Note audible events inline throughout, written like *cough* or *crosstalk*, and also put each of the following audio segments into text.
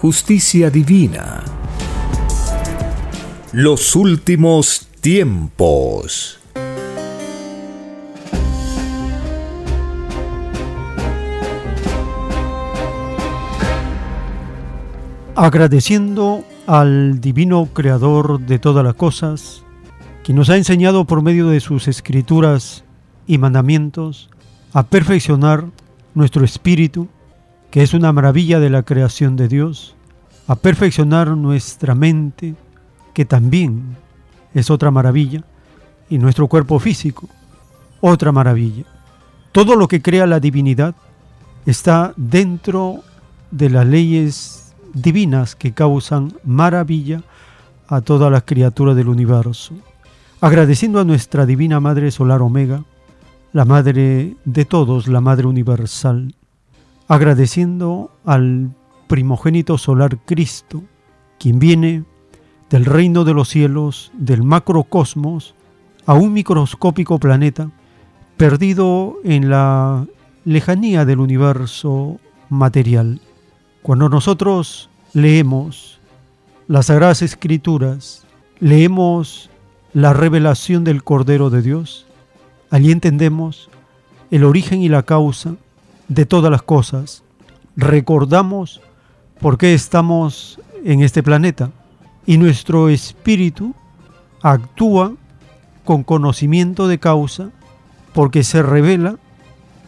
justicia divina. Los últimos tiempos. Agradeciendo al divino creador de todas las cosas, que nos ha enseñado por medio de sus escrituras y mandamientos a perfeccionar nuestro espíritu, que es una maravilla de la creación de Dios, a perfeccionar nuestra mente, que también es otra maravilla, y nuestro cuerpo físico, otra maravilla. Todo lo que crea la divinidad está dentro de las leyes divinas que causan maravilla a todas las criaturas del universo. Agradeciendo a nuestra Divina Madre Solar Omega, la Madre de todos, la Madre Universal, agradeciendo al primogénito solar Cristo, quien viene del reino de los cielos, del macrocosmos, a un microscópico planeta perdido en la lejanía del universo material. Cuando nosotros leemos las Sagradas Escrituras, leemos la revelación del Cordero de Dios, allí entendemos el origen y la causa de todas las cosas, recordamos por qué estamos en este planeta y nuestro espíritu actúa con conocimiento de causa porque se revela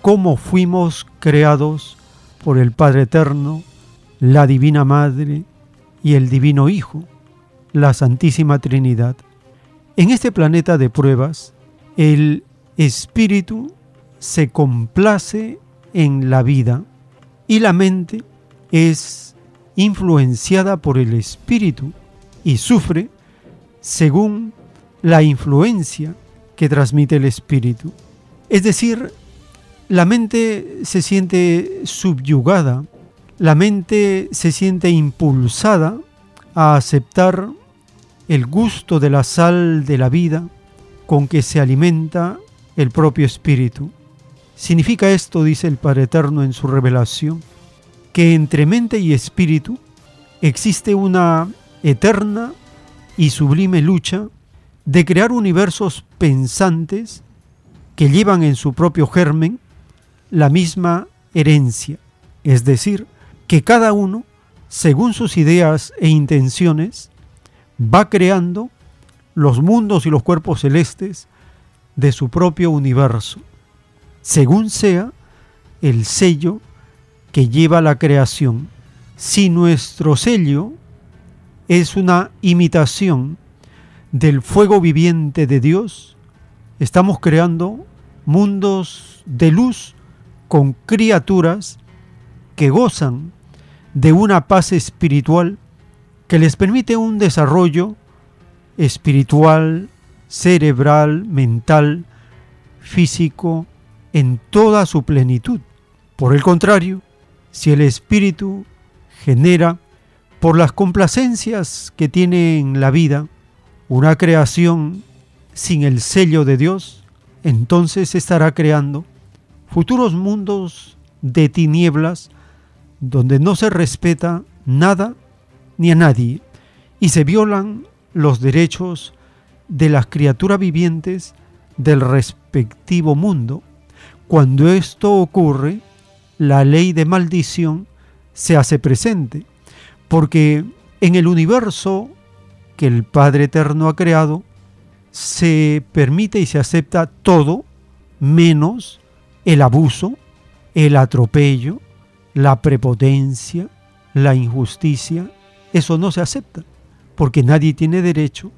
cómo fuimos creados por el Padre Eterno, la Divina Madre y el Divino Hijo, la Santísima Trinidad. En este planeta de pruebas, el Espíritu se complace en la vida y la mente es influenciada por el espíritu y sufre según la influencia que transmite el espíritu. Es decir, la mente se siente subyugada, la mente se siente impulsada a aceptar el gusto de la sal de la vida con que se alimenta el propio espíritu. Significa esto, dice el Padre Eterno en su revelación, que entre mente y espíritu existe una eterna y sublime lucha de crear universos pensantes que llevan en su propio germen la misma herencia, es decir, que cada uno, según sus ideas e intenciones, va creando los mundos y los cuerpos celestes de su propio universo según sea el sello que lleva la creación. Si nuestro sello es una imitación del fuego viviente de Dios, estamos creando mundos de luz con criaturas que gozan de una paz espiritual que les permite un desarrollo espiritual, cerebral, mental, físico, en toda su plenitud. Por el contrario, si el espíritu genera, por las complacencias que tiene en la vida, una creación sin el sello de Dios, entonces estará creando futuros mundos de tinieblas donde no se respeta nada ni a nadie y se violan los derechos de las criaturas vivientes del respectivo mundo cuando esto ocurre, la ley de maldición se hace presente, porque en el universo que el Padre Eterno ha creado, se permite y se acepta todo menos el abuso, el atropello, la prepotencia, la injusticia. Eso no se acepta, porque nadie tiene derecho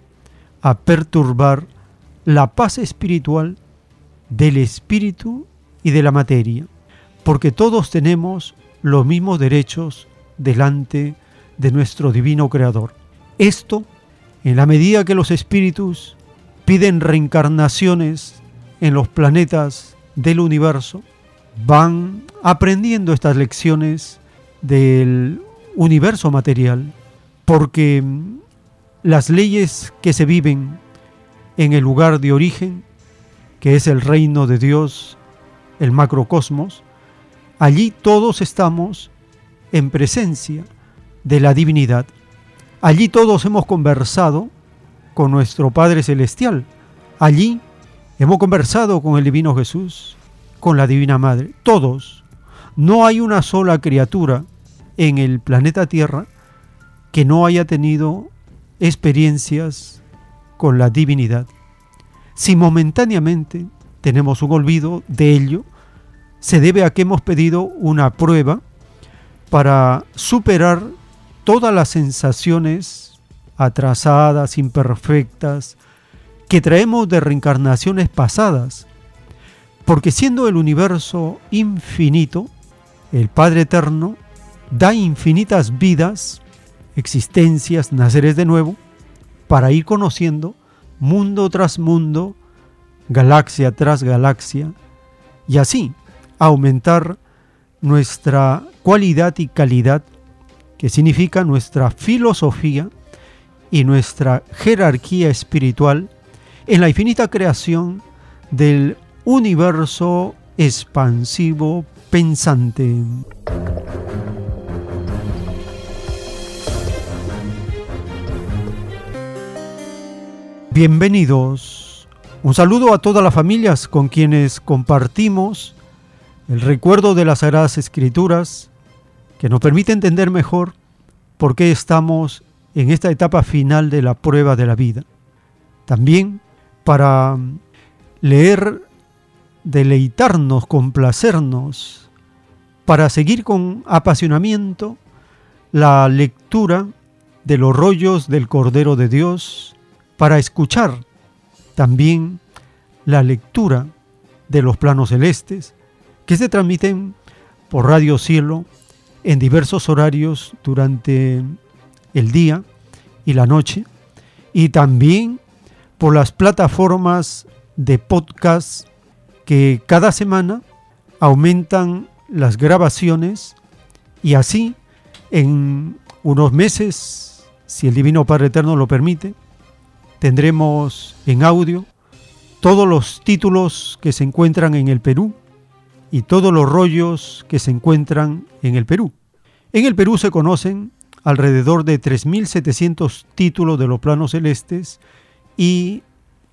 a perturbar la paz espiritual del espíritu y de la materia, porque todos tenemos los mismos derechos delante de nuestro divino Creador. Esto, en la medida que los espíritus piden reencarnaciones en los planetas del universo, van aprendiendo estas lecciones del universo material, porque las leyes que se viven en el lugar de origen, que es el reino de Dios, el macrocosmos, allí todos estamos en presencia de la divinidad. Allí todos hemos conversado con nuestro Padre Celestial. Allí hemos conversado con el Divino Jesús, con la Divina Madre. Todos. No hay una sola criatura en el planeta Tierra que no haya tenido experiencias con la divinidad. Si momentáneamente tenemos un olvido de ello, se debe a que hemos pedido una prueba para superar todas las sensaciones atrasadas, imperfectas, que traemos de reencarnaciones pasadas. Porque siendo el universo infinito, el Padre Eterno da infinitas vidas existencias, naceres de nuevo, para ir conociendo mundo tras mundo, galaxia tras galaxia, y así aumentar nuestra cualidad y calidad, que significa nuestra filosofía y nuestra jerarquía espiritual en la infinita creación del universo expansivo pensante. Bienvenidos. Un saludo a todas las familias con quienes compartimos el recuerdo de las Sagradas Escrituras que nos permite entender mejor por qué estamos en esta etapa final de la prueba de la vida. También para leer, deleitarnos, complacernos, para seguir con apasionamiento la lectura de los rollos del Cordero de Dios, para escuchar también la lectura de los planos celestes que se transmiten por Radio Cielo en diversos horarios durante el día y la noche y también por las plataformas de podcast que cada semana aumentan las grabaciones y así en unos meses, si el Divino Padre Eterno lo permite, Tendremos en audio todos los títulos que se encuentran en el Perú y todos los rollos que se encuentran en el Perú. En el Perú se conocen alrededor de 3.700 títulos de los planos celestes y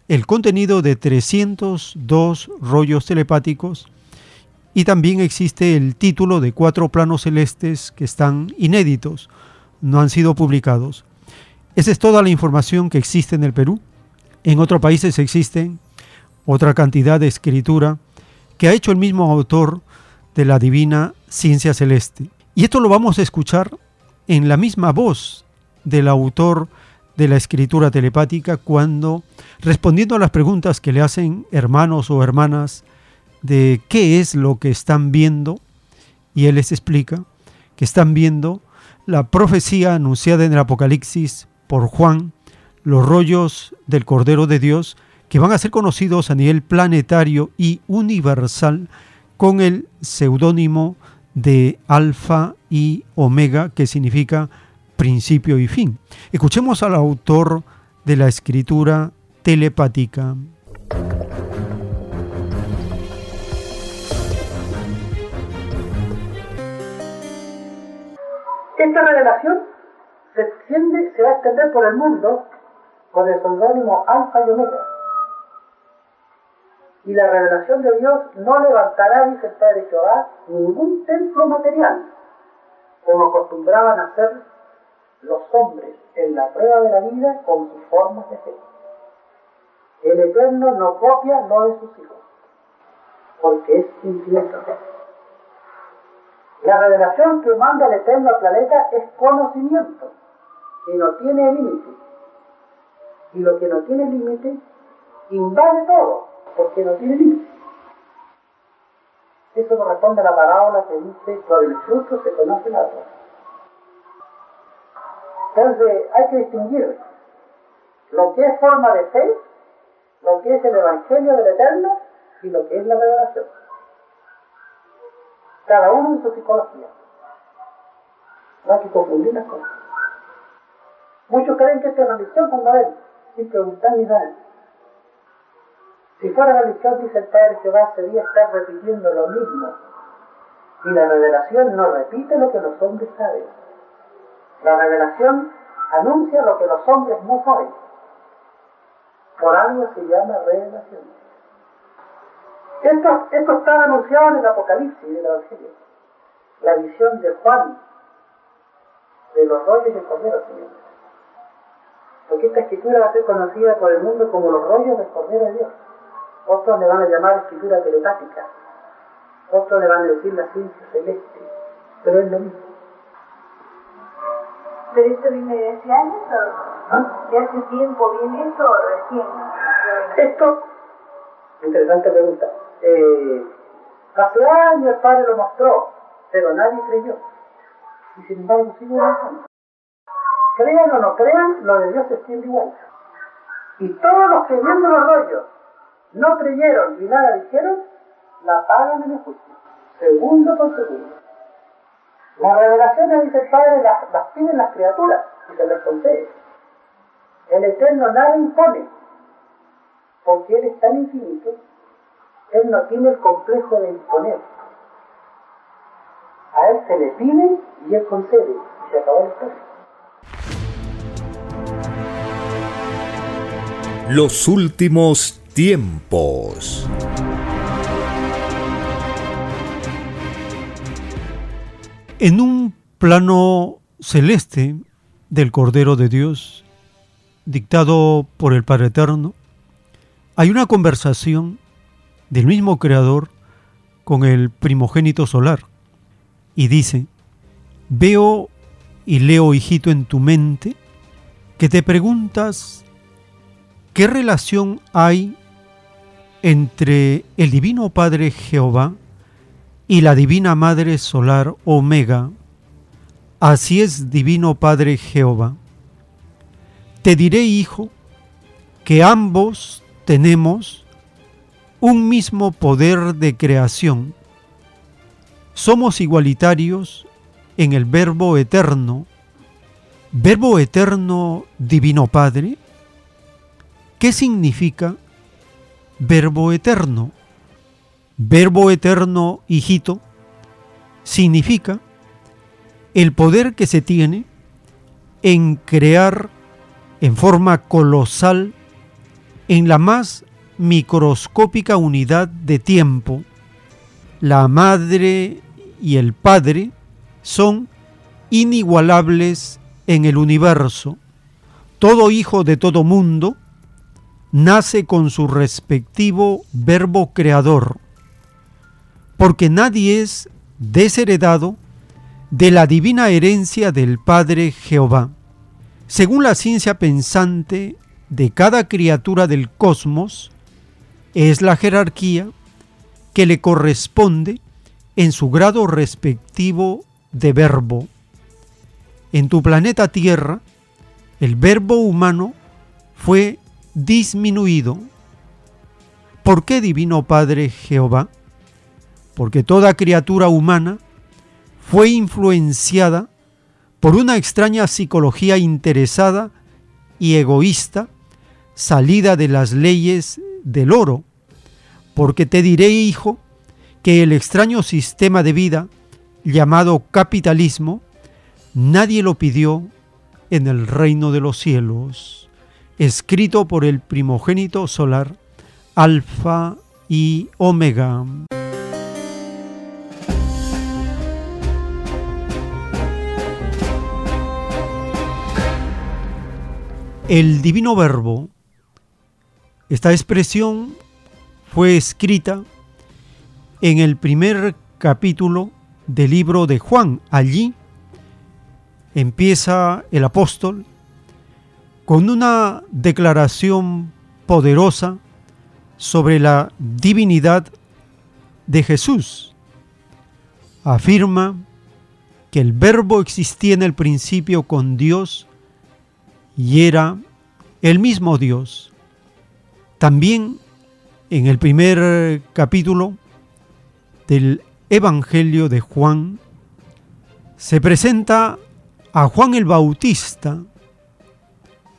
el contenido de 302 rollos telepáticos y también existe el título de cuatro planos celestes que están inéditos, no han sido publicados. Esa es toda la información que existe en el Perú. En otros países existe otra cantidad de escritura que ha hecho el mismo autor de la divina ciencia celeste. Y esto lo vamos a escuchar en la misma voz del autor de la escritura telepática cuando, respondiendo a las preguntas que le hacen hermanos o hermanas de qué es lo que están viendo, y él les explica que están viendo la profecía anunciada en el Apocalipsis por Juan los rollos del Cordero de Dios que van a ser conocidos a nivel planetario y universal con el seudónimo de Alfa y Omega, que significa principio y fin. Escuchemos al autor de la escritura telepática. Esta revelación se extiende, se va a extender por el mundo con el seudónimo Alfa y Omega. Y la revelación de Dios no levantará, dice el Padre Jehová, ningún templo material, como acostumbraban a hacer los hombres en la prueba de la vida con sus formas de fe. El Eterno no copia lo de sus hijos, porque es infinito. La revelación que manda el Eterno al planeta es conocimiento, que no tiene límite. Y lo que no tiene límite invade todo, porque no tiene límite. Eso corresponde a la parábola que dice, por el fruto se conoce la árbol. Entonces hay que distinguir lo que es forma de fe, lo que es el Evangelio del Eterno y lo que es la revelación. Cada uno en su psicología. No hay que confundir las cosas. Muchos creen que esta es religión cuando ven, sin preguntar ni nada. Si fuera religión, dice el Padre Jehová, sería estar repitiendo lo mismo. Y la revelación no repite lo que los hombres saben. La revelación anuncia lo que los hombres no saben. Por algo se llama revelación. Esto, esto está anunciado en el Apocalipsis del Evangelio. La visión de Juan de los rollos del Cordero, Señor. Porque esta escritura va a ser conocida por el mundo como los rollos del Cordero de Dios. Otros le van a llamar escritura telepática. Otros le van a decir la ciencia celeste. Pero es lo mismo. ¿Pero esto viene de hace años o ¿Ah? de hace tiempo viene esto o recién? Esto, interesante pregunta. Eh, hace años el Padre lo mostró, pero nadie creyó. Y sin embargo sigue avanzando. Crean o no crean, lo de Dios extiende igual. Y todos los que viendo los rollos no creyeron y nada dijeron, la pagan en el juicio, segundo por segundo. Las revelaciones, dice el Padre, las, las piden las criaturas y se les concede. El Eterno nada impone, porque Él es tan infinito, Él no tiene el complejo de imponer. A Él se le pide y Él concede, y se acabó la historia. Los últimos tiempos. En un plano celeste del Cordero de Dios, dictado por el Padre Eterno, hay una conversación del mismo Creador con el primogénito solar y dice, veo y leo, hijito, en tu mente que te preguntas qué relación hay entre el Divino Padre Jehová y la Divina Madre Solar Omega. Así es, Divino Padre Jehová. Te diré, hijo, que ambos tenemos un mismo poder de creación. Somos igualitarios en el Verbo eterno. Verbo eterno, Divino Padre. ¿Qué significa verbo eterno? Verbo eterno, hijito, significa el poder que se tiene en crear en forma colosal en la más microscópica unidad de tiempo. La madre y el padre son inigualables en el universo. Todo hijo de todo mundo nace con su respectivo verbo creador, porque nadie es desheredado de la divina herencia del Padre Jehová. Según la ciencia pensante de cada criatura del cosmos, es la jerarquía que le corresponde en su grado respectivo de verbo. En tu planeta Tierra, el verbo humano fue disminuido. ¿Por qué Divino Padre Jehová? Porque toda criatura humana fue influenciada por una extraña psicología interesada y egoísta salida de las leyes del oro. Porque te diré, hijo, que el extraño sistema de vida llamado capitalismo, nadie lo pidió en el reino de los cielos, escrito por el primogénito solar, Alfa y Omega. El divino verbo, esta expresión fue escrita en el primer capítulo del libro de Juan. Allí empieza el apóstol con una declaración poderosa sobre la divinidad de Jesús. Afirma que el verbo existía en el principio con Dios y era el mismo Dios. También en el primer capítulo del Evangelio de Juan se presenta a Juan el Bautista,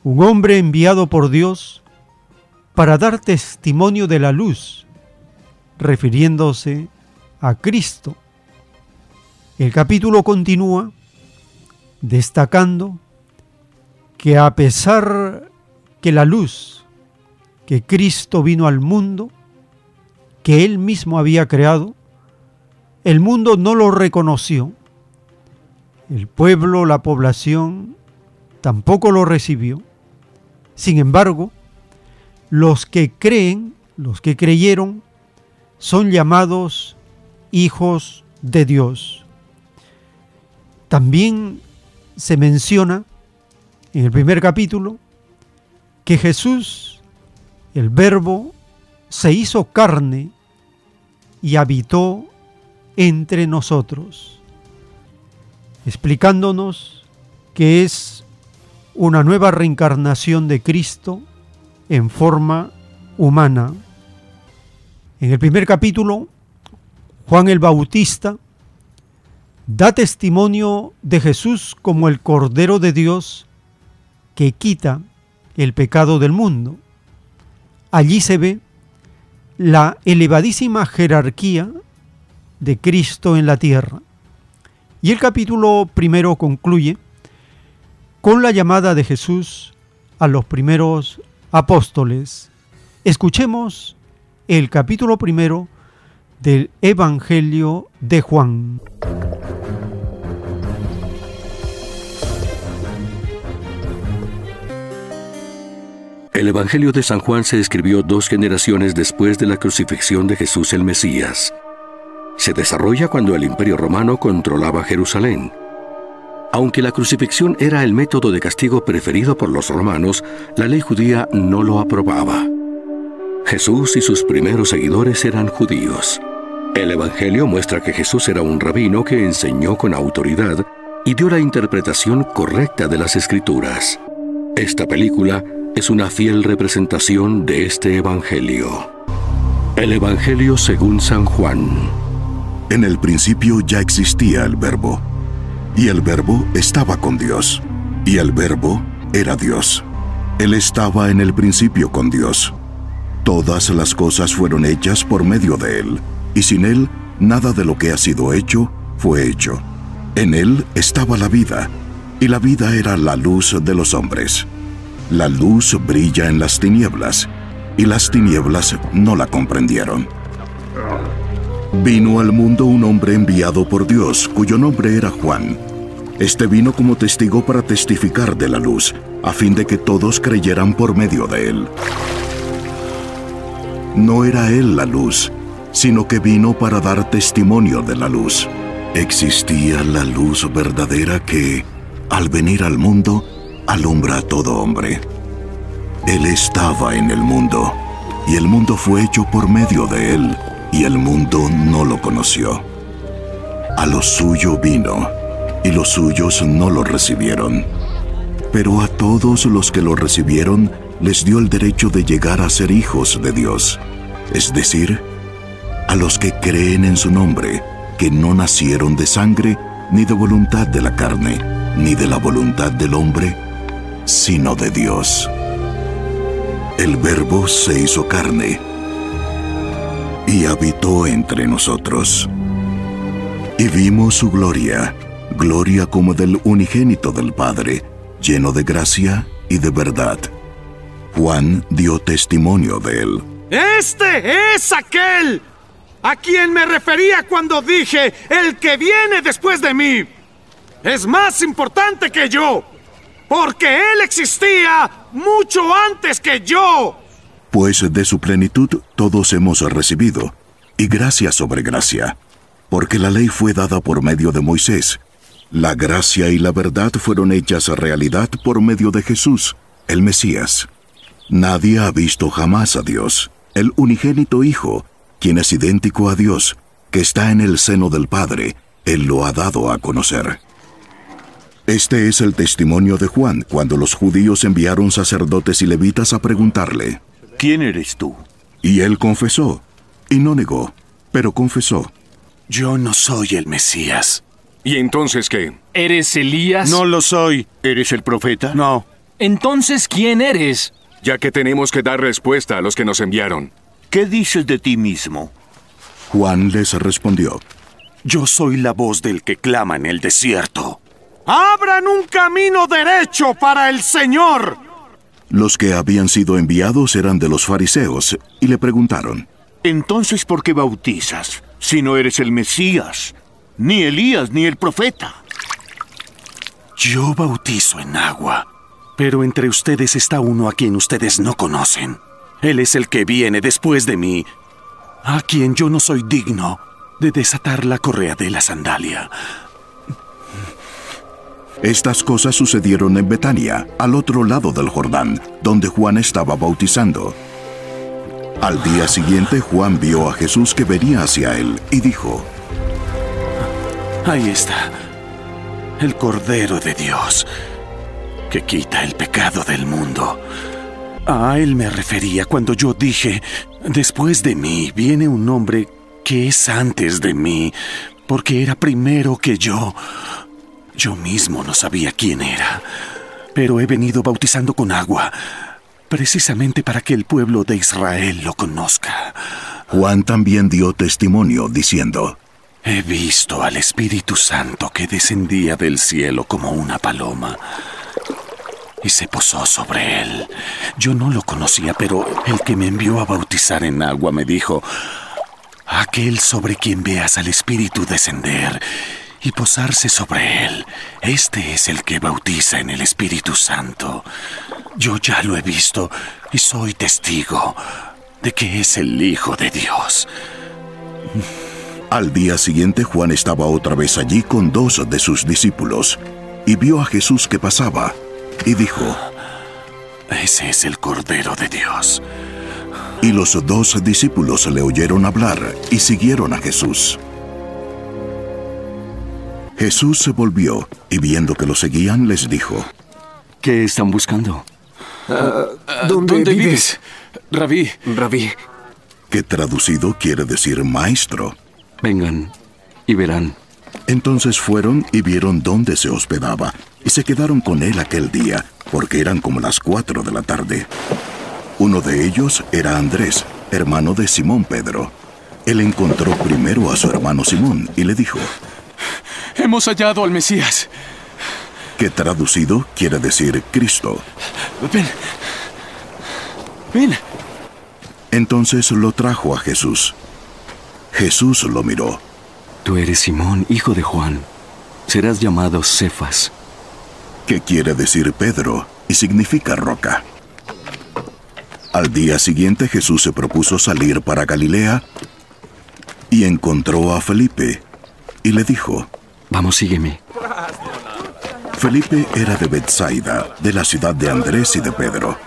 un hombre enviado por Dios para dar testimonio de la luz, refiriéndose a Cristo. El capítulo continúa destacando que a pesar que la luz que Cristo vino al mundo, que él mismo había creado, el mundo no lo reconoció. El pueblo, la población, tampoco lo recibió. Sin embargo, los que creen, los que creyeron, son llamados hijos de Dios. También se menciona en el primer capítulo que Jesús, el verbo, se hizo carne y habitó entre nosotros, explicándonos que es una nueva reencarnación de Cristo en forma humana. En el primer capítulo, Juan el Bautista da testimonio de Jesús como el Cordero de Dios que quita el pecado del mundo. Allí se ve la elevadísima jerarquía de Cristo en la tierra. Y el capítulo primero concluye con la llamada de Jesús a los primeros apóstoles. Escuchemos el capítulo primero del Evangelio de Juan. El Evangelio de San Juan se escribió dos generaciones después de la crucifixión de Jesús el Mesías. Se desarrolla cuando el Imperio Romano controlaba Jerusalén. Aunque la crucifixión era el método de castigo preferido por los romanos, la ley judía no lo aprobaba. Jesús y sus primeros seguidores eran judíos. El Evangelio muestra que Jesús era un rabino que enseñó con autoridad y dio la interpretación correcta de las escrituras. Esta película es una fiel representación de este Evangelio. El Evangelio según San Juan. En el principio ya existía el verbo, y el verbo estaba con Dios, y el verbo era Dios. Él estaba en el principio con Dios. Todas las cosas fueron hechas por medio de Él, y sin Él nada de lo que ha sido hecho fue hecho. En Él estaba la vida, y la vida era la luz de los hombres. La luz brilla en las tinieblas, y las tinieblas no la comprendieron. Vino al mundo un hombre enviado por Dios, cuyo nombre era Juan. Este vino como testigo para testificar de la luz, a fin de que todos creyeran por medio de él. No era él la luz, sino que vino para dar testimonio de la luz. Existía la luz verdadera que, al venir al mundo, alumbra a todo hombre. Él estaba en el mundo, y el mundo fue hecho por medio de él, y el mundo no lo conoció. A lo suyo vino, y los suyos no lo recibieron. Pero a todos los que lo recibieron les dio el derecho de llegar a ser hijos de Dios, es decir, a los que creen en su nombre, que no nacieron de sangre, ni de voluntad de la carne, ni de la voluntad del hombre, sino de Dios. El Verbo se hizo carne y habitó entre nosotros. Y vimos su gloria, gloria como del unigénito del Padre, lleno de gracia y de verdad. Juan dio testimonio de él. Este es aquel a quien me refería cuando dije, el que viene después de mí es más importante que yo porque Él existía mucho antes que yo. Pues de su plenitud todos hemos recibido, y gracia sobre gracia, porque la ley fue dada por medio de Moisés. La gracia y la verdad fueron hechas realidad por medio de Jesús, el Mesías. Nadie ha visto jamás a Dios, el unigénito Hijo, quien es idéntico a Dios, que está en el seno del Padre, Él lo ha dado a conocer. Este es el testimonio de Juan cuando los judíos enviaron sacerdotes y levitas a preguntarle, ¿quién eres tú? Y él confesó, y no negó, pero confesó. Yo no soy el Mesías. ¿Y entonces qué? ¿Eres Elías? No lo soy. ¿Eres el profeta? No. Entonces, ¿quién eres? Ya que tenemos que dar respuesta a los que nos enviaron. ¿Qué dices de ti mismo? Juan les respondió, Yo soy la voz del que clama en el desierto. Abran un camino derecho para el Señor. Los que habían sido enviados eran de los fariseos y le preguntaron, Entonces, ¿por qué bautizas si no eres el Mesías, ni Elías, ni el profeta? Yo bautizo en agua, pero entre ustedes está uno a quien ustedes no conocen. Él es el que viene después de mí, a quien yo no soy digno de desatar la correa de la sandalia. Estas cosas sucedieron en Betania, al otro lado del Jordán, donde Juan estaba bautizando. Al día siguiente Juan vio a Jesús que venía hacia él y dijo, Ahí está, el Cordero de Dios, que quita el pecado del mundo. A él me refería cuando yo dije, después de mí viene un hombre que es antes de mí, porque era primero que yo. Yo mismo no sabía quién era, pero he venido bautizando con agua, precisamente para que el pueblo de Israel lo conozca. Juan también dio testimonio diciendo, He visto al Espíritu Santo que descendía del cielo como una paloma y se posó sobre él. Yo no lo conocía, pero el que me envió a bautizar en agua me dijo, aquel sobre quien veas al Espíritu descender y posarse sobre él, este es el que bautiza en el Espíritu Santo. Yo ya lo he visto y soy testigo de que es el Hijo de Dios. Al día siguiente Juan estaba otra vez allí con dos de sus discípulos y vio a Jesús que pasaba y dijo, Ese es el Cordero de Dios. Y los dos discípulos le oyeron hablar y siguieron a Jesús. Jesús se volvió y viendo que lo seguían les dijo, ¿Qué están buscando? Uh, ¿Dónde, ¿Dónde vives? Rabí. Rabí. Que traducido quiere decir maestro. Vengan y verán. Entonces fueron y vieron dónde se hospedaba, y se quedaron con él aquel día, porque eran como las cuatro de la tarde. Uno de ellos era Andrés, hermano de Simón Pedro. Él encontró primero a su hermano Simón y le dijo, Hemos hallado al Mesías. Que traducido quiere decir Cristo. Ven. Ven. Entonces lo trajo a Jesús. Jesús lo miró. Tú eres Simón, hijo de Juan. Serás llamado Cefas. Que quiere decir Pedro y significa roca. Al día siguiente Jesús se propuso salir para Galilea y encontró a Felipe y le dijo, Vamos, sígueme. Felipe era de Bethsaida, de la ciudad de Andrés y de Pedro.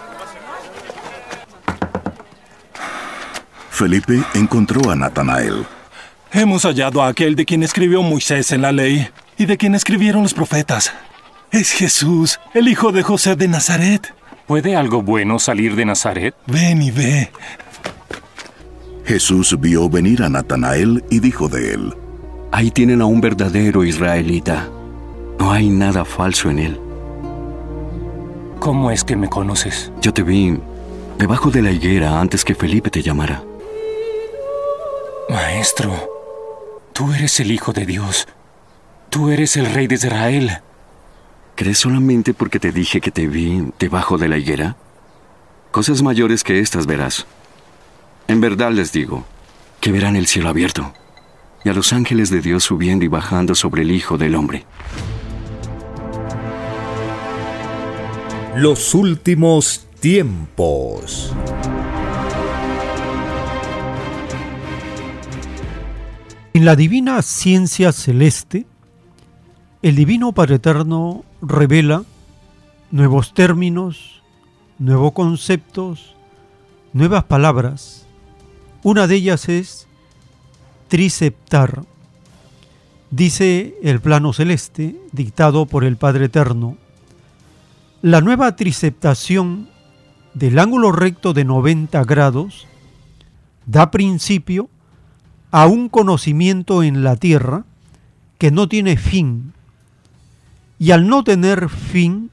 Felipe encontró a Natanael. Hemos hallado a aquel de quien escribió Moisés en la ley y de quien escribieron los profetas. Es Jesús, el hijo de José de Nazaret. ¿Puede algo bueno salir de Nazaret? Ven y ve. Jesús vio venir a Natanael y dijo de él, Ahí tienen a un verdadero israelita. No hay nada falso en él. ¿Cómo es que me conoces? Yo te vi debajo de la higuera antes que Felipe te llamara. Maestro, tú eres el Hijo de Dios. Tú eres el Rey de Israel. ¿Crees solamente porque te dije que te vi debajo de la higuera? Cosas mayores que estas verás. En verdad les digo, que verán el cielo abierto y a los ángeles de Dios subiendo y bajando sobre el Hijo del Hombre. Los últimos tiempos. En la divina ciencia celeste, el Divino Padre Eterno revela nuevos términos, nuevos conceptos, nuevas palabras. Una de ellas es triceptar. Dice el plano celeste, dictado por el Padre Eterno. La nueva triceptación del ángulo recto de 90 grados da principio a un conocimiento en la tierra que no tiene fin, y al no tener fin,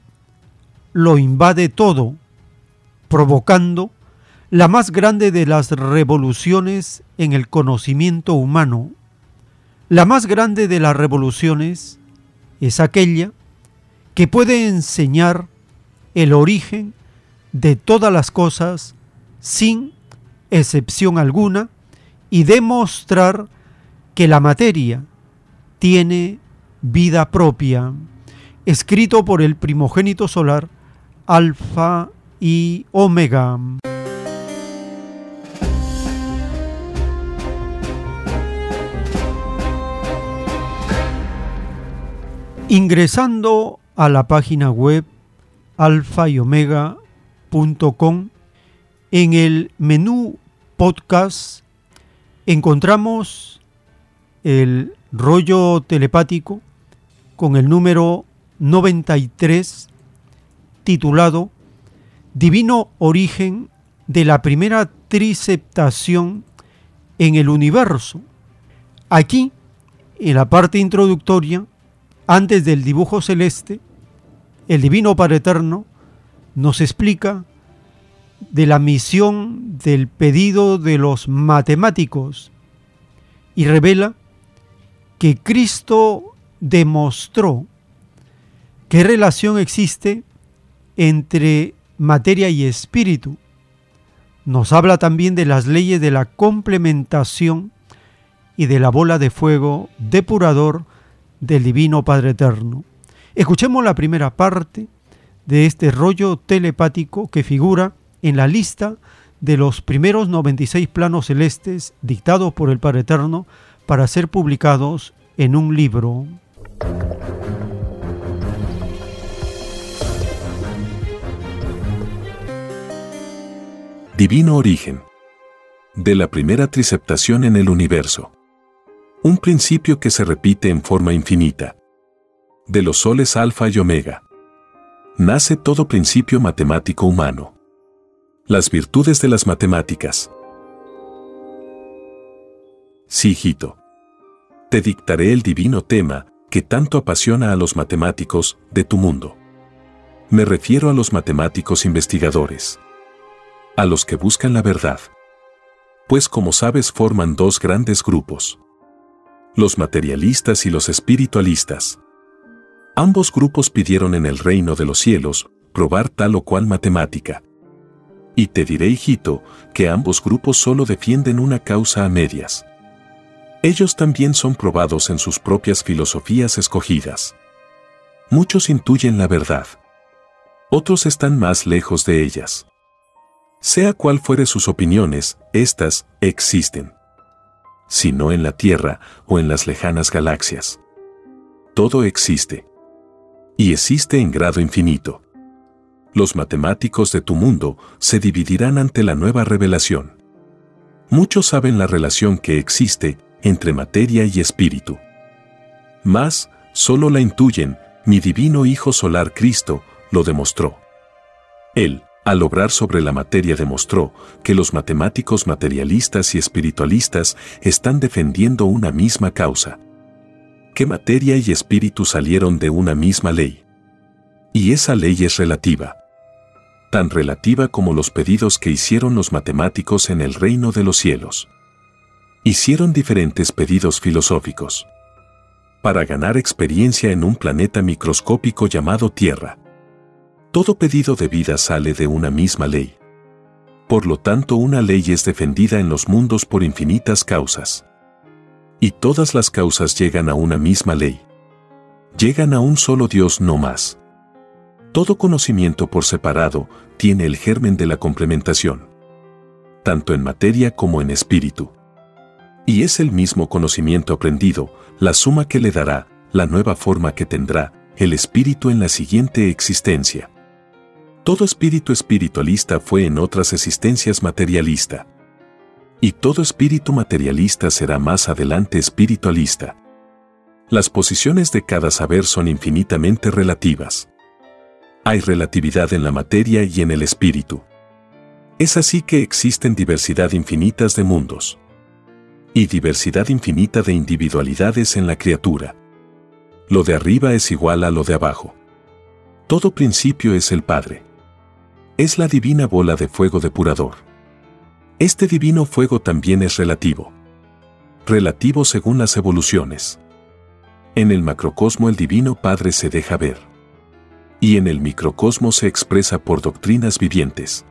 lo invade todo, provocando la más grande de las revoluciones en el conocimiento humano. La más grande de las revoluciones es aquella que puede enseñar el origen de todas las cosas sin excepción alguna y demostrar que la materia tiene vida propia, escrito por el primogénito solar Alfa y Omega. Ingresando a la página web alfa y omega.com, en el menú podcast encontramos el rollo telepático con el número 93 titulado Divino origen de la primera triceptación en el universo. Aquí, en la parte introductoria, antes del dibujo celeste, el Divino Padre Eterno nos explica de la misión del pedido de los matemáticos y revela que Cristo demostró qué relación existe entre materia y espíritu. Nos habla también de las leyes de la complementación y de la bola de fuego depurador del Divino Padre Eterno. Escuchemos la primera parte de este rollo telepático que figura en la lista de los primeros 96 planos celestes dictados por el Padre Eterno para ser publicados en un libro. Divino origen. De la primera triceptación en el universo. Un principio que se repite en forma infinita. De los soles alfa y omega. Nace todo principio matemático humano. Las virtudes de las matemáticas. Sí, hijito. Te dictaré el divino tema que tanto apasiona a los matemáticos de tu mundo. Me refiero a los matemáticos investigadores. A los que buscan la verdad. Pues como sabes forman dos grandes grupos. Los materialistas y los espiritualistas. Ambos grupos pidieron en el reino de los cielos probar tal o cual matemática y te diré, hijito, que ambos grupos solo defienden una causa a medias. Ellos también son probados en sus propias filosofías escogidas. Muchos intuyen la verdad. Otros están más lejos de ellas. Sea cual fuere sus opiniones, éstas existen. Si no en la Tierra o en las lejanas galaxias. Todo existe. Y existe en grado infinito los matemáticos de tu mundo se dividirán ante la nueva revelación. Muchos saben la relación que existe entre materia y espíritu. Mas, solo la intuyen, mi divino Hijo Solar Cristo lo demostró. Él, al obrar sobre la materia, demostró que los matemáticos materialistas y espiritualistas están defendiendo una misma causa. Que materia y espíritu salieron de una misma ley. Y esa ley es relativa tan relativa como los pedidos que hicieron los matemáticos en el reino de los cielos. Hicieron diferentes pedidos filosóficos para ganar experiencia en un planeta microscópico llamado Tierra. Todo pedido de vida sale de una misma ley. Por lo tanto, una ley es defendida en los mundos por infinitas causas. Y todas las causas llegan a una misma ley. Llegan a un solo Dios no más Todo conocimiento por separado tiene el germen de la complementación, tanto en materia como en espíritu. Y es el mismo conocimiento aprendido, la suma que le dará, la nueva forma que tendrá, el espíritu en la siguiente existencia. Todo espíritu espiritualista fue en otras existencias materialista. Y todo espíritu materialista será más adelante espiritualista. Las posiciones de cada saber son infinitamente relativas. Hay relatividad en la materia y en el espíritu. Es así que existen diversidad infinitas de mundos y diversidad infinita de individualidades en la criatura. Lo de arriba es igual a lo de abajo. Todo principio es el Padre. Es la divina bola de fuego depurador. Este divino fuego también es relativo. Relativo según las evoluciones. En el macrocosmo el divino Padre se deja ver. Y en el microcosmo se expresa por doctrinas vivientes.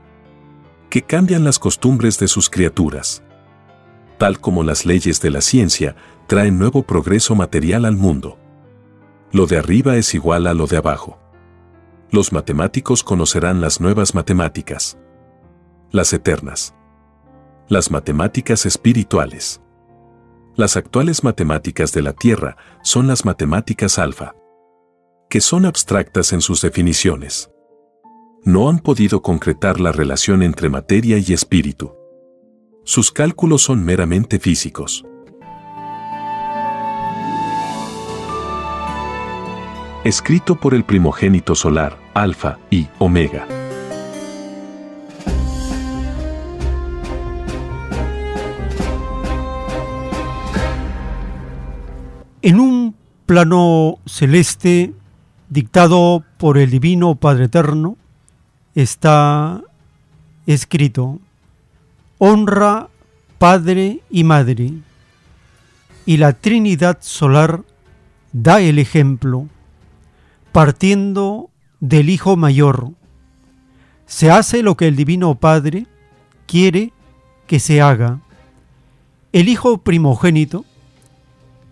Que cambian las costumbres de sus criaturas tal como las leyes de la ciencia, traen nuevo progreso material al mundo. Lo de arriba es igual a lo de abajo. Los matemáticos conocerán las nuevas matemáticas. Las eternas. Las matemáticas espirituales. Las actuales matemáticas de la Tierra son las matemáticas alfa, que son abstractas en sus definiciones. No han podido concretar la relación entre materia y espíritu. Sus cálculos son meramente físicos. Escrito por el primogénito solar, Alfa y Omega. En un plano celeste dictado por el Divino Padre Eterno, está escrito, honra Padre y Madre, y la Trinidad Solar da el ejemplo, partiendo del Hijo Mayor. Se hace lo que el Divino Padre quiere que se haga. El Hijo primogénito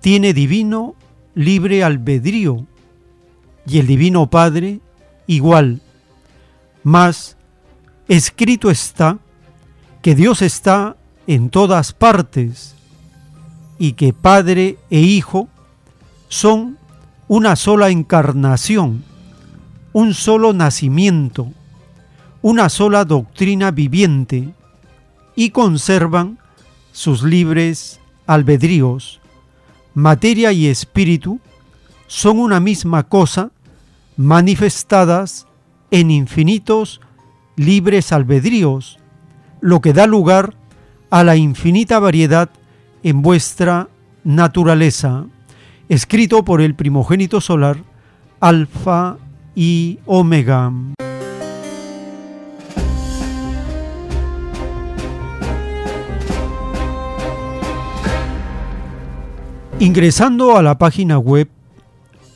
tiene divino libre albedrío y el Divino Padre igual. Mas escrito está que Dios está en todas partes y que Padre e Hijo son una sola encarnación, un solo nacimiento, una sola doctrina viviente y conservan sus libres albedríos. Materia y espíritu son una misma cosa manifestadas en infinitos libres albedríos lo que da lugar a la infinita variedad en vuestra naturaleza, escrito por el primogénito solar, Alfa y Omega. Ingresando a la página web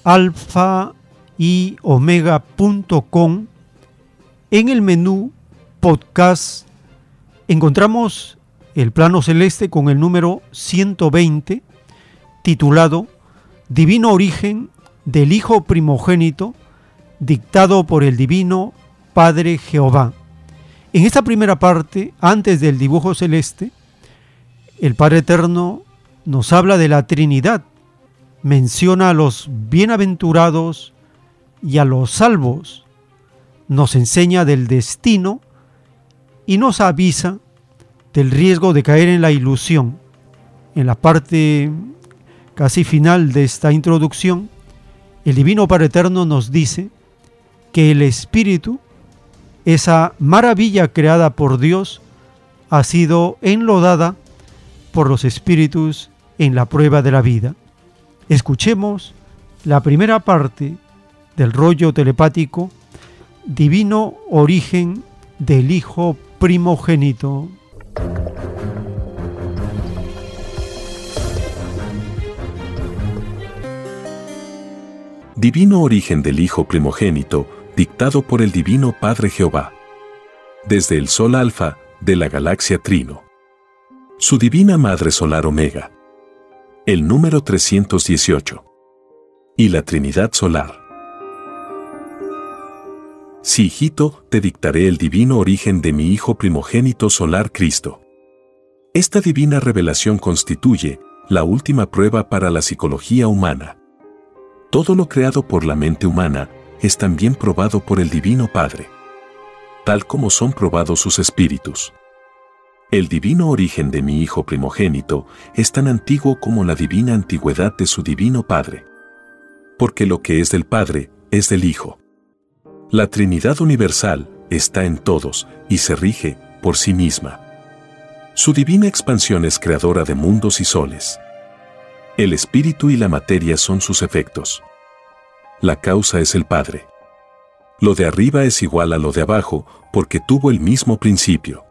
alfa y en el menú podcast encontramos el plano celeste con el número 120 titulado Divino Origen del Hijo Primogénito, dictado por el Divino Padre Jehová. En esta primera parte, antes del dibujo celeste, el Padre Eterno nos habla de la Trinidad, menciona a los bienaventurados y a los salvos, nos enseña del destino y nos avisa del riesgo de caer en la ilusión. En la parte casi final de esta introducción, el Divino Padre Eterno nos dice que el Espíritu, esa maravilla creada por Dios, ha sido enlodada por los espíritus en la prueba de la vida. Escuchemos la primera parte del rollo telepático Divino Origen del Hijo primogénito. Divino origen del Hijo primogénito, dictado por el Divino Padre Jehová. Desde el Sol Alfa, de la galaxia Trino. Su Divina Madre Solar Omega. El número 318. Y la Trinidad Solar. Sí, hijito, te dictaré el divino origen de mi Hijo primogénito solar Cristo. Esta divina revelación constituye la última prueba para la psicología humana. Todo lo creado por la mente humana es también probado por el Divino Padre, tal como son probados sus espíritus. El divino origen de mi Hijo primogénito es tan antiguo como la divina antigüedad de su divino Padre. Porque lo que es del Padre es del Hijo. La Trinidad Universal está en todos y se rige por sí misma. Su divina expansión es creadora de mundos y soles. El espíritu y la materia son sus efectos. La causa es el Padre. Lo de arriba es igual a lo de abajo porque tuvo el mismo principio.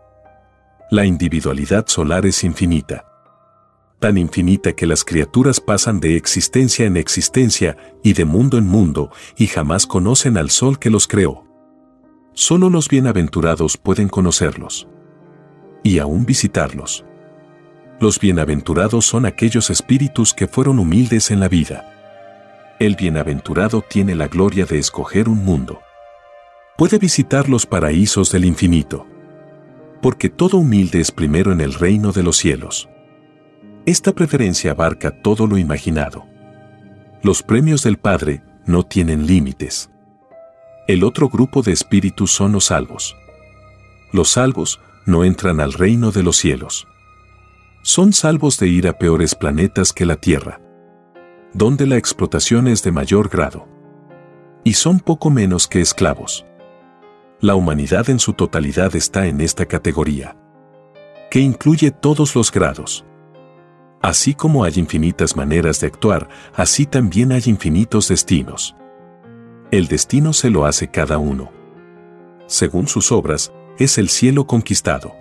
La individualidad solar es infinita. Tan infinita que las criaturas pasan de existencia en existencia y de mundo en mundo y jamás conocen al sol que los creó. Solo los bienaventurados pueden conocerlos. Y aún visitarlos. Los bienaventurados son aquellos espíritus que fueron humildes en la vida. El bienaventurado tiene la gloria de escoger un mundo. Puede visitar los paraísos del infinito porque todo humilde es primero en el reino de los cielos. Esta preferencia abarca todo lo imaginado. Los premios del Padre no tienen límites. El otro grupo de espíritus son los salvos. Los salvos no entran al reino de los cielos. Son salvos de ir a peores planetas que la Tierra, donde la explotación es de mayor grado. Y son poco menos que esclavos la humanidad en su totalidad está en esta categoría, que incluye todos los grados. Así como hay infinitas maneras de actuar, así también hay infinitos destinos. El destino se lo hace cada uno. Según sus obras, es el cielo conquistado.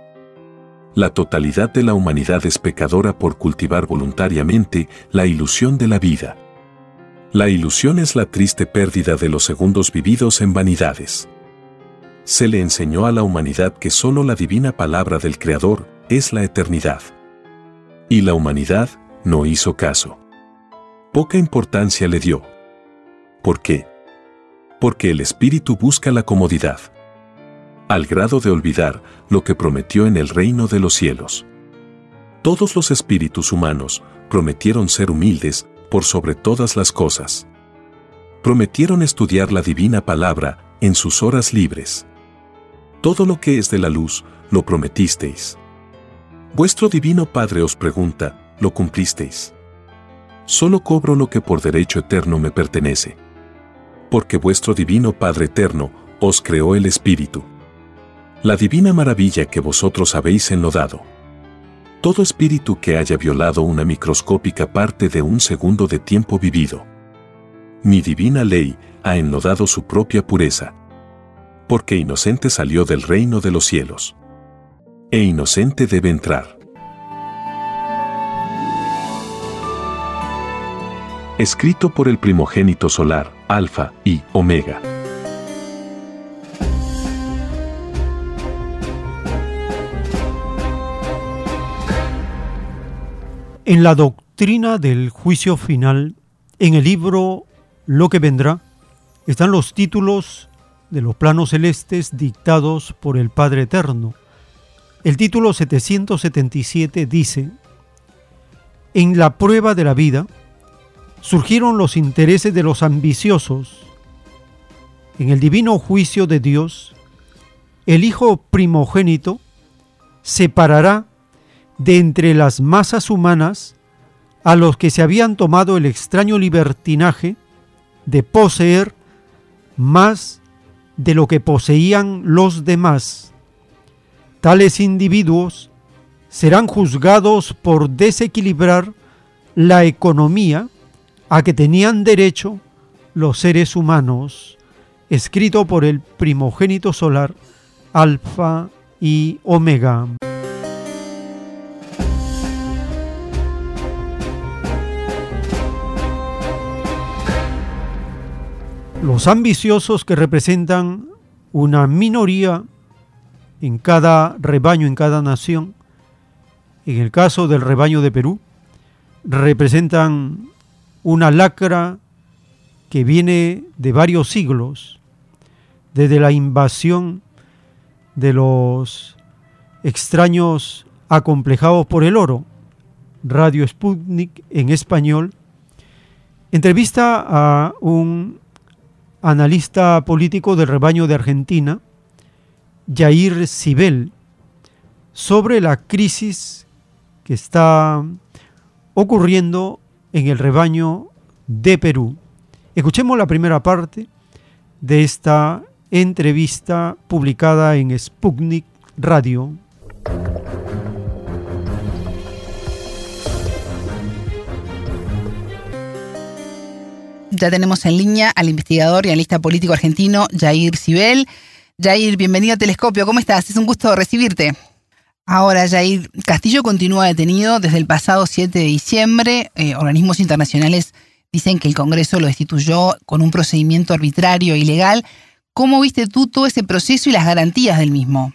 La totalidad de la humanidad es pecadora por cultivar voluntariamente la ilusión de la vida. La ilusión es la triste pérdida de los segundos vividos en vanidades se le enseñó a la humanidad que solo la divina palabra del Creador es la eternidad. Y la humanidad no hizo caso. Poca importancia le dio. ¿Por qué? Porque el espíritu busca la comodidad, al grado de olvidar lo que prometió en el reino de los cielos. Todos los espíritus humanos prometieron ser humildes por sobre todas las cosas. Prometieron estudiar la divina palabra en sus horas libres todo lo que es de la luz, lo prometisteis. Vuestro divino Padre os pregunta, ¿lo cumplisteis? Solo cobro lo que por derecho eterno me pertenece. Porque vuestro divino Padre eterno os creó el Espíritu. La divina maravilla que vosotros habéis enlodado. Todo espíritu que haya violado una microscópica parte de un segundo de tiempo vivido. Mi divina ley ha enlodado su propia pureza porque inocente salió del reino de los cielos. E inocente debe entrar. Escrito por el primogénito solar, Alfa y Omega. En la doctrina del juicio final, en el libro Lo que vendrá, están los títulos de los planos celestes dictados por el Padre Eterno. El título 777 dice, En la prueba de la vida surgieron los intereses de los ambiciosos. En el divino juicio de Dios, el Hijo primogénito separará de entre las masas humanas a los que se habían tomado el extraño libertinaje de poseer más de lo que poseían los demás. Tales individuos serán juzgados por desequilibrar la economía a que tenían derecho los seres humanos, escrito por el primogénito solar, Alfa y Omega. Los ambiciosos que representan una minoría en cada rebaño, en cada nación, en el caso del rebaño de Perú, representan una lacra que viene de varios siglos, desde la invasión de los extraños acomplejados por el oro, Radio Sputnik en español, entrevista a un analista político del rebaño de Argentina, Jair Sibel, sobre la crisis que está ocurriendo en el rebaño de Perú. Escuchemos la primera parte de esta entrevista publicada en Sputnik Radio. Ya tenemos en línea al investigador y analista político argentino Jair Sibel. Jair, bienvenido a Telescopio. ¿Cómo estás? Es un gusto recibirte. Ahora, Jair, Castillo continúa detenido desde el pasado 7 de diciembre. Eh, organismos internacionales dicen que el Congreso lo destituyó con un procedimiento arbitrario e ilegal. ¿Cómo viste tú todo ese proceso y las garantías del mismo?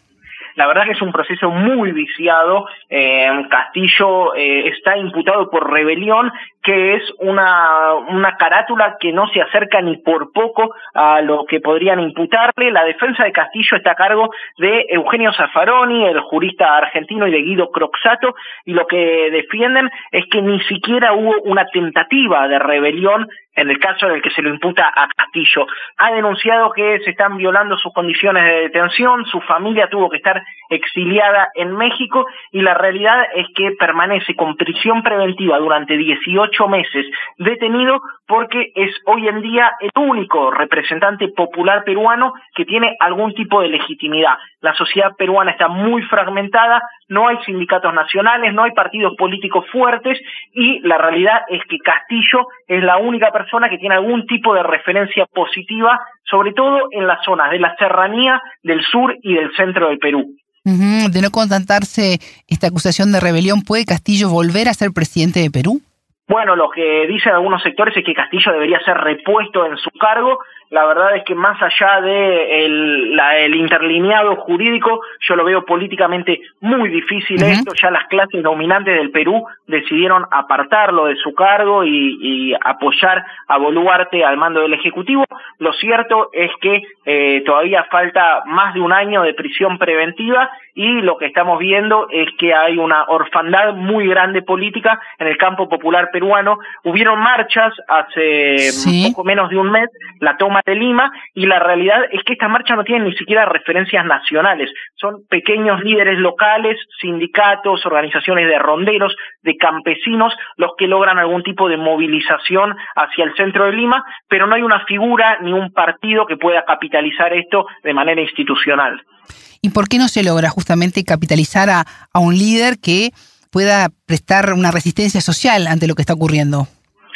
La verdad que es un proceso muy viciado. Eh, Castillo eh, está imputado por rebelión, que es una, una carátula que no se acerca ni por poco a lo que podrían imputarle. La defensa de Castillo está a cargo de Eugenio Zaffaroni, el jurista argentino, y de Guido Croxato, y lo que defienden es que ni siquiera hubo una tentativa de rebelión en el caso en el que se lo imputa a Castillo. Ha denunciado que se están violando sus condiciones de detención, su familia tuvo que estar exiliada en México y la realidad es que permanece con prisión preventiva durante 18 meses detenido porque es hoy en día el único representante popular peruano que tiene algún tipo de legitimidad. La sociedad peruana está muy fragmentada, no hay sindicatos nacionales, no hay partidos políticos fuertes y la realidad es que Castillo es la única persona que tiene algún tipo de referencia positiva, sobre todo en las zonas de la serranía del sur y del centro del Perú. De no contentarse esta acusación de rebelión, ¿puede Castillo volver a ser presidente de Perú? Bueno, lo que dicen algunos sectores es que Castillo debería ser repuesto en su cargo la verdad es que más allá de el, interlineado jurídico, yo lo veo políticamente muy difícil esto, ya las clases dominantes del Perú decidieron apartarlo de su cargo y, apoyar a Boluarte al mando del Ejecutivo. Lo cierto es que eh, todavía falta más de un año de prisión preventiva y lo que estamos viendo es que hay una orfandad muy grande política en el campo popular peruano. Hubieron marchas hace poco menos de un mes, la toma de Lima y la realidad es que estas marchas no tienen ni siquiera referencias nacionales, son pequeños líderes locales, sindicatos, organizaciones de ronderos, de campesinos, los que logran algún tipo de movilización hacia el centro de Lima, pero no hay una figura ni un partido que pueda capitalizar esto de manera institucional. ¿Y por qué no se logra justamente capitalizar a, a un líder que pueda prestar una resistencia social ante lo que está ocurriendo?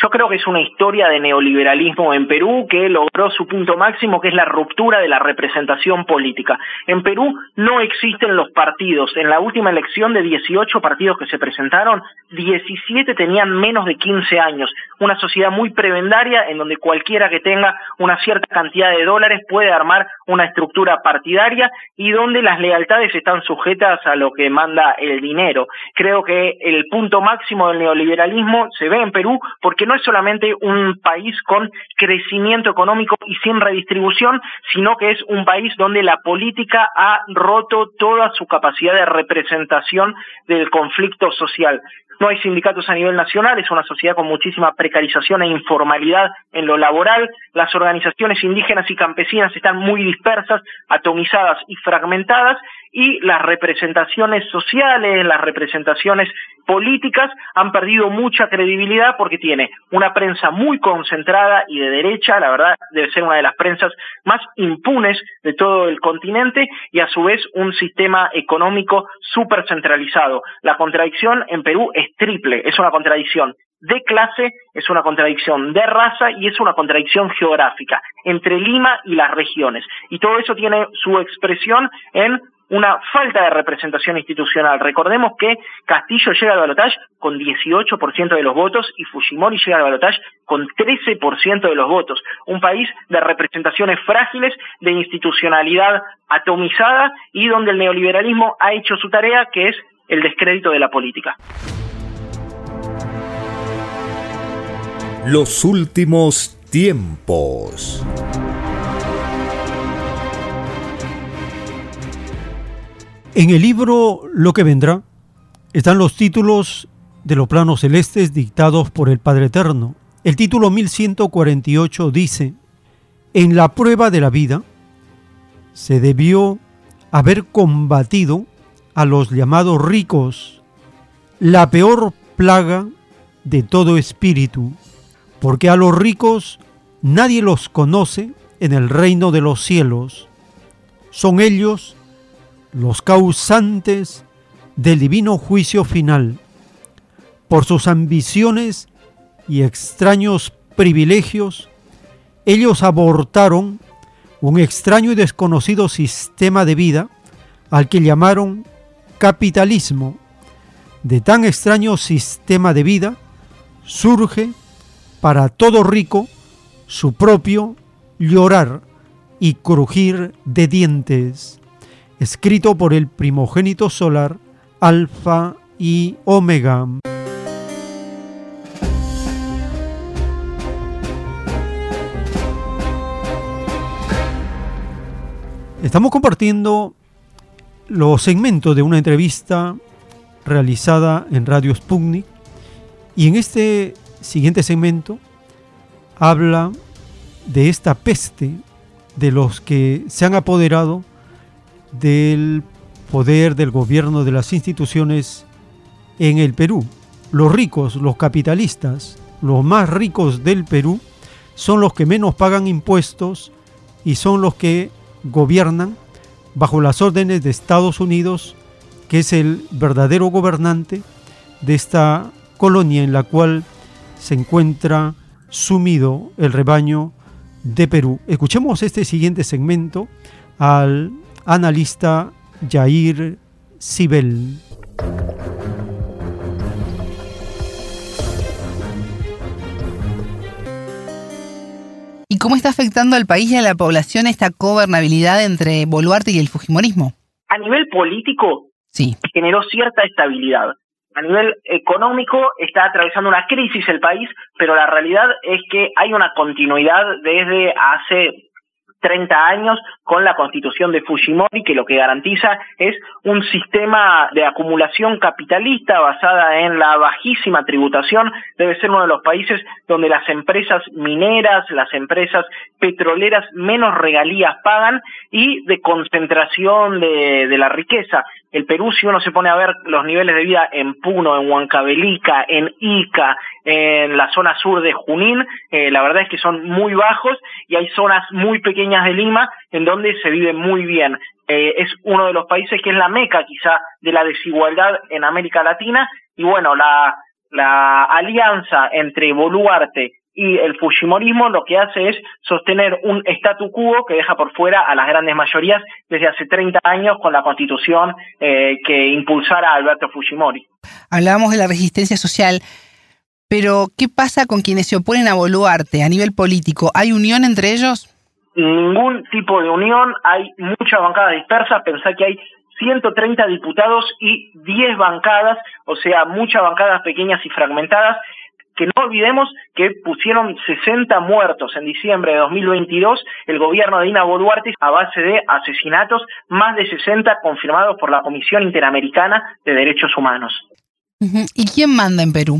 Yo creo que es una historia de neoliberalismo en Perú que logró su punto máximo, que es la ruptura de la representación política. En Perú no existen los partidos. En la última elección de 18 partidos que se presentaron, 17 tenían menos de 15 años. Una sociedad muy prebendaria en donde cualquiera que tenga una cierta cantidad de dólares puede armar una estructura partidaria y donde las lealtades están sujetas a lo que manda el dinero. Creo que el punto máximo del neoliberalismo se ve en Perú porque no no es solamente un país con crecimiento económico y sin redistribución, sino que es un país donde la política ha roto toda su capacidad de representación del conflicto social. No hay sindicatos a nivel nacional, es una sociedad con muchísima precarización e informalidad en lo laboral. Las organizaciones indígenas y campesinas están muy dispersas, atomizadas y fragmentadas y las representaciones sociales, las representaciones políticas han perdido mucha credibilidad porque tiene una prensa muy concentrada y de derecha, la verdad debe ser una de las prensas más impunes de todo el continente y a su vez un sistema económico súper centralizado. La contradicción en Perú es triple, es una contradicción de clase, es una contradicción de raza y es una contradicción geográfica entre Lima y las regiones. Y todo eso tiene su expresión en una falta de representación institucional. Recordemos que Castillo llega al balotaje con 18% de los votos y Fujimori llega al balotaje con 13% de los votos. Un país de representaciones frágiles, de institucionalidad atomizada y donde el neoliberalismo ha hecho su tarea, que es el descrédito de la política. Los últimos tiempos. En el libro Lo que vendrá están los títulos de los planos celestes dictados por el Padre Eterno. El título 1148 dice, en la prueba de la vida se debió haber combatido a los llamados ricos, la peor plaga de todo espíritu, porque a los ricos nadie los conoce en el reino de los cielos. Son ellos los causantes del divino juicio final. Por sus ambiciones y extraños privilegios, ellos abortaron un extraño y desconocido sistema de vida al que llamaron capitalismo. De tan extraño sistema de vida surge para todo rico su propio llorar y crujir de dientes, escrito por el primogénito solar Alfa y Omega. Estamos compartiendo los segmentos de una entrevista realizada en Radio Sputnik y en este siguiente segmento habla de esta peste de los que se han apoderado del poder del gobierno de las instituciones en el Perú. Los ricos, los capitalistas, los más ricos del Perú, son los que menos pagan impuestos y son los que gobiernan bajo las órdenes de Estados Unidos, que es el verdadero gobernante de esta colonia en la cual se encuentra sumido el rebaño de Perú. Escuchemos este siguiente segmento al analista Jair Sibel. ¿Y cómo está afectando al país y a la población esta gobernabilidad entre Boluarte y el Fujimorismo? A nivel político, sí. generó cierta estabilidad. A nivel económico está atravesando una crisis el país, pero la realidad es que hay una continuidad desde hace 30 años con la constitución de Fujimori, que lo que garantiza es un sistema de acumulación capitalista basada en la bajísima tributación. Debe ser uno de los países donde las empresas mineras, las empresas petroleras menos regalías pagan y de concentración de, de la riqueza. El Perú, si uno se pone a ver los niveles de vida en Puno, en Huancavelica, en Ica, en la zona sur de Junín, eh, la verdad es que son muy bajos y hay zonas muy pequeñas de Lima en donde se vive muy bien. Eh, es uno de los países que es la meca quizá de la desigualdad en América Latina y bueno, la, la alianza entre Boluarte y el Fujimorismo lo que hace es sostener un statu quo que deja por fuera a las grandes mayorías desde hace 30 años con la constitución eh, que impulsara Alberto Fujimori. Hablábamos de la resistencia social, pero ¿qué pasa con quienes se oponen a Boluarte a nivel político? ¿Hay unión entre ellos? Ningún tipo de unión, hay muchas bancadas dispersas, pensá que hay 130 diputados y 10 bancadas, o sea, muchas bancadas pequeñas y fragmentadas, que no olvidemos que pusieron 60 muertos en diciembre de 2022 el gobierno de Dina Boluarte a base de asesinatos, más de 60 confirmados por la Comisión Interamericana de Derechos Humanos. ¿Y quién manda en Perú?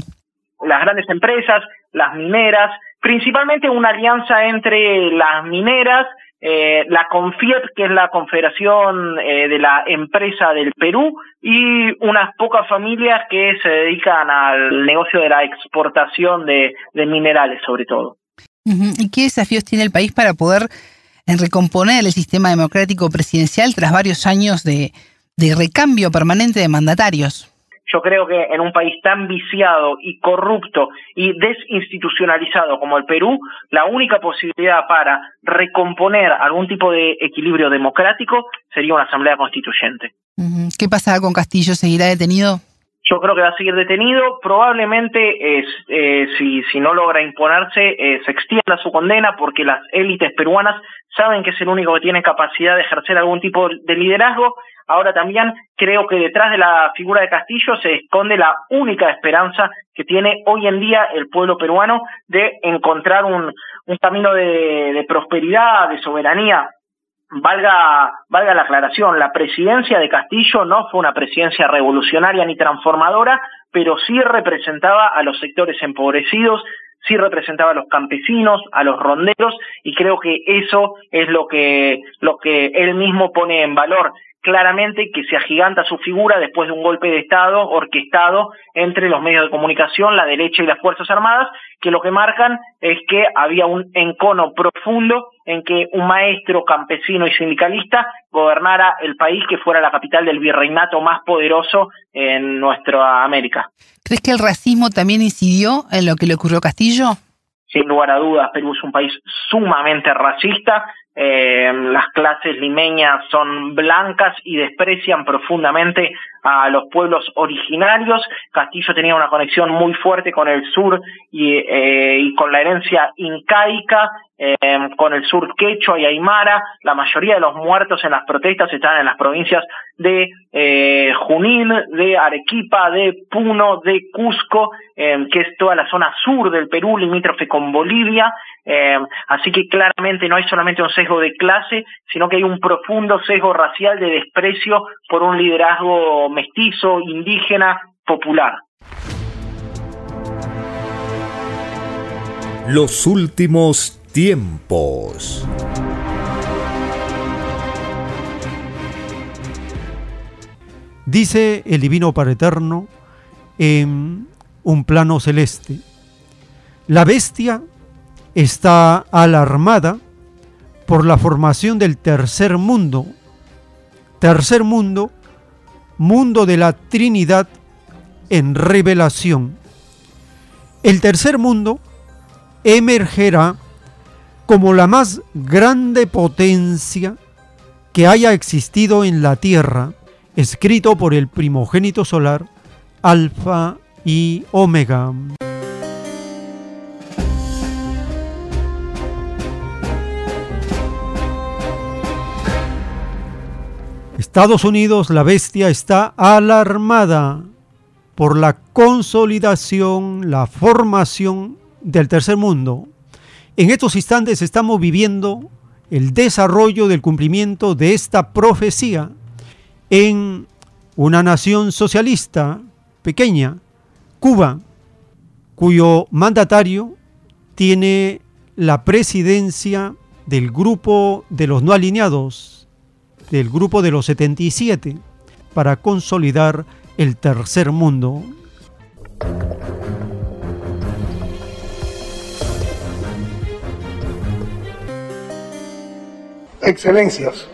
Las grandes empresas, las mineras, principalmente una alianza entre las mineras, eh, la CONFIEP, que es la Confederación eh, de la Empresa del Perú, y unas pocas familias que se dedican al negocio de la exportación de, minerales, sobre todo. ¿Y qué desafíos tiene el país para poder recomponer el sistema democrático presidencial tras varios años de recambio permanente de mandatarios? Yo creo que en un país tan viciado y corrupto y desinstitucionalizado como el Perú, la única posibilidad para recomponer algún tipo de equilibrio democrático sería una asamblea constituyente. ¿Qué pasará con Castillo? ¿Seguirá detenido? Yo creo que va a seguir detenido. Probablemente, eh, si, si no logra imponerse, eh, se extienda su condena porque las élites peruanas saben que es el único que tiene capacidad de ejercer algún tipo de liderazgo. Ahora también creo que detrás de la figura de Castillo se esconde la única esperanza que tiene hoy en día el pueblo peruano de encontrar un, camino de prosperidad, de soberanía. Valga, valga la aclaración, la presidencia de Castillo no fue una presidencia revolucionaria ni transformadora, pero sí representaba a los sectores empobrecidos, sí representaba a los campesinos, a los ronderos, y creo que eso es lo que, lo que él mismo pone en valor claramente que se agiganta su figura después de un golpe de Estado orquestado entre los medios de comunicación, la derecha y las Fuerzas Armadas, que lo que marcan es que había un encono profundo en que un maestro campesino y sindicalista gobernara el país que fuera la capital del virreinato más poderoso en nuestra América. ¿Crees que el racismo también incidió en lo que le ocurrió a Castillo? Sin lugar a dudas, Perú es un país sumamente racista, eh, las clases limeñas son blancas y desprecian profundamente a los pueblos originarios. Castillo tenía una conexión muy fuerte con el sur y, eh, y con la herencia incaica, eh, con el sur quechua y aymara. La mayoría de los muertos en las protestas están en las provincias de eh, Junín, de Arequipa, de Puno, de Cusco, eh, que es toda la zona sur del Perú, limítrofe con Bolivia. Eh, así que claramente no hay solamente un sesgo de clase, sino que hay un profundo sesgo racial de desprecio por un liderazgo mestizo, indígena, popular. Los últimos tiempos. Dice el Divino Padre Eterno en un plano celeste, la bestia está alarmada por la formación del tercer mundo. Tercer mundo, mundo de la Trinidad en revelación. El tercer mundo emergerá como la más grande potencia que haya existido en la Tierra, escrito por el primogénito solar, Alfa y Omega. Estados Unidos, la bestia, está alarmada por la consolidación, la formación del tercer mundo. En estos instantes estamos viviendo el desarrollo del cumplimiento de esta profecía en una nación socialista pequeña, Cuba, cuyo mandatario tiene la presidencia del grupo de los no alineados, del grupo de los 77, para consolidar el tercer mundo. Excelencias,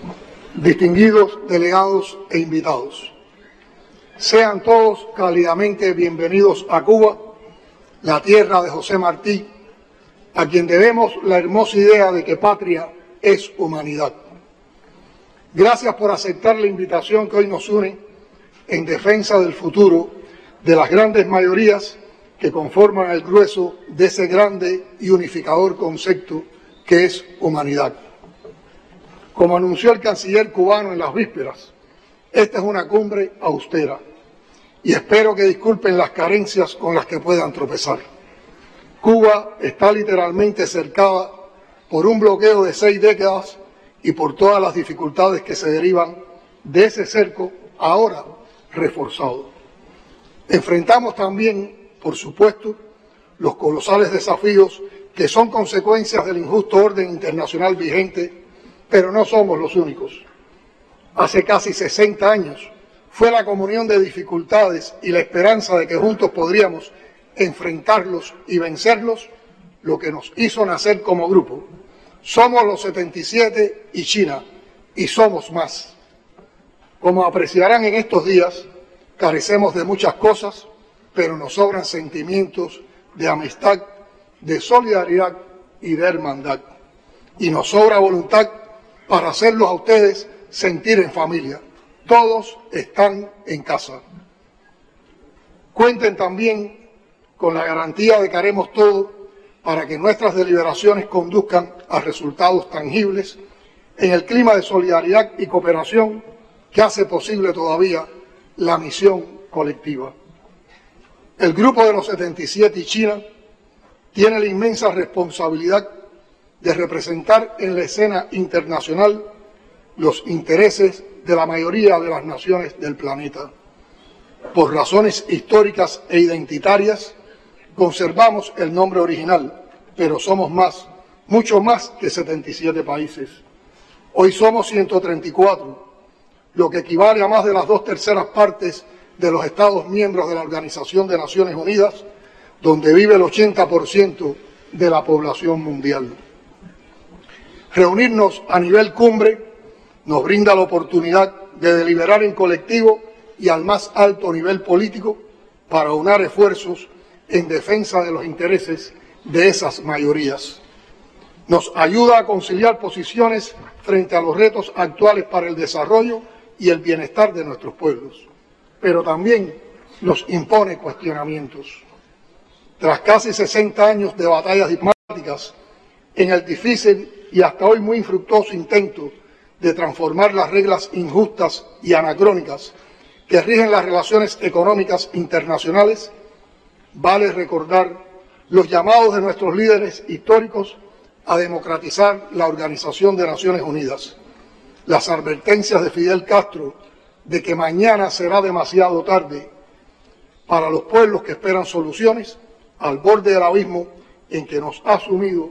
distinguidos delegados e invitados, sean todos cálidamente bienvenidos a Cuba, la tierra de José Martí, a quien debemos la hermosa idea de que patria es humanidad. Gracias por aceptar la invitación que hoy nos une en defensa del futuro de las grandes mayorías que conforman el grueso de ese grande y unificador concepto que es humanidad. Como anunció el canciller cubano en las vísperas, esta es una cumbre austera y espero que disculpen las carencias con las que puedan tropezar. Cuba está literalmente cercada por un bloqueo de seis décadas y por todas las dificultades que se derivan de ese cerco ahora reforzado. Enfrentamos también, por supuesto, los colosales desafíos que son consecuencias del injusto orden internacional vigente pero no somos los únicos. Hace casi 60 años fue la comunión de dificultades y la esperanza de que juntos podríamos enfrentarlos y vencerlos lo que nos hizo nacer como grupo. Somos los 77 y China, y somos más. Como apreciarán en estos días, carecemos de muchas cosas, pero nos sobran sentimientos de amistad, de solidaridad y de hermandad. Y nos sobra voluntad para hacerlos a ustedes sentir en familia. Todos están en casa. Cuenten también con la garantía de que haremos todo para que nuestras deliberaciones conduzcan a resultados tangibles en el clima de solidaridad y cooperación que hace posible todavía la misión colectiva. El Grupo de los 77 y China tiene la inmensa responsabilidad de representar en la escena internacional los intereses de la mayoría de las naciones del planeta. Por razones históricas e identitarias, conservamos el nombre original, pero somos más, mucho más que 77 países. Hoy somos 134, lo que equivale a más de las dos terceras partes de los Estados miembros de la Organización de Naciones Unidas, donde vive el 80% de la población mundial. Reunirnos a nivel cumbre nos brinda la oportunidad de deliberar en colectivo y al más alto nivel político para unar esfuerzos en defensa de los intereses de esas mayorías. Nos ayuda a conciliar posiciones frente a los retos actuales para el desarrollo y el bienestar de nuestros pueblos, pero también nos impone cuestionamientos. Tras casi 60 años de batallas diplomáticas, en el difícil y hasta hoy muy infructuoso intento de transformar las reglas injustas y anacrónicas que rigen las relaciones económicas internacionales, vale recordar los llamados de nuestros líderes históricos a democratizar la Organización de Naciones Unidas, las advertencias de Fidel Castro de que mañana será demasiado tarde para los pueblos que esperan soluciones al borde del abismo en que nos ha sumido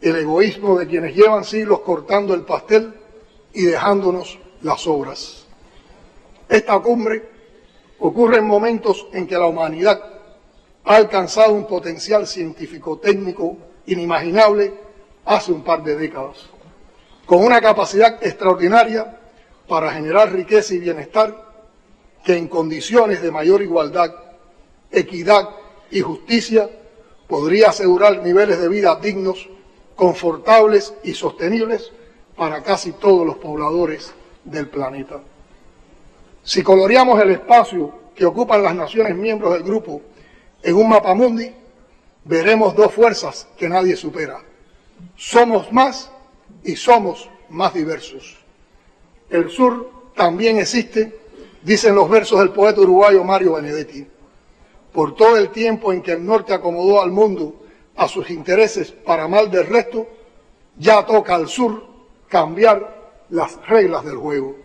el egoísmo de quienes llevan siglos cortando el pastel y dejándonos las obras. Esta cumbre ocurre en momentos en que la humanidad ha alcanzado un potencial científico-técnico inimaginable hace un par de décadas, con una capacidad extraordinaria para generar riqueza y bienestar que en condiciones de mayor igualdad, equidad y justicia podría asegurar niveles de vida dignos, confortables y sostenibles para casi todos los pobladores del planeta. Si coloreamos el espacio que ocupan las naciones miembros del grupo en un mapa mundi, veremos dos fuerzas que nadie supera. Somos más y somos más diversos. El sur también existe, dicen los versos del poeta uruguayo Mario Benedetti. Por todo el tiempo en que el norte acomodó al mundo a sus intereses para mal del resto, ya toca al sur cambiar las reglas del juego.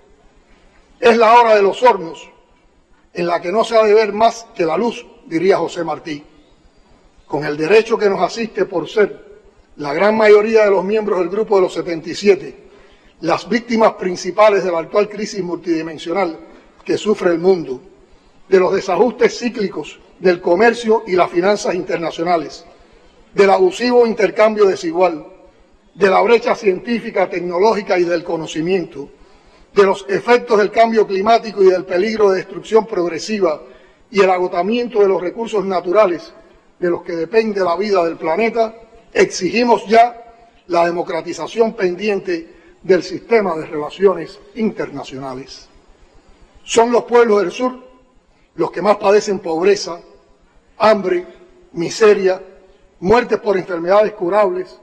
Es la hora de los hornos, en la que no se ha de ver más que la luz, diría José Martí, con el derecho que nos asiste por ser la gran mayoría de los miembros del grupo de los 77, las víctimas principales de la actual crisis multidimensional que sufre el mundo, de los desajustes cíclicos del comercio y las finanzas internacionales, del abusivo intercambio desigual, de la brecha científica, tecnológica y del conocimiento, de los efectos del cambio climático y del peligro de destrucción progresiva y el agotamiento de los recursos naturales de los que depende la vida del planeta, exigimos ya la democratización pendiente del sistema de relaciones internacionales. Son los pueblos del sur los que más padecen pobreza, hambre, miseria, muertes por enfermedades curables,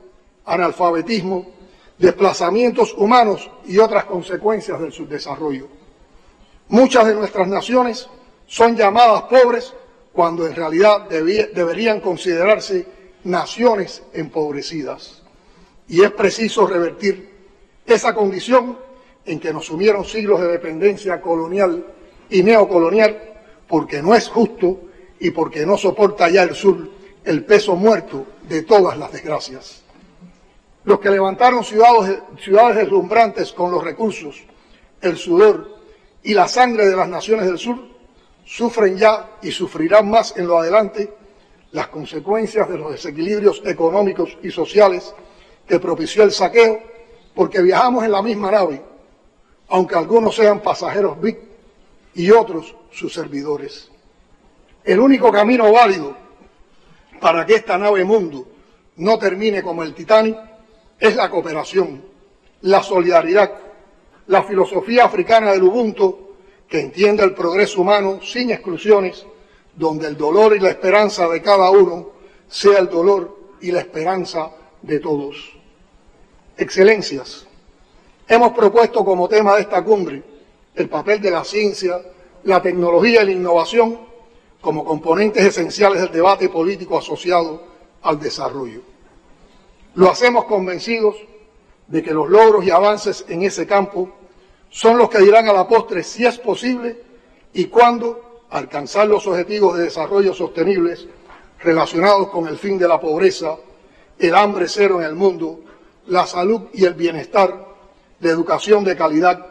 analfabetismo, desplazamientos humanos y otras consecuencias del subdesarrollo. Muchas de nuestras naciones son llamadas pobres cuando en realidad deberían considerarse naciones empobrecidas. Y es preciso revertir esa condición en que nos sumieron siglos de dependencia colonial y neocolonial, porque no es justo y porque no soporta ya el sur el peso muerto de todas las desgracias. Los que levantaron ciudades, ciudades deslumbrantes con los recursos, el sudor y la sangre de las naciones del sur, sufren ya y sufrirán más en lo adelante las consecuencias de los desequilibrios económicos y sociales que propició el saqueo, porque viajamos en la misma nave, aunque algunos sean pasajeros VIP y otros sus servidores. El único camino válido para que esta nave mundo no termine como el Titanic es la cooperación, la solidaridad, la filosofía africana del Ubuntu que entiende el progreso humano sin exclusiones, donde el dolor y la esperanza de cada uno sea el dolor y la esperanza de todos. Excelencias, hemos propuesto como tema de esta cumbre el papel de la ciencia, la tecnología y la innovación como componentes esenciales del debate político asociado al desarrollo. Lo hacemos convencidos de que los logros y avances en ese campo son los que dirán a la postre si es posible y cuándo alcanzar los objetivos de desarrollo sostenibles relacionados con el fin de la pobreza, el hambre cero en el mundo, la salud y el bienestar, la educación de calidad,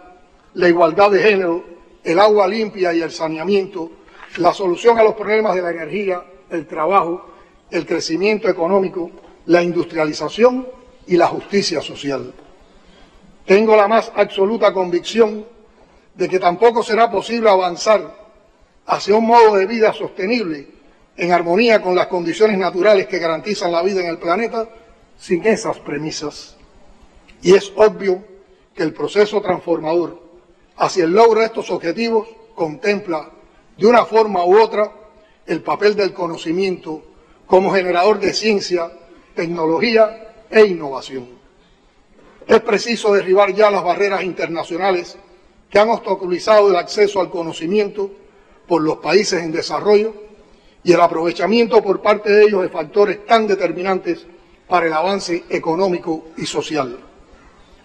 la igualdad de género, el agua limpia y el saneamiento, la solución a los problemas de la energía, el trabajo, el crecimiento económico, la industrialización y la justicia social. Tengo la más absoluta convicción de que tampoco será posible avanzar hacia un modo de vida sostenible en armonía con las condiciones naturales que garantizan la vida en el planeta sin esas premisas. Y es obvio que el proceso transformador hacia el logro de estos objetivos contempla de una forma u otra el papel del conocimiento como generador de ciencia, tecnología e innovación. Es preciso derribar ya las barreras internacionales que han obstaculizado el acceso al conocimiento por los países en desarrollo y el aprovechamiento por parte de ellos de factores tan determinantes para el avance económico y social.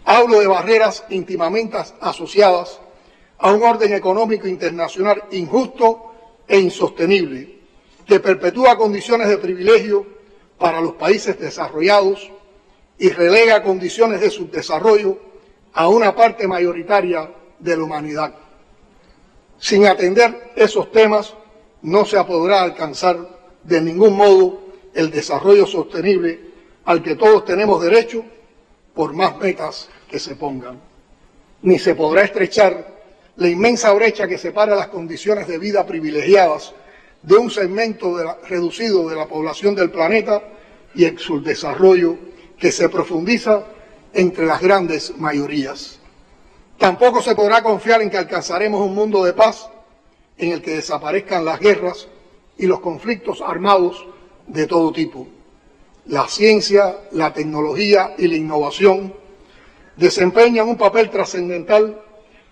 Hablo de barreras íntimamente asociadas a un orden económico internacional injusto e insostenible, que perpetúa condiciones de privilegio para los países desarrollados y relega condiciones de subdesarrollo a una parte mayoritaria de la humanidad. Sin atender esos temas, no se podrá alcanzar de ningún modo el desarrollo sostenible al que todos tenemos derecho por más metas que se pongan. Ni se podrá estrechar la inmensa brecha que separa las condiciones de vida privilegiadas de un segmento reducido de la población del planeta y el subdesarrollo que se profundiza entre las grandes mayorías. Tampoco se podrá confiar en que alcanzaremos un mundo de paz en el que desaparezcan las guerras y los conflictos armados de todo tipo. La ciencia, la tecnología y la innovación desempeñan un papel trascendental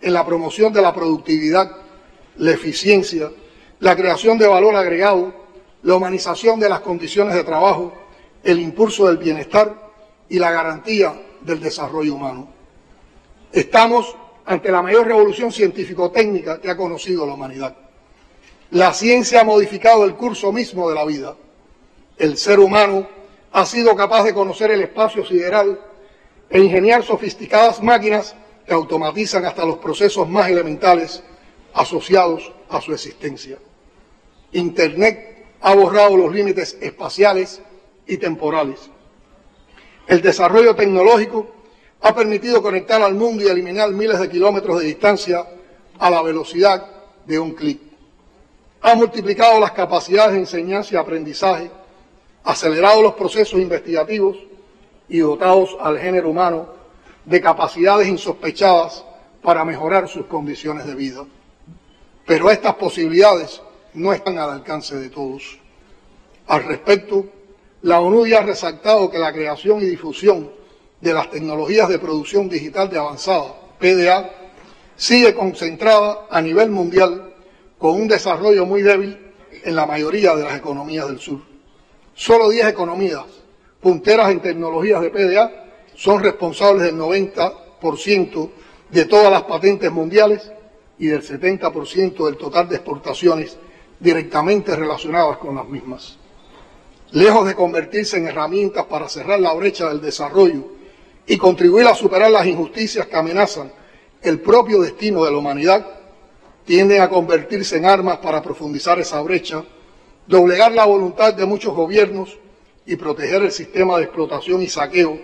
en la promoción de la productividad, la eficiencia, la creación de valor agregado, la humanización de las condiciones de trabajo, el impulso del bienestar y la garantía del desarrollo humano. Estamos ante la mayor revolución científico-técnica que ha conocido la humanidad. La ciencia ha modificado el curso mismo de la vida. El ser humano ha sido capaz de conocer el espacio sideral e ingeniar sofisticadas máquinas que automatizan hasta los procesos más elementales asociados a su existencia. Internet ha borrado los límites espaciales y temporales. El desarrollo tecnológico ha permitido conectar al mundo y eliminar miles de kilómetros de distancia a la velocidad de un clic. Ha multiplicado las capacidades de enseñanza y aprendizaje, acelerado los procesos investigativos y dotados al género humano de capacidades insospechadas para mejorar sus condiciones de vida. Pero estas posibilidades no están al alcance de todos. Al respecto, la ONU ya ha resaltado que la creación y difusión de las tecnologías de producción digital de avanzada, PDA, sigue concentrada a nivel mundial con un desarrollo muy débil en la mayoría de las economías del sur. Solo 10 economías punteras en tecnologías de PDA son responsables del 90% de todas las patentes mundiales y del 70% del total de exportaciones directamente relacionadas con las mismas. Lejos de convertirse en herramientas para cerrar la brecha del desarrollo y contribuir a superar las injusticias que amenazan el propio destino de la humanidad, tienden a convertirse en armas para profundizar esa brecha, doblegar la voluntad de muchos gobiernos y proteger el sistema de explotación y saqueo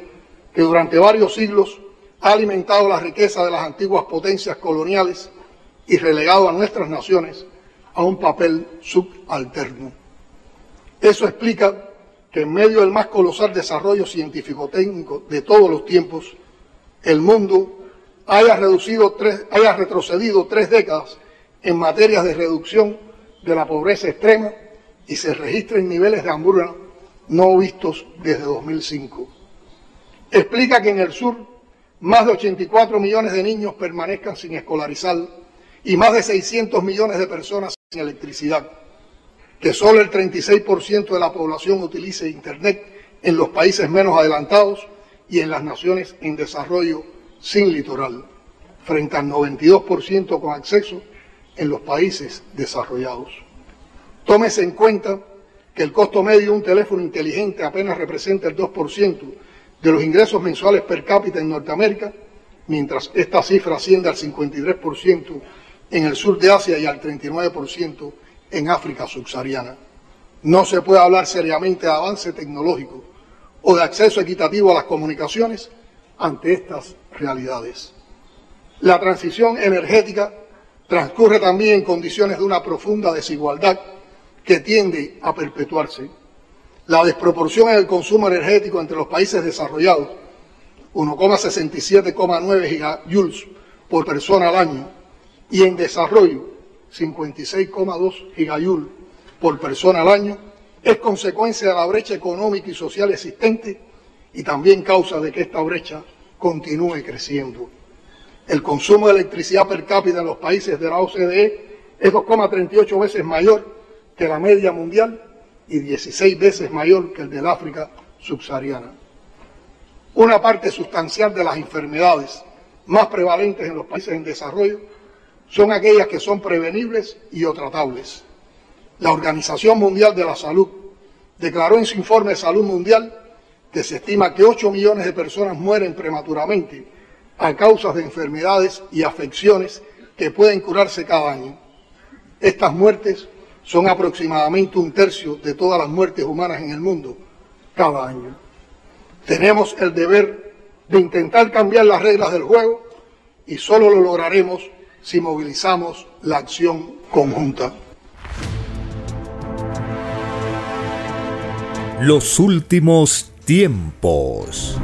que durante varios siglos ha alimentado la riqueza de las antiguas potencias coloniales y relegado a nuestras naciones a un papel subalterno. Eso explica que en medio del más colosal desarrollo científico-técnico de todos los tiempos, el mundo haya, reducido haya retrocedido tres décadas en materias de reducción de la pobreza extrema y se registren niveles de hambruna no vistos desde 2005. Explica que en el sur más de 84 millones de niños permanezcan sin escolarizar y más de 600 millones de personas sin electricidad que solo el 36% de la población utilice Internet en los países menos adelantados y en las naciones en desarrollo sin litoral. frente al 92% con acceso en los países desarrollados. Tómese en cuenta que el costo medio de un teléfono inteligente apenas representa el 2% de los ingresos mensuales per cápita en Norteamérica, mientras esta cifra asciende al 53% en el sur de Asia y al 39% en África subsahariana. No se puede hablar seriamente de avance tecnológico o de acceso equitativo a las comunicaciones ante estas realidades. La transición energética transcurre también en condiciones de una profunda desigualdad que tiende a perpetuarse. La desproporción en el consumo energético entre los países desarrollados, 1,67,9 gigajoules por persona al año, y en desarrollo, 56,2 gigajoules por persona al año, es consecuencia de la brecha económica y social existente y también causa de que esta brecha continúe creciendo. El consumo de electricidad per cápita en los países de la OCDE es 2,38 veces mayor que la media mundial y 16 veces mayor que el del África subsahariana. Una parte sustancial de las enfermedades más prevalentes en los países en desarrollo son aquellas que son prevenibles y o tratables. La Organización Mundial de la Salud declaró en su informe de salud mundial que se estima que 8 millones de personas mueren prematuramente a causa de enfermedades y afecciones que pueden curarse cada año. Estas muertes son aproximadamente un tercio de todas las muertes humanas en el mundo cada año. Tenemos el deber de intentar cambiar las reglas del juego y solo lo lograremos si movilizamos la acción conjunta. Los últimos tiempos.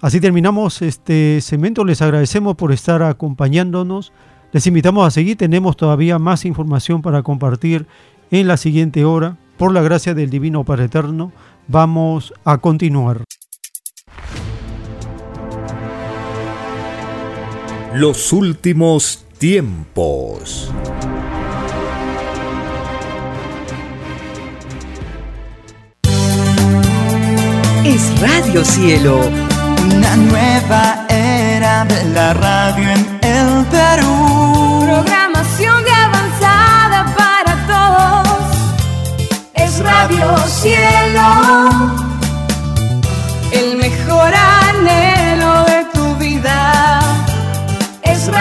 Así terminamos este segmento. Les agradecemos por estar acompañándonos. Les invitamos a seguir. Tenemos todavía más información para compartir en la siguiente hora. Por la gracia del Divino Padre Eterno, vamos a continuar. Los últimos tiempos. Es Radio Cielo una nueva era de la radio en el Perú. Programación de avanzada para todos. Es Radio Cielo.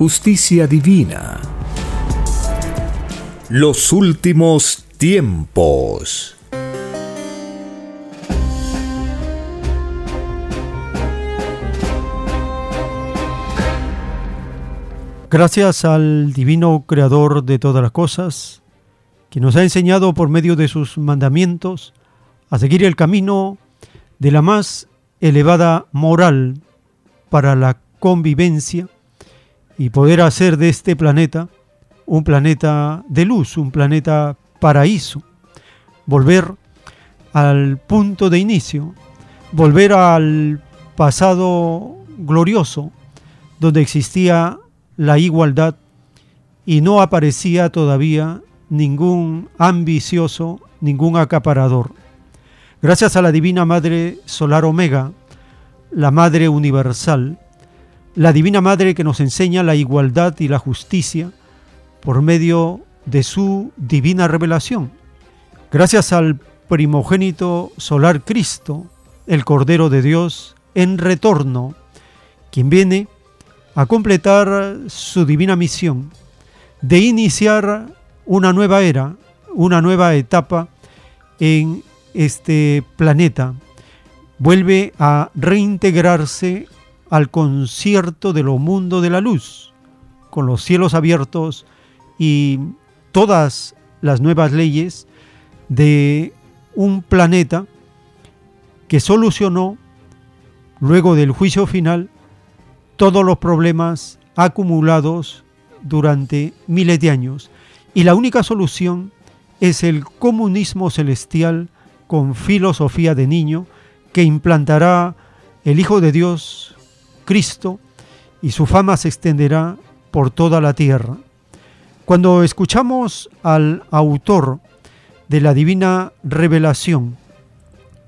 justicia divina. Los últimos tiempos. Gracias al divino creador de todas las cosas, que nos ha enseñado por medio de sus mandamientos a seguir el camino de la más elevada moral para la convivencia y poder hacer de este planeta un planeta de luz, un planeta paraíso, volver al punto de inicio, volver al pasado glorioso, donde existía la igualdad y no aparecía todavía ningún ambicioso, ningún acaparador. Gracias a la Divina Madre Solar Omega, la Madre Universal, la Divina Madre que nos enseña la igualdad y la justicia por medio de su divina revelación. Gracias al primogénito solar Cristo, el Cordero de Dios, en retorno, quien viene a completar su divina misión de iniciar una nueva era, una nueva etapa en este planeta. Vuelve a reintegrarse al concierto de lo mundo de la luz, con los cielos abiertos y todas las nuevas leyes de un planeta que solucionó, luego del juicio final, todos los problemas acumulados durante miles de años. Y la única solución es el comunismo celestial con filosofía de niño que implantará el Hijo de Dios, Cristo, y su fama se extenderá por toda la tierra. Cuando escuchamos al autor de la divina revelación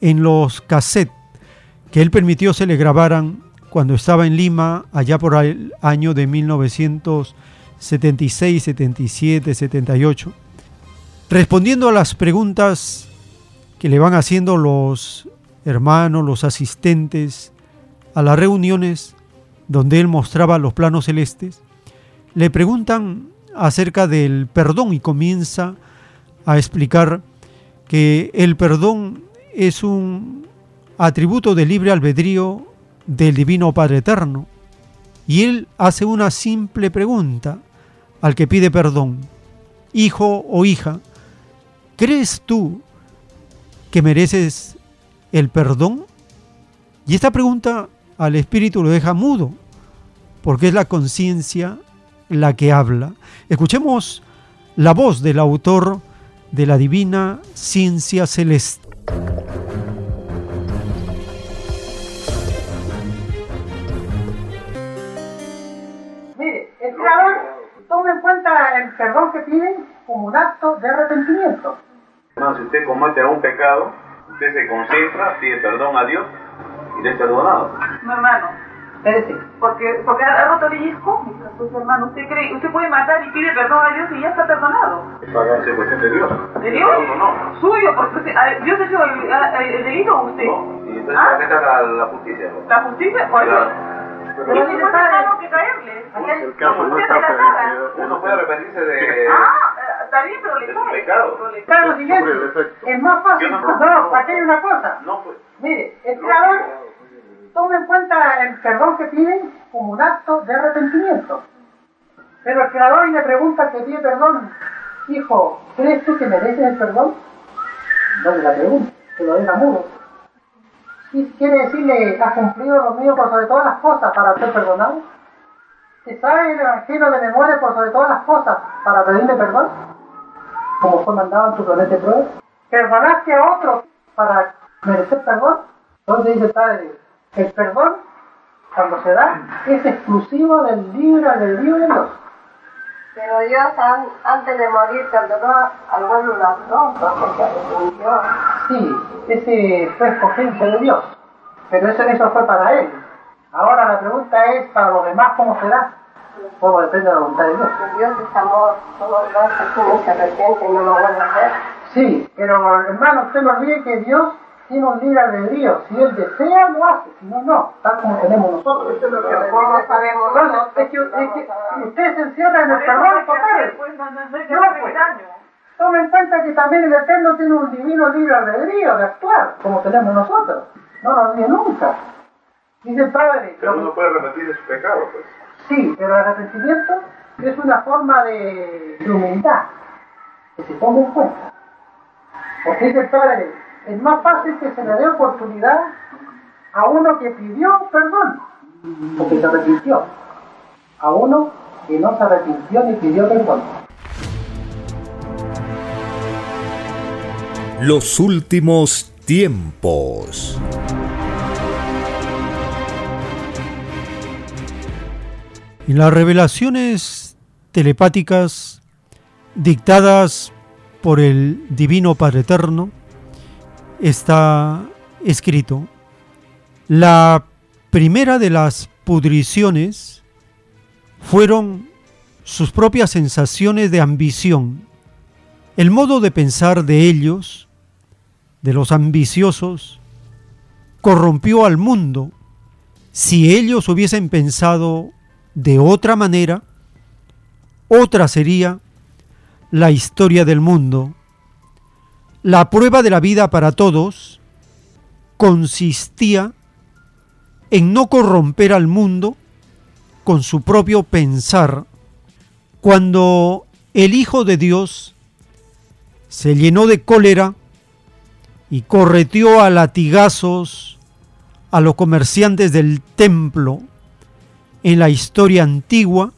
en los cassettes que él permitió se le grabaran cuando estaba en Lima, allá por el año de 1976, 77, 78, respondiendo a las preguntas que le van haciendo los hermanos, los asistentes a las reuniones donde él mostraba los planos celestes, le preguntan acerca del perdón y comienza a explicar que el perdón es un atributo de libre albedrío del Divino Padre Eterno. Y él hace una simple pregunta al que pide perdón. Hijo o hija, ¿crees tú que mereces el perdón? Y esta pregunta al espíritu lo deja mudo, porque es la conciencia la que habla. Escuchemos la voz del autor de la divina ciencia celeste. tome en cuenta el perdón que piden como un acto de arrepentimiento. No, si usted comete un pecado, usted se concentra, pide perdón a Dios y le es perdonado. No, hermano. Espérese. Porque, porque ha roto el disco, pues hermano, usted cree, usted puede matar y pide perdón a Dios y ya está perdonado. Para es cuestión de Dios. ¿De Dios? No, Suyo, porque usted, a- Dios ha hecho el, el- el delito o usted. Y entonces, ¿Ah? ¿para qué está la, la justicia? La justicia, pues. Claro. Pero no tiene nada que caerle. El caso no está. Uno puede arrepentirse de... Ah, eh, está bien, pero le cae. pecado. Claro, siguiente, es más fácil. No- No, aquí hay una cosa. No, pues. Mire, el creador toma en cuenta el perdón que piden como un acto de arrepentimiento. Pero el creador le pregunta que pide perdón. Hijo, ¿crees tú que mereces el perdón? No le la pregunta, que lo deja mudo. Y quiere decirle, has cumplido lo mío por sobre todas las cosas para ser perdonado. ¿Te sabe el Evangelio de memoria por sobre todas las cosas para pedirle perdón? Como fue mandado en tu planeta de prueba. ¿Perdonaste a otro para merecer perdón? Entonces dice el Padre, el perdón, cuando se da, es exclusivo del libre albedrío de Dios. Pero Dios an- antes de morir perdonó al buen ladrón porque arrepintió. Sí, ese fue escogencia de Dios, pero eso, eso fue para él. Ahora la pregunta es, para los demás, ¿cómo será? Todo depende de la voluntad de Dios. Dios es amor, todo lo hace uno se arrepiente y no lo vuelve a hacer. Sí, pero hermano, usted no olvide que Dios tiene un libre albedrío. Si él desea, lo hace. Si no, no. Tal como tenemos nosotros. Eso es lo que nosotros sabemos. Entonces, es que, es que si usted se encierra en el perdón Pues no, pues. daño. Toma en cuenta que también el Eterno tiene un divino libre albedrío de actuar, como tenemos nosotros. No lo olvide nunca. Dice el Padre. Pero uno puede repetir su pecado, pues. Sí, pero el arrepentimiento es una forma de, de humildad, que se tome en cuenta. Porque dice el Padre, es más fácil que se le dé oportunidad a uno que pidió perdón, porque se arrepintió, a uno que no se arrepintió ni pidió perdón. Los últimos tiempos. En las revelaciones telepáticas dictadas por el Divino Padre Eterno está escrito, la primera de las pudriciones fueron sus propias sensaciones de ambición, el modo de pensar de ellos, de los ambiciosos, corrompió al mundo. Si ellos hubiesen pensado de otra manera, otra sería la historia del mundo. La prueba de la vida para todos consistía en no corromper al mundo con su propio pensar. Cuando el Hijo de Dios se llenó de cólera y correteó a latigazos a los comerciantes del templo en la historia antigua,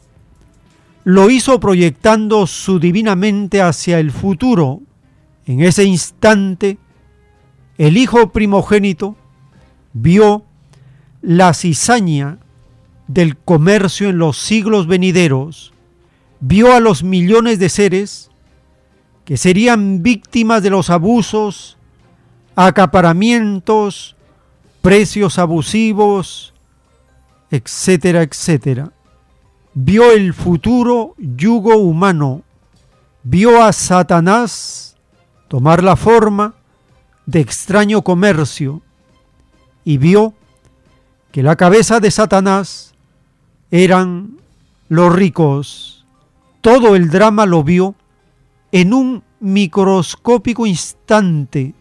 lo hizo proyectando su divinamente hacia el futuro. En ese instante, el Hijo primogénito vio la cizaña del comercio en los siglos venideros, vio a los millones de seres que serían víctimas de los abusos, acaparamientos, precios abusivos, etcétera, etcétera. Vio el futuro yugo humano, vio a Satanás tomar la forma de extraño comercio y vio que la cabeza de Satanás eran los ricos. Todo el drama lo vio en un microscópico instante.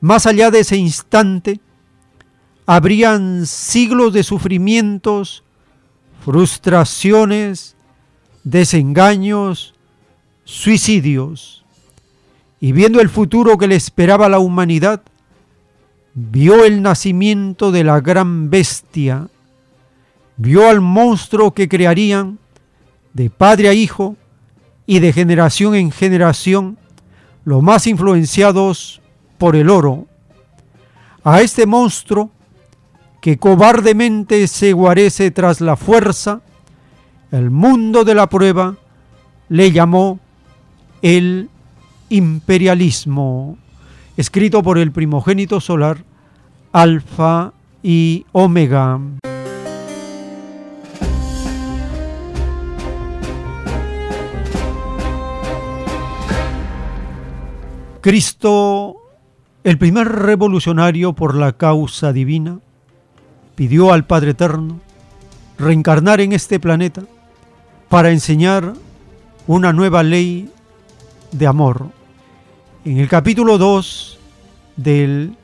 Más allá de ese instante, habrían siglos de sufrimientos, frustraciones, desengaños, suicidios. Y viendo el futuro que le esperaba a la humanidad, vio el nacimiento de la gran bestia, vio al monstruo que crearían de padre a hijo y de generación en generación, los más influenciados por el oro. A este monstruo que cobardemente se guarece tras la fuerza, el mundo de la prueba le llamó el imperialismo, escrito por el primogénito solar, Alfa y Omega. Cristo, el primer revolucionario por la causa divina, pidió al Padre Eterno reencarnar en este planeta para enseñar una nueva ley de amor. En el capítulo 2 del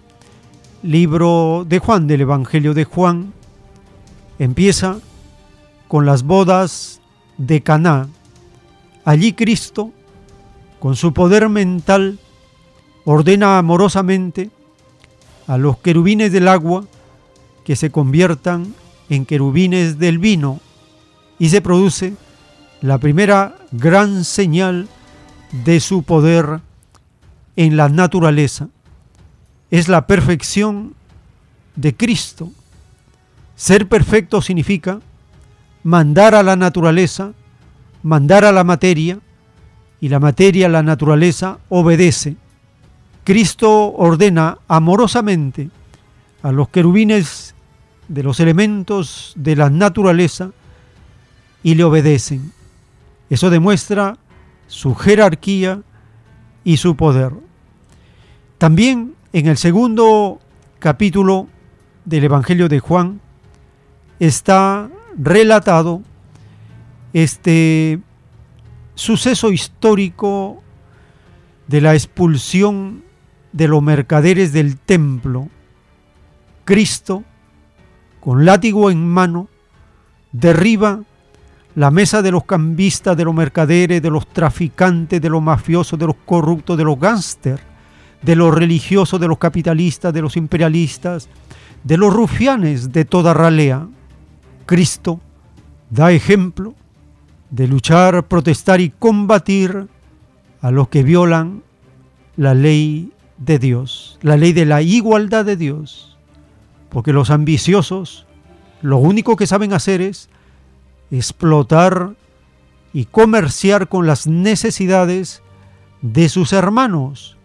libro de Juan, del Evangelio de Juan, empieza con las bodas de Caná. Allí Cristo, con su poder mental, ordena amorosamente a los querubines del agua que se conviertan en querubines del vino y se produce la primera gran señal de su poder en la naturaleza. Es la perfección de Cristo. Ser perfecto significa mandar a la naturaleza, mandar a la materia, y la materia, la naturaleza, obedece. Cristo ordena amorosamente a los querubines de los elementos de la naturaleza y le obedecen. Eso demuestra su jerarquía y su poder. También En el segundo capítulo del Evangelio de Juan está relatado este suceso histórico de la expulsión de los mercaderes del templo. Cristo, con látigo en mano, derriba la mesa de los cambistas, de los mercaderes, de los traficantes, de los mafiosos, de los corruptos, de los gángsters, de los religiosos, de los capitalistas, de los imperialistas, de los rufianes de toda ralea. Cristo da ejemplo de luchar, protestar y combatir a los que violan la ley de Dios, la ley de la igualdad de Dios. Porque los ambiciosos lo único que saben hacer es explotar y comerciar con las necesidades de sus hermanos,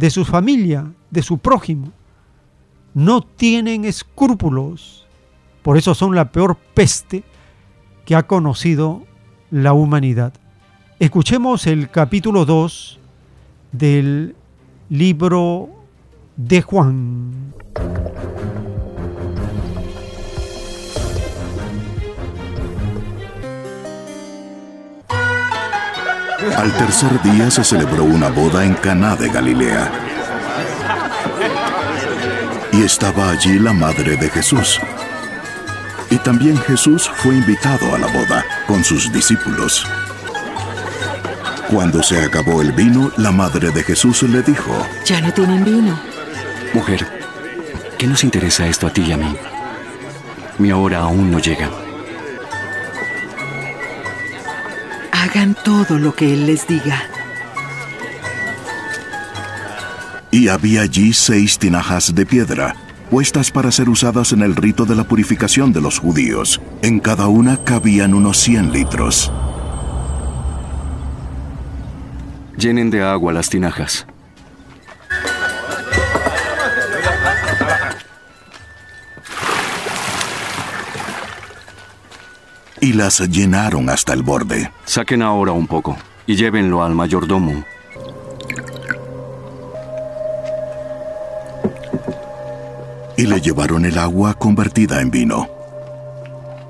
de su familia, de su prójimo. No tienen escrúpulos. Por eso son la peor peste que ha conocido la humanidad. Escuchemos el capítulo 2 del libro de Juan. Al tercer día se celebró una boda en Caná de Galilea. Y estaba allí la madre de Jesús. Y también Jesús fue invitado a la boda con sus discípulos. Cuando se acabó el vino, la madre de Jesús le dijo, Ya no tienen vino. Mujer, ¿qué nos interesa esto a ti y a mí? Mi hora aún no llega. Hagan todo lo que Él les diga. y había allí seis tinajas de piedra, puestas para ser usadas en el rito de la purificación de los judíos. En cada una cabían unos 100 litros. Llenen de agua las tinajas. Y las llenaron hasta el borde. Saquen ahora un poco y llévenlo al mayordomo. y le llevaron el agua convertida en vino.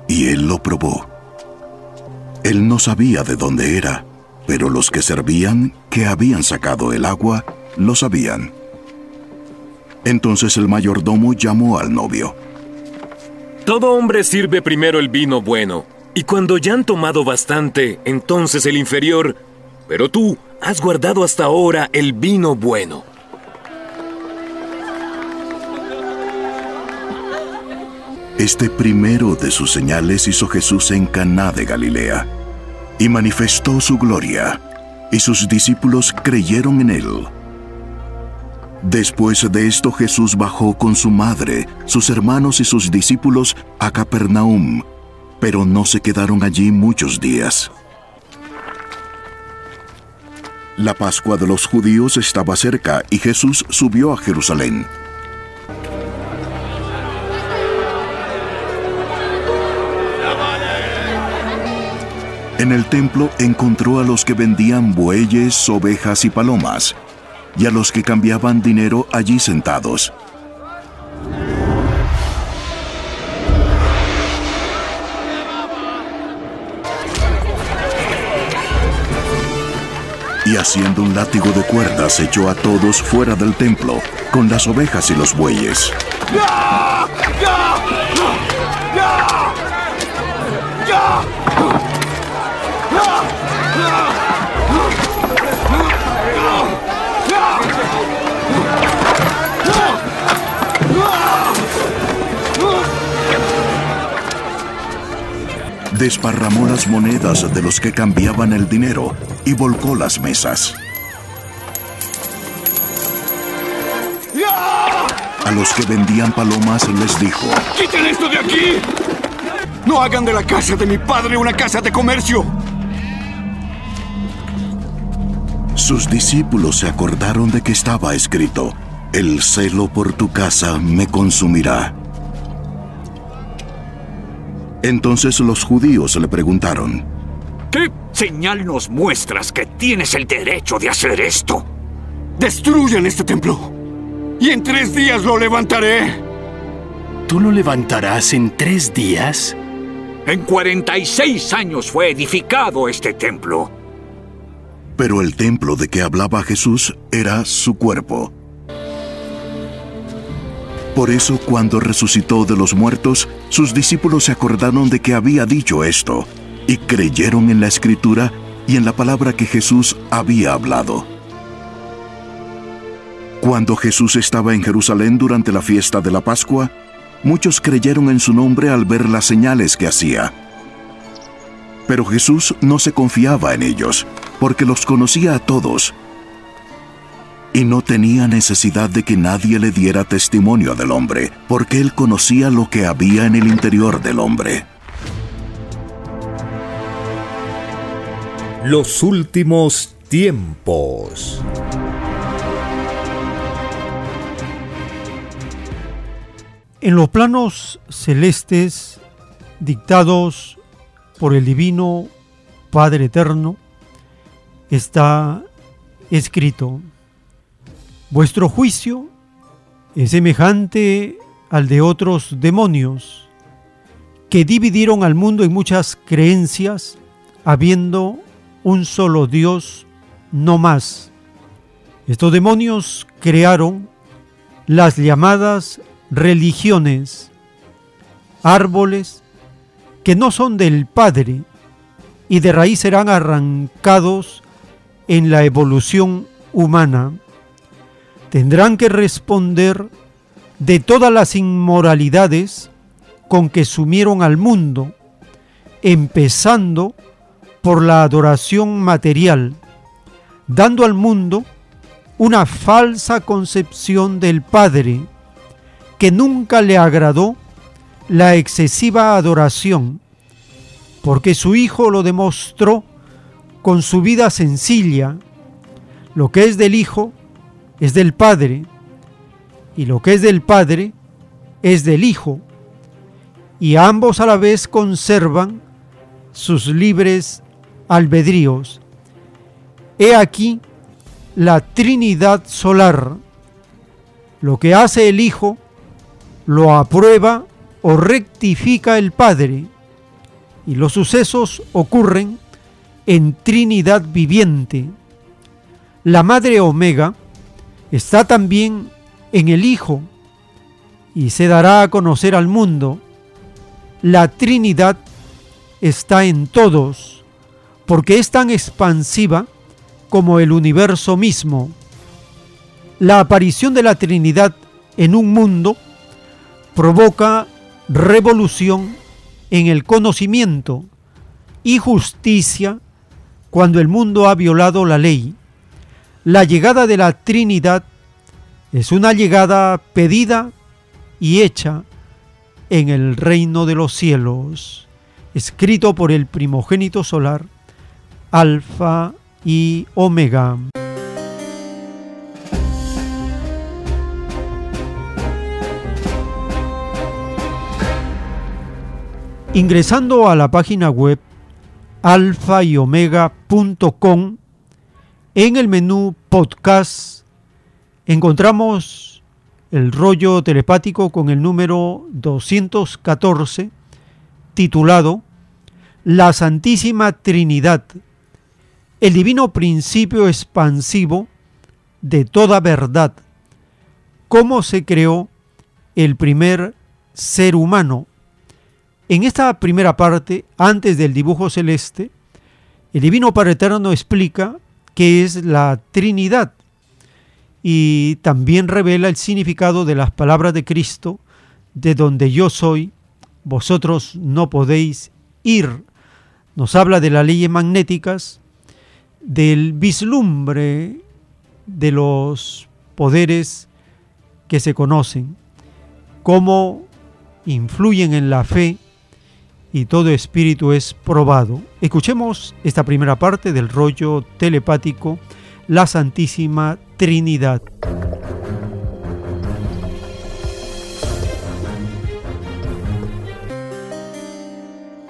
Y él lo probó. Él no sabía de dónde era, pero los que servían, que habían sacado el agua, lo sabían. Entonces el mayordomo llamó al novio. Todo hombre sirve primero el vino bueno, y cuando ya han tomado bastante, entonces el inferior. Pero tú has guardado hasta ahora el vino bueno. Este primero de sus señales hizo Jesús en Caná de Galilea y manifestó su gloria, y sus discípulos creyeron en él. Después de esto Jesús bajó con su madre, sus hermanos y sus discípulos a Capernaum, pero no se quedaron allí muchos días. La Pascua de los judíos estaba cerca y Jesús subió a Jerusalén. En el templo encontró a los que vendían bueyes, ovejas y palomas, y a los que cambiaban dinero allí sentados. Haciendo un látigo de cuerdas echó a todos fuera del templo, con las ovejas y los bueyes. Desparramó las monedas de los que cambiaban el dinero y volcó las mesas. A los que vendían palomas les dijo, ¡Quiten esto de aquí! No hagan de la casa de mi padre una casa de comercio. Sus discípulos se acordaron de que estaba escrito, El celo por tu casa me consumirá. Entonces los judíos le preguntaron, ¿Qué señal nos muestras que tienes el derecho de hacer esto? Destruyan este templo. y en tres días lo levantaré. ¿Tú lo levantarás en tres días? En 46 años fue edificado este templo. Pero el templo de que hablaba Jesús era su cuerpo. Por eso cuando resucitó de los muertos, sus discípulos se acordaron de que había dicho esto, y creyeron en la escritura y en la palabra que Jesús había hablado. Cuando Jesús estaba en Jerusalén durante la fiesta de la Pascua, muchos creyeron en su nombre al ver las señales que hacía. Pero Jesús no se confiaba en ellos, porque los conocía a todos, y no tenía necesidad de que nadie le diera testimonio del hombre, porque él conocía lo que había en el interior del hombre. Los últimos tiempos. En los planos celestes dictados por el Divino Padre Eterno está escrito, vuestro juicio es semejante al de otros demonios que dividieron al mundo en muchas creencias, habiendo un solo Dios, no más. Estos demonios crearon las llamadas religiones, árboles que no son del Padre y de raíz serán arrancados en la evolución humana. Tendrán que responder de todas las inmoralidades con que sumieron al mundo, empezando por la adoración material, dando al mundo una falsa concepción del Padre, que nunca le agradó la excesiva adoración, porque su Hijo lo demostró con su vida sencilla. Lo que es del Hijo es del Padre, y lo que es del Padre es del Hijo, y ambos a la vez conservan sus libres albedríos. He aquí la Trinidad solar. Lo que hace el Hijo lo aprueba o rectifica el Padre, y los sucesos ocurren en Trinidad viviente. La Madre Omega está también en el Hijo y se dará a conocer al mundo. La Trinidad está en todos, porque es tan expansiva como el universo mismo. La aparición de la Trinidad en un mundo provoca revolución en el conocimiento y justicia cuando el mundo ha violado la ley. La llegada de la Trinidad es una llegada pedida y hecha en el reino de los cielos, escrito por el primogénito solar, Alfa y Omega. Ingresando a la página web alfa y en el menú podcast encontramos el rollo telepático con el número 214 titulado La Santísima Trinidad, el divino principio expansivo de toda verdad, cómo se creó el primer ser humano en esta primera parte, antes del dibujo celeste, el Divino Padre Eterno explica qué es la Trinidad y también revela el significado de las palabras de Cristo, de donde yo soy, vosotros no podéis ir. Nos habla de las leyes magnéticas, del vislumbre de los poderes que se conocen, cómo influyen en la fe y todo espíritu es probado. Escuchemos esta primera parte del rollo telepático, la Santísima Trinidad.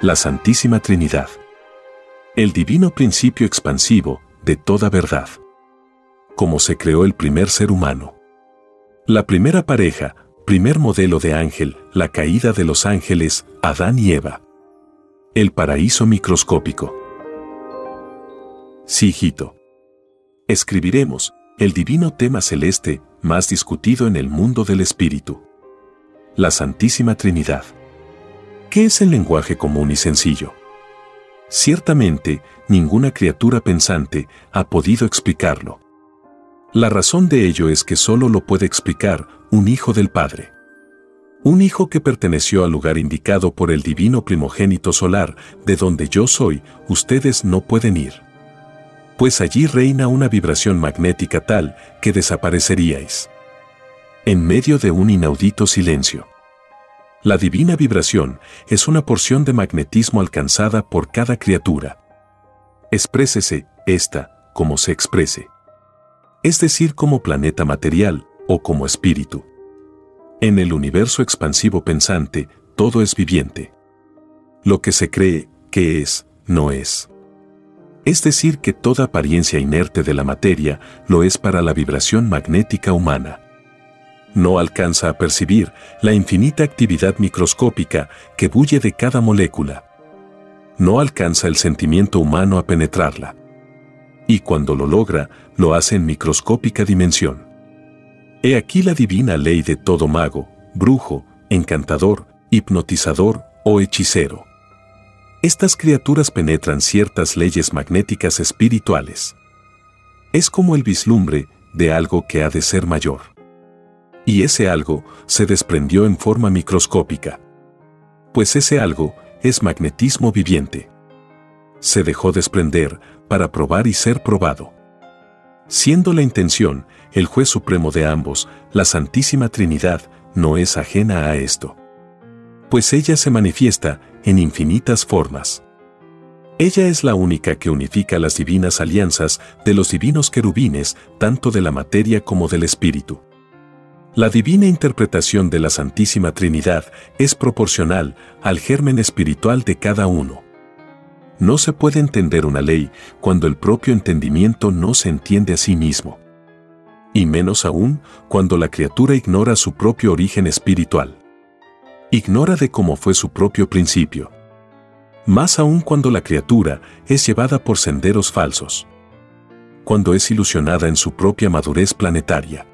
La Santísima Trinidad. El divino principio expansivo de toda verdad. Como se creó el primer ser humano. La primera pareja, primer modelo de ángel, la caída de los ángeles, Adán y Eva. El paraíso microscópico. Sí, hijito. Escribiremos el divino tema celeste más discutido en el mundo del espíritu. La Santísima Trinidad. ¿Qué es el lenguaje común y sencillo? Ciertamente, ninguna criatura pensante ha podido explicarlo. La razón de ello es que solo lo puede explicar un hijo del Padre. Un hijo que perteneció al lugar indicado por el divino primogénito solar, de donde yo soy, ustedes no pueden ir. Pues allí reina una vibración magnética tal que desapareceríais. En medio de un inaudito silencio. La divina vibración es una porción de magnetismo alcanzada por cada criatura. Exprésese, esta, como se exprese. Es decir, como planeta material o como espíritu. En el universo expansivo pensante, todo es viviente. Lo que se cree que es, no es. Es decir, que toda apariencia inerte de la materia lo es para la vibración magnética humana. No alcanza a percibir la infinita actividad microscópica que bulle de cada molécula. No alcanza el sentimiento humano a penetrarla. Y cuando lo logra, lo hace en microscópica dimensión. He aquí la divina ley de todo mago, brujo, encantador, hipnotizador o hechicero. Estas criaturas penetran ciertas leyes magnéticas espirituales. Es como el vislumbre de algo que ha de ser mayor. Y ese algo se desprendió en forma microscópica. Pues ese algo es magnetismo viviente. Se dejó desprender para probar y ser probado. Siendo la intención el juez supremo de ambos, la Santísima Trinidad, no es ajena a esto. Pues ella se manifiesta en infinitas formas. Ella es la única que unifica las divinas alianzas de los divinos querubines, tanto de la materia como del espíritu. La divina interpretación de la Santísima Trinidad es proporcional al germen espiritual de cada uno. No se puede entender una ley cuando el propio entendimiento no se entiende a sí mismo y menos aún cuando la criatura ignora su propio origen espiritual. Ignora de cómo fue su propio principio. Más aún cuando la criatura es llevada por senderos falsos. Cuando es ilusionada en su propia madurez planetaria.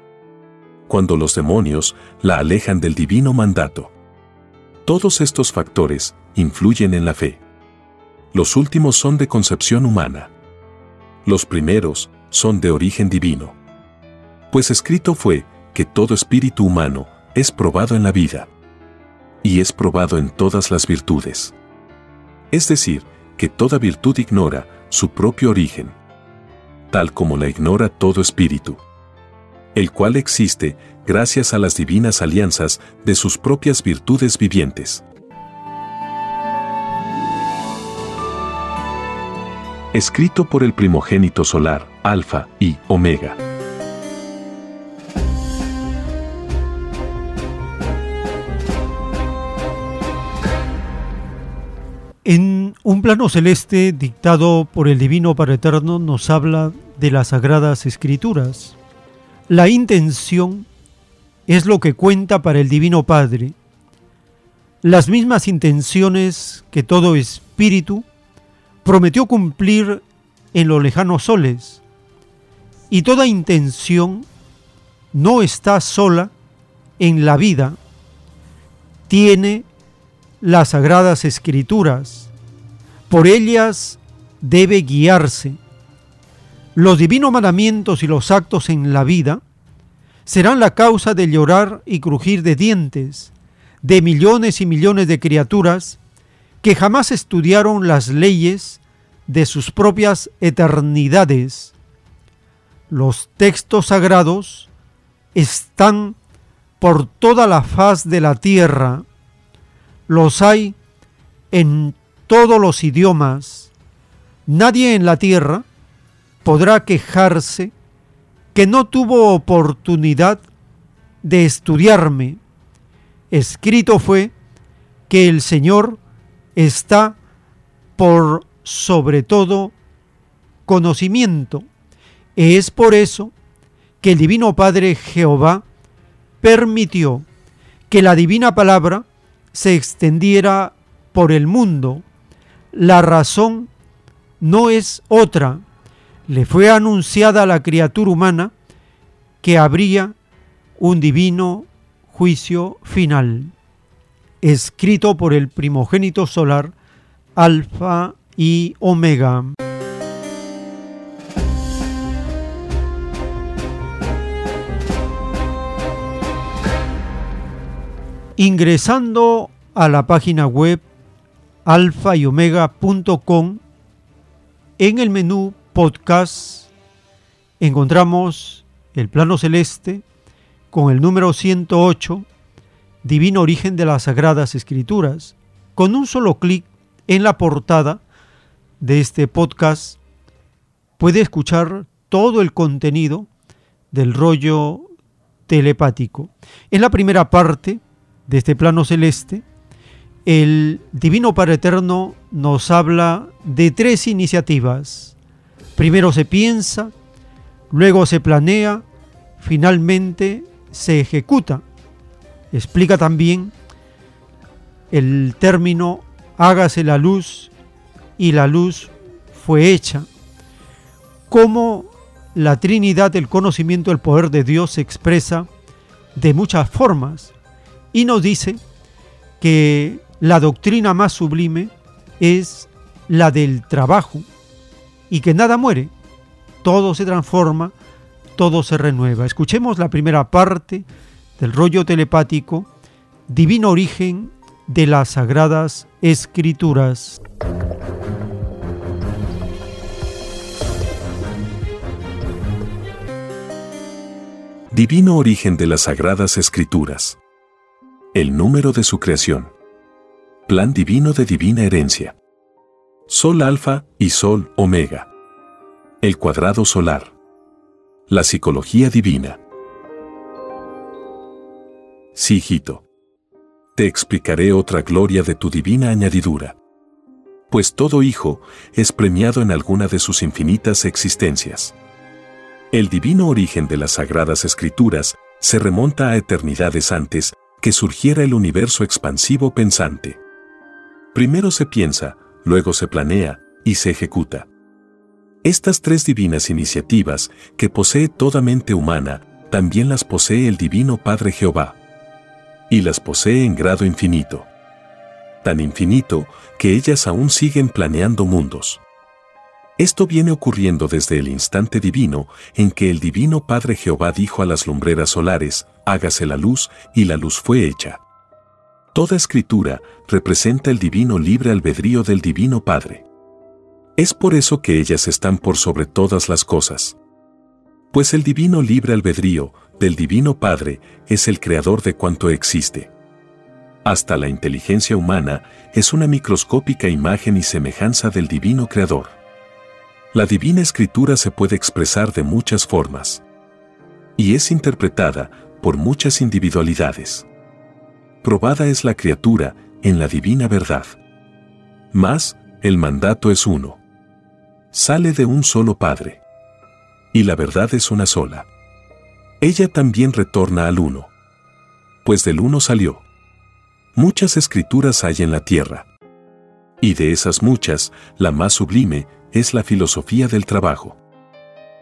Cuando los demonios la alejan del divino mandato. Todos estos factores influyen en la fe. Los últimos son de concepción humana. Los primeros son de origen divino pues escrito fue que todo espíritu humano es probado en la vida y es probado en todas las virtudes. Es decir, que toda virtud ignora su propio origen, tal como la ignora todo espíritu, el cual existe gracias a las divinas alianzas de sus propias virtudes vivientes. Escrito por el primogénito solar, Alfa y Omega. En un plano celeste dictado por el Divino Padre Eterno nos habla de las Sagradas Escrituras. La intención es lo que cuenta para el Divino Padre. Las mismas intenciones que todo espíritu prometió cumplir en los lejanos soles. Y toda intención no está sola en la vida, tiene las sagradas escrituras. Por ellas debe guiarse. Los divinos mandamientos y los actos en la vida serán la causa de llorar y crujir de dientes de millones y millones de criaturas que jamás estudiaron las leyes de sus propias eternidades. Los textos sagrados están por toda la faz de la tierra los hay en todos los idiomas. Nadie en la tierra podrá quejarse que no tuvo oportunidad de estudiarme. Escrito fue que el Señor está por sobre todo conocimiento. Es por eso que el Divino Padre Jehová permitió que la divina palabra se extendiera por el mundo. La razón no es otra. Le fue anunciada a la criatura humana que habría un divino juicio final, escrito por el primogénito solar, Alfa y Omega. Ingresando a la página web alfa y omega.com, en el menú podcast encontramos el plano celeste con el número 108, Divino Origen de las Sagradas Escrituras. Con un solo clic en la portada de este podcast puede escuchar todo el contenido del rollo telepático. En la primera parte de este plano celeste, el Divino Padre Eterno nos habla de tres iniciativas. Primero se piensa, luego se planea, finalmente se ejecuta. Explica también el término hágase la luz y la luz fue hecha. Cómo la Trinidad, el conocimiento, el poder de Dios se expresa de muchas formas y nos dice que la doctrina más sublime es la del trabajo y que nada muere, todo se transforma, todo se renueva. Escuchemos la primera parte del rollo telepático, Divino Origen de las Sagradas Escrituras. Divino Origen de las Sagradas Escrituras. El número de su creación. Plan divino de divina herencia. Sol alfa y Sol omega. El cuadrado solar. La psicología divina. Sí, hijito. Te explicaré otra gloria de tu divina añadidura. Pues todo hijo es premiado en alguna de sus infinitas existencias. El divino origen de las sagradas escrituras se remonta a eternidades antes que surgiera el universo expansivo pensante. Primero se piensa, luego se planea y se ejecuta. Estas tres divinas iniciativas que posee toda mente humana, también las posee el Divino Padre Jehová. Y las posee en grado infinito. Tan infinito que ellas aún siguen planeando mundos. Esto viene ocurriendo desde el instante divino en que el Divino Padre Jehová dijo a las lumbreras solares, hágase la luz, y la luz fue hecha. Toda escritura representa el divino libre albedrío del Divino Padre. Es por eso que ellas están por sobre todas las cosas. Pues el divino libre albedrío del Divino Padre es el creador de cuanto existe. Hasta la inteligencia humana es una microscópica imagen y semejanza del divino creador. La divina escritura se puede expresar de muchas formas y es interpretada por muchas individualidades probada es la criatura en la divina verdad. Mas, el mandato es uno. Sale de un solo Padre. Y la verdad es una sola. Ella también retorna al uno. Pues del uno salió. Muchas escrituras hay en la tierra. Y de esas muchas, la más sublime es la filosofía del trabajo.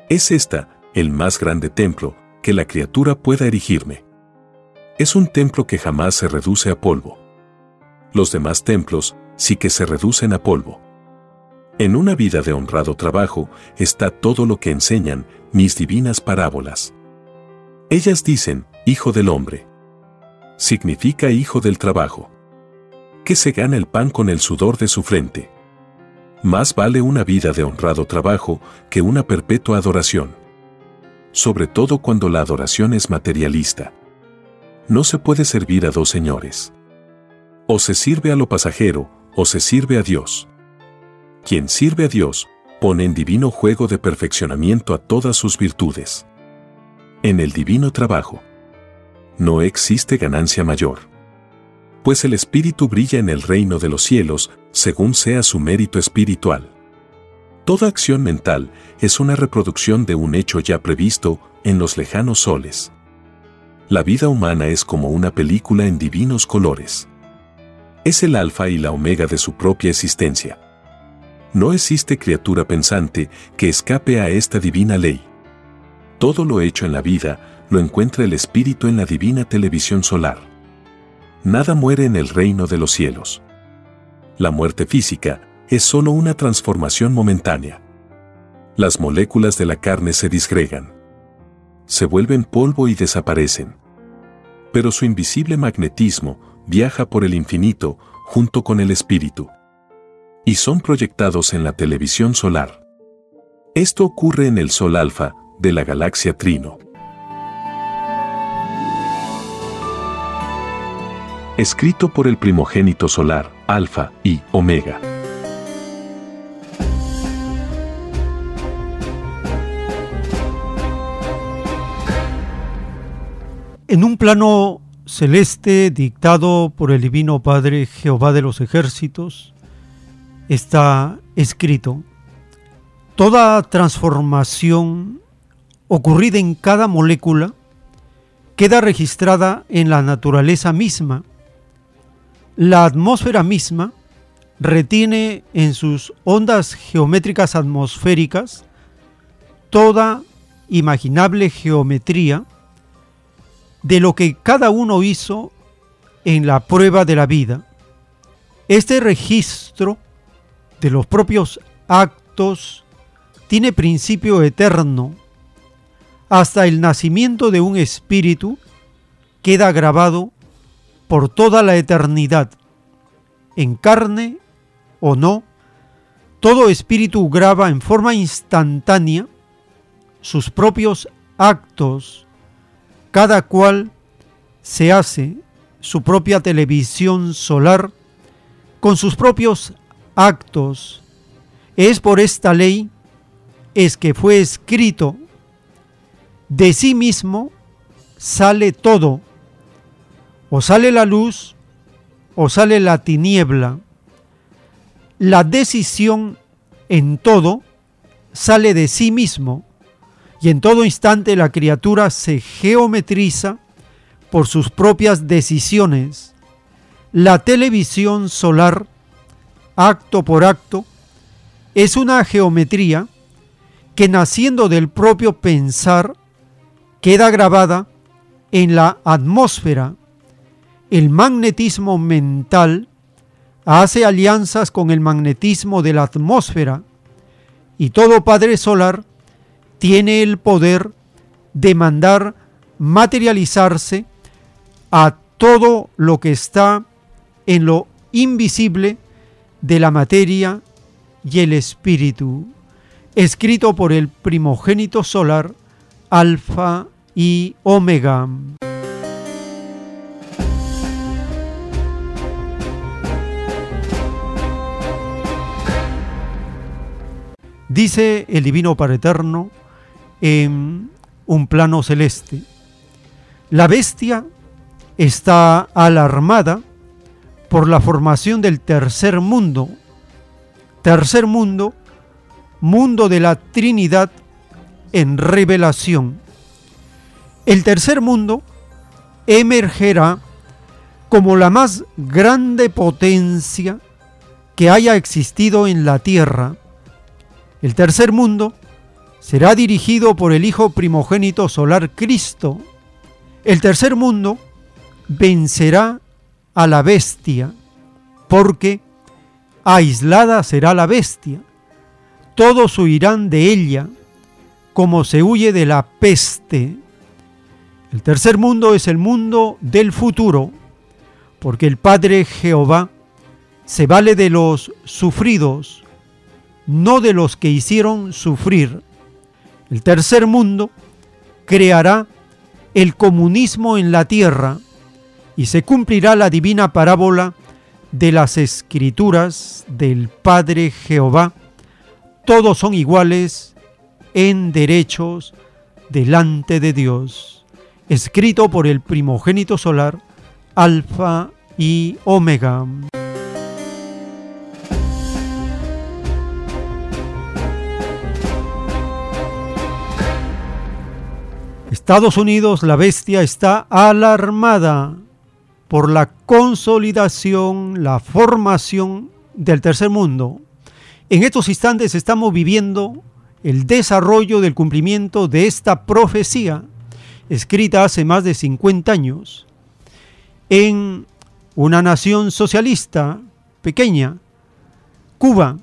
Es esta el más grande templo que la criatura pueda erigirme es un templo que jamás se reduce a polvo. Los demás templos sí que se reducen a polvo. En una vida de honrado trabajo está todo lo que enseñan mis divinas parábolas. Ellas dicen, Hijo del hombre. Significa Hijo del trabajo. Que se gana el pan con el sudor de su frente. Más vale una vida de honrado trabajo que una perpetua adoración. Sobre todo cuando la adoración es materialista. No se puede servir a dos señores. O se sirve a lo pasajero, o se sirve a Dios. Quien sirve a Dios, pone en divino juego de perfeccionamiento a todas sus virtudes. En el divino trabajo, no existe ganancia mayor. Pues el espíritu brilla en el reino de los cielos, según sea su mérito espiritual. Toda acción mental es una reproducción de un hecho ya previsto en los lejanos soles. La vida humana es como una película en divinos colores. Es el alfa y la omega de su propia existencia. No existe criatura pensante que escape a esta divina ley. Todo lo hecho en la vida lo encuentra el Espíritu en la divina televisión solar. Nada muere en el reino de los cielos. La muerte física es solo una transformación momentánea. Las moléculas de la carne se disgregan. Se vuelven polvo y desaparecen. Pero su invisible magnetismo viaja por el infinito junto con el espíritu. Y son proyectados en la televisión solar. Esto ocurre en el Sol alfa de la galaxia Trino. Escrito por el primogénito solar, Alfa y Omega. En un plano celeste dictado por el Divino Padre Jehová de los ejércitos, está escrito, toda transformación ocurrida en cada molécula queda registrada en la naturaleza misma. La atmósfera misma retiene en sus ondas geométricas atmosféricas toda imaginable geometría de lo que cada uno hizo en la prueba de la vida. Este registro de los propios actos tiene principio eterno. Hasta el nacimiento de un espíritu queda grabado por toda la eternidad. En carne o no, todo espíritu graba en forma instantánea sus propios actos cada cual se hace su propia televisión solar con sus propios actos. Es por esta ley es que fue escrito, de sí mismo sale todo, o sale la luz o sale la tiniebla. La decisión en todo sale de sí mismo y en todo instante la criatura se geometriza por sus propias decisiones. La televisión solar, acto por acto, es una geometría que naciendo del propio pensar queda grabada en la atmósfera. El magnetismo mental hace alianzas con el magnetismo de la atmósfera y todo Padre Solar tiene el poder de mandar materializarse a todo lo que está en lo invisible de la materia y el espíritu, escrito por el primogénito solar, Alfa y Omega. Dice el Divino Padre Eterno, en un plano celeste. La bestia está alarmada por la formación del tercer mundo. Tercer mundo, mundo de la Trinidad en revelación. El tercer mundo emergerá como la más grande potencia que haya existido en la tierra. El tercer mundo será dirigido por el Hijo primogénito solar Cristo. El tercer mundo vencerá a la bestia, porque aislada será la bestia. Todos huirán de ella, como se huye de la peste. El tercer mundo es el mundo del futuro, porque el Padre Jehová se vale de los sufridos, no de los que hicieron sufrir. El tercer mundo creará el comunismo en la tierra y se cumplirá la divina parábola de las escrituras del Padre Jehová. Todos son iguales en derechos delante de Dios. Escrito por el primogénito solar, Alfa y Omega. Estados Unidos, la bestia, está alarmada por la consolidación, la formación del tercer mundo. En estos instantes estamos viviendo el desarrollo del cumplimiento de esta profecía escrita hace más de 50 años en una nación socialista pequeña, Cuba,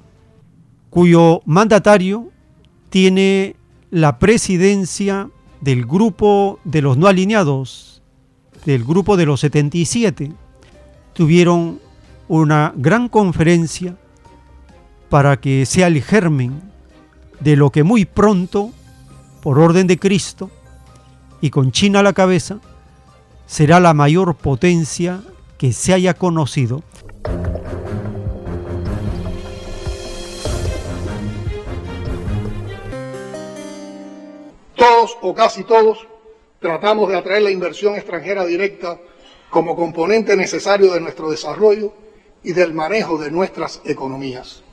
cuyo mandatario tiene la presidencia del grupo de los no alineados, del grupo de los 77. Tuvieron una gran conferencia para que sea el germen de lo que muy pronto, por orden de Cristo, y con China a la cabeza, será la mayor potencia que se haya conocido. Todos o casi todos tratamos de atraer la inversión extranjera directa como componente necesario de nuestro desarrollo y del manejo de nuestras economías.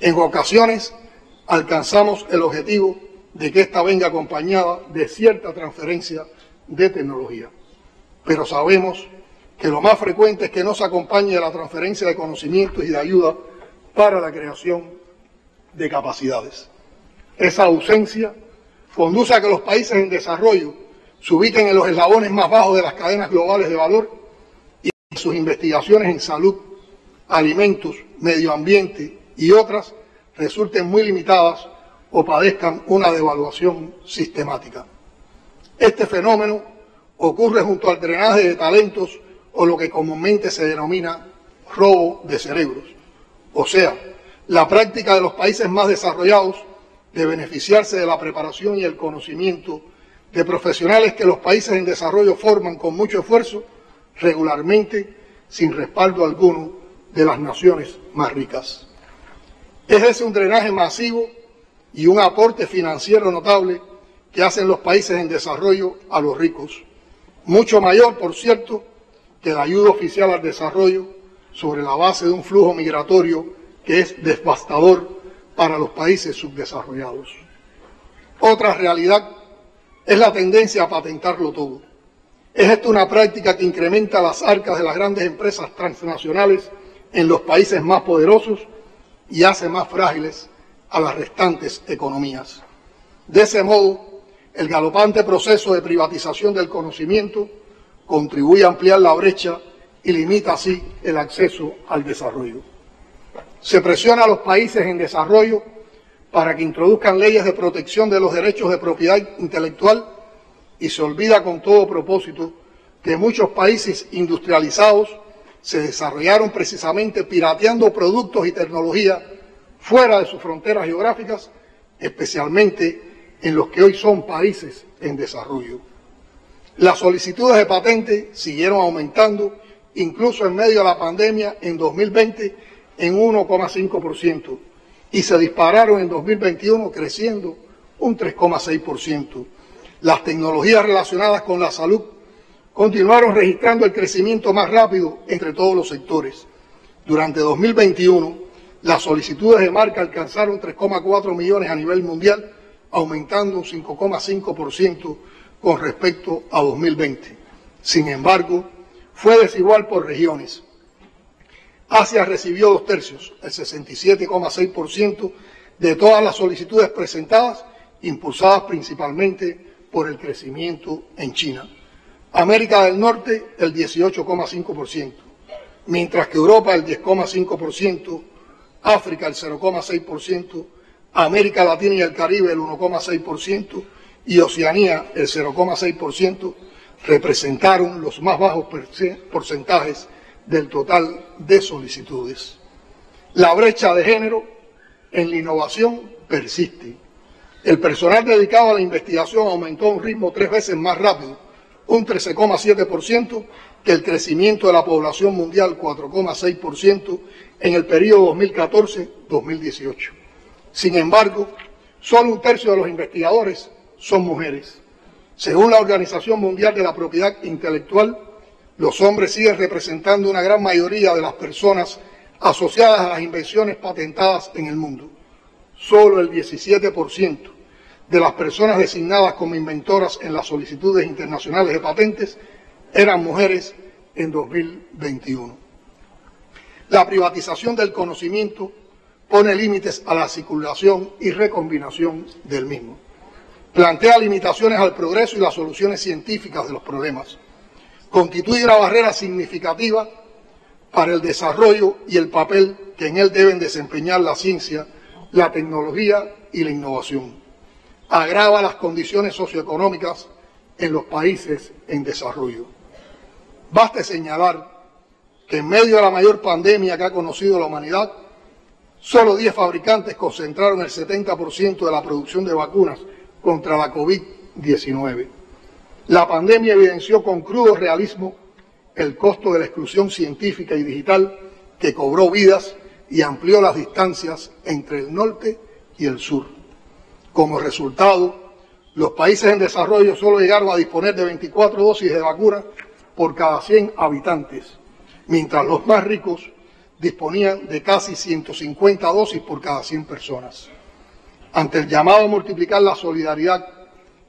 En ocasiones alcanzamos el objetivo de que ésta venga acompañada de cierta transferencia de tecnología. Pero sabemos que lo más frecuente es que no se acompañe la transferencia de conocimientos y de ayuda para la creación de capacidades. Esa ausencia conduce a que los países en desarrollo se ubiquen en los eslabones más bajos de las cadenas globales de valor y sus investigaciones en salud, alimentos, medio ambiente y otras resulten muy limitadas o padezcan una devaluación sistemática. Este fenómeno ocurre junto al drenaje de talentos o lo que comúnmente se denomina robo de cerebros, o sea, la práctica de los países más desarrollados de beneficiarse de la preparación y el conocimiento de profesionales que los países en desarrollo forman con mucho esfuerzo, regularmente sin respaldo alguno de las naciones más ricas. Es ese un drenaje masivo y un aporte financiero notable que hacen los países en desarrollo a los ricos, mucho mayor, por cierto, que la ayuda oficial al desarrollo sobre la base de un flujo migratorio que es devastador para los países subdesarrollados. Otra realidad es la tendencia a patentarlo todo. Es esta una práctica que incrementa las arcas de las grandes empresas transnacionales en los países más poderosos y hace más frágiles a las restantes economías. De ese modo, el galopante proceso de privatización del conocimiento contribuye a ampliar la brecha y limita así el acceso al desarrollo. Se presiona a los países en desarrollo para que introduzcan leyes de protección de los derechos de propiedad intelectual y se olvida con todo propósito que muchos países industrializados se desarrollaron precisamente pirateando productos y tecnología fuera de sus fronteras geográficas, especialmente en los que hoy son países en desarrollo. Las solicitudes de patente siguieron aumentando, incluso en medio de la pandemia en 2020 en 1,5% y se dispararon en 2021 creciendo un 3,6%. Las tecnologías relacionadas con la salud continuaron registrando el crecimiento más rápido entre todos los sectores. Durante 2021, las solicitudes de marca alcanzaron 3,4 millones a nivel mundial, aumentando un 5,5% con respecto a 2020. Sin embargo, fue desigual por regiones. Asia recibió dos tercios, el 67,6% de todas las solicitudes presentadas, impulsadas principalmente por el crecimiento en China. América del Norte el 18,5%, mientras que Europa el 10,5%, África el 0,6%, América Latina y el Caribe el 1,6% y Oceanía el 0,6% representaron los más bajos porcentajes del total de solicitudes. La brecha de género en la innovación persiste. El personal dedicado a la investigación aumentó a un ritmo tres veces más rápido un 13,7%, que el crecimiento de la población mundial 4,6% en el periodo 2014-2018. Sin embargo, solo un tercio de los investigadores son mujeres. Según la Organización Mundial de la Propiedad Intelectual, los hombres siguen representando una gran mayoría de las personas asociadas a las invenciones patentadas en el mundo. Solo el 17% de las personas designadas como inventoras en las solicitudes internacionales de patentes eran mujeres en 2021. La privatización del conocimiento pone límites a la circulación y recombinación del mismo. Plantea limitaciones al progreso y las soluciones científicas de los problemas. Constituye una barrera significativa para el desarrollo y el papel que en él deben desempeñar la ciencia, la tecnología y la innovación. Agrava las condiciones socioeconómicas en los países en desarrollo. Baste señalar que en medio de la mayor pandemia que ha conocido la humanidad, solo 10 fabricantes concentraron el 70% de la producción de vacunas contra la COVID-19. La pandemia evidenció con crudo realismo el costo de la exclusión científica y digital que cobró vidas y amplió las distancias entre el norte y el sur. Como resultado, los países en desarrollo solo llegaron a disponer de 24 dosis de vacuna por cada 100 habitantes, mientras los más ricos disponían de casi 150 dosis por cada 100 personas. Ante el llamado a multiplicar la solidaridad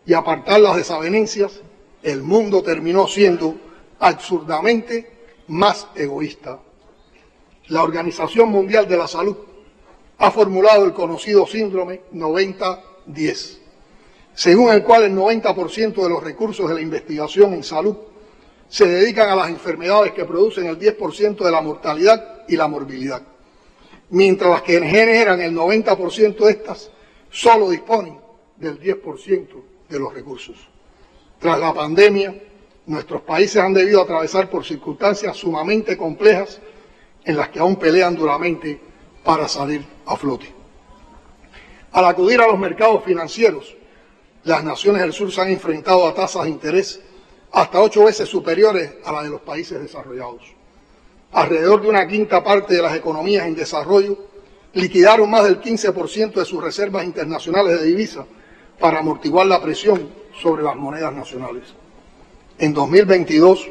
y apartar las desavenencias, el mundo terminó siendo absurdamente más egoísta. La Organización Mundial de la Salud ha formulado el conocido síndrome 90-10, según el cual el 90% de los recursos de la investigación en salud se dedican a las enfermedades que producen el 10% de la mortalidad y la morbilidad, mientras las que generan el 90% de estas solo disponen del 10% de los recursos. Tras la pandemia, nuestros países han debido atravesar por circunstancias sumamente complejas en las que aún pelean duramente para salir a flote. Al acudir a los mercados financieros, las naciones del sur se han enfrentado a tasas de interés hasta ocho veces superiores a las de los países desarrollados. Alrededor de una quinta parte de las economías en desarrollo liquidaron más del 15% de sus reservas internacionales de divisa para amortiguar la presión sobre las monedas nacionales. En 2022,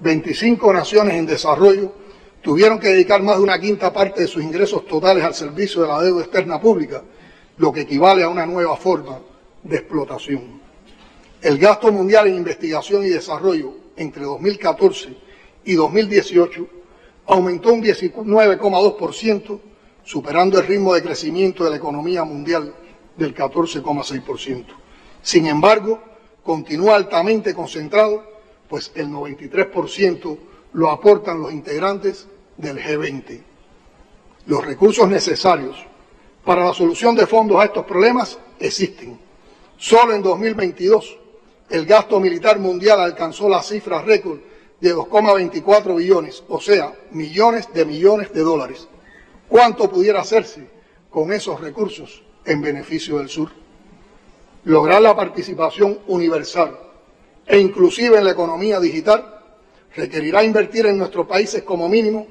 25 naciones en desarrollo tuvieron que dedicar más de una quinta parte de sus ingresos totales al servicio de la deuda externa pública, lo que equivale a una nueva forma de explotación. El gasto mundial en investigación y desarrollo entre 2014 y 2018 aumentó un 19,2%, superando el ritmo de crecimiento de la economía mundial del 14,6%. Sin embargo, continúa altamente concentrado, pues el 93% lo aportan los integrantes del G20. Los recursos necesarios para la solución de fondos a estos problemas existen. Solo en 2022 el gasto militar mundial alcanzó la cifra récord de 2,24 billones, o sea, millones de millones de dólares. ¿Cuánto pudiera hacerse con esos recursos en beneficio del sur? Lograr la participación universal e inclusive en la economía digital requerirá invertir en nuestros países como mínimo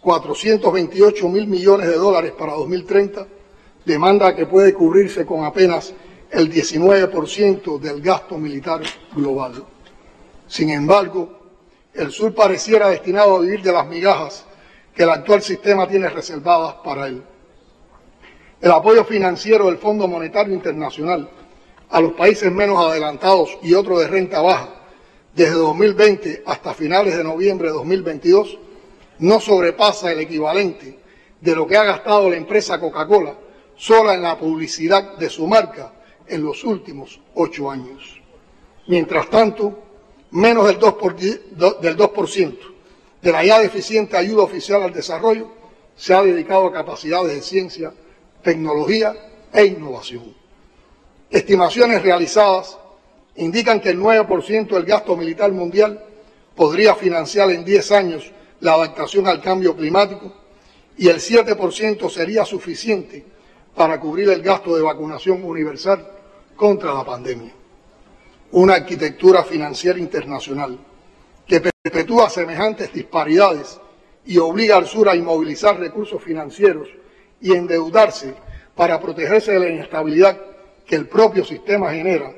428 mil millones de dólares para 2030, demanda que puede cubrirse con apenas el 19% del gasto militar global. Sin embargo, el sur pareciera destinado a vivir de las migajas que el actual sistema tiene reservadas para él. El apoyo financiero del Fondo Monetario Internacional a los países menos adelantados y otros de renta baja desde 2020 hasta finales de noviembre de 2022 no sobrepasa el equivalente de lo que ha gastado la empresa Coca-Cola sola en la publicidad de su marca en los últimos ocho años. Mientras tanto, menos del 2%, del 2 de la ya deficiente ayuda oficial al desarrollo se ha dedicado a capacidades de ciencia, tecnología e innovación. Estimaciones realizadas indican que el 9% del gasto militar mundial podría financiar en 10 años la adaptación al cambio climático y el 7% sería suficiente para cubrir el gasto de vacunación universal contra la pandemia. Una arquitectura financiera internacional que perpetúa semejantes disparidades y obliga al sur a inmovilizar recursos financieros y endeudarse para protegerse de la inestabilidad que el propio sistema genera,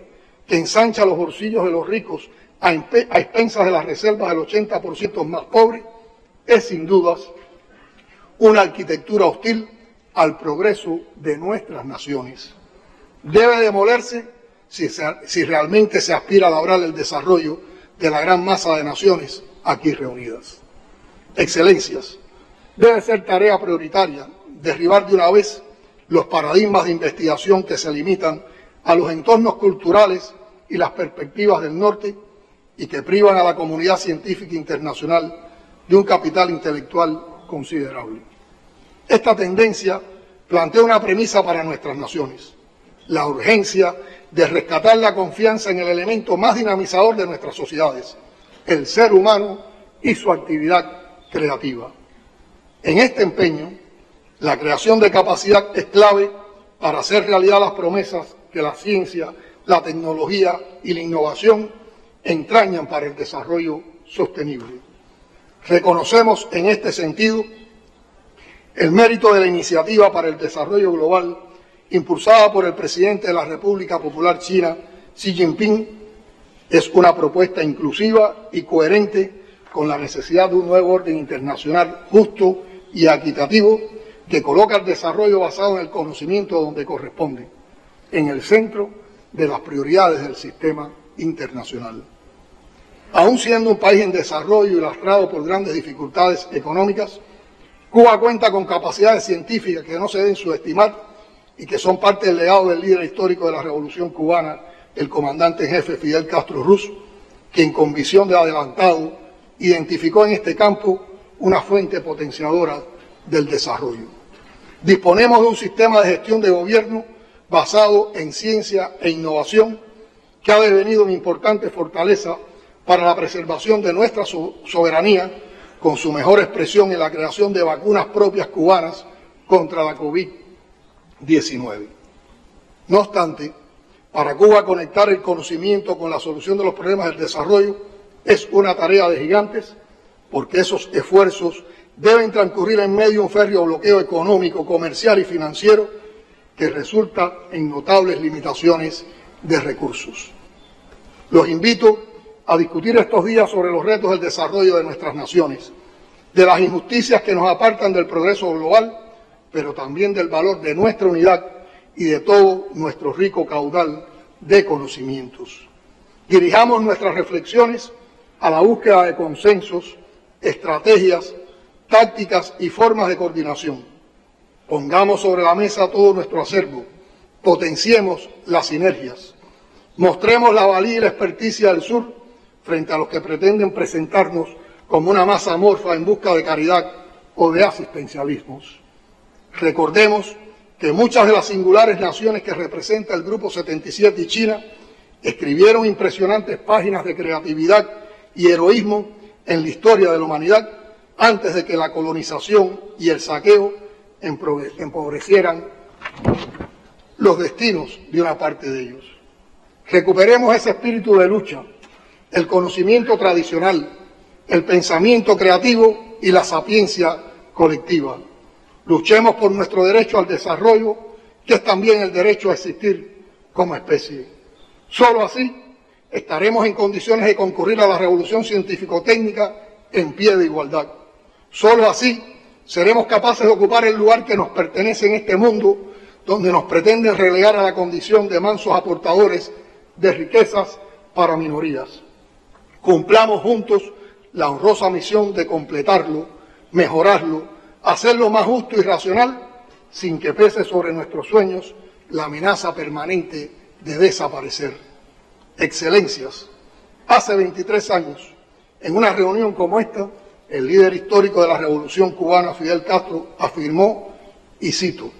que ensancha los bolsillos de los ricos a, expensas de las reservas del 80% más pobres, es sin dudas una arquitectura hostil al progreso de nuestras naciones. debe demolerse si, realmente se aspira a lograr el desarrollo de la gran masa de naciones aquí reunidas. Excelencias, debe ser tarea prioritaria derribar de una vez los paradigmas de investigación que se limitan a los entornos culturales y las perspectivas del norte y que privan a la comunidad científica internacional de un capital intelectual considerable. Esta tendencia plantea una premisa para nuestras naciones, la urgencia de rescatar la confianza en el elemento más dinamizador de nuestras sociedades, el ser humano y su actividad creativa. En este empeño, la creación de capacidad es clave para hacer realidad las promesas que la ciencia, la tecnología y la innovación entrañan para el desarrollo sostenible. Reconocemos en este sentido el mérito de la iniciativa para el desarrollo global impulsada por el presidente de la República Popular China, Xi Jinping, es una propuesta inclusiva y coherente con la necesidad de un nuevo orden internacional justo y equitativo que coloca el desarrollo basado en el conocimiento donde corresponde, en el centro de las prioridades del sistema internacional. Aún siendo un país en desarrollo y lastrado por grandes dificultades económicas, Cuba cuenta con capacidades científicas que no se deben subestimar y que son parte del legado del líder histórico de la Revolución Cubana, el comandante en jefe Fidel Castro Ruz, quien con visión de adelantado identificó en este campo una fuente potenciadora del desarrollo. Disponemos de un sistema de gestión de gobierno basado en ciencia e innovación que ha devenido una importante fortaleza para la preservación de nuestra soberanía con su mejor expresión en la creación de vacunas propias cubanas contra la COVID-19. No obstante, para Cuba conectar el conocimiento con la solución de los problemas del desarrollo es una tarea de gigantes porque esos esfuerzos deben transcurrir en medio de un férreo bloqueo económico, comercial y financiero que resulta en notables limitaciones de recursos. Los invito a discutir estos días sobre los retos del desarrollo de nuestras naciones, de las injusticias que nos apartan del progreso global, pero también del valor de nuestra unidad y de todo nuestro rico caudal de conocimientos. Dirijamos nuestras reflexiones a la búsqueda de consensos, estrategias, tácticas y formas de coordinación. Pongamos sobre la mesa todo nuestro acervo, potenciemos las sinergias, mostremos la valía y la experticia del sur frente a los que pretenden presentarnos como una masa amorfa en busca de caridad o de asistencialismos. Recordemos que muchas de las singulares naciones que representa el Grupo 77 y China escribieron impresionantes páginas de creatividad y heroísmo en la historia de la humanidad antes de que la colonización y el saqueo empobrecieran los destinos de una parte de ellos. Recuperemos ese espíritu de lucha el conocimiento tradicional, el pensamiento creativo y la sapiencia colectiva. Luchemos por nuestro derecho al desarrollo, que es también el derecho a existir como especie. Solo así estaremos en condiciones de concurrir a la revolución científico-técnica en pie de igualdad. Solo así seremos capaces de ocupar el lugar que nos pertenece en este mundo, donde nos pretenden relegar a la condición de mansos aportadores de riquezas para minorías cumplamos juntos la honrosa misión de completarlo, mejorarlo, hacerlo más justo y racional, sin que pese sobre nuestros sueños la amenaza permanente de desaparecer. Excelencias, hace 23 años, en una reunión como esta, el líder histórico de la Revolución cubana, Fidel Castro, afirmó, y cito,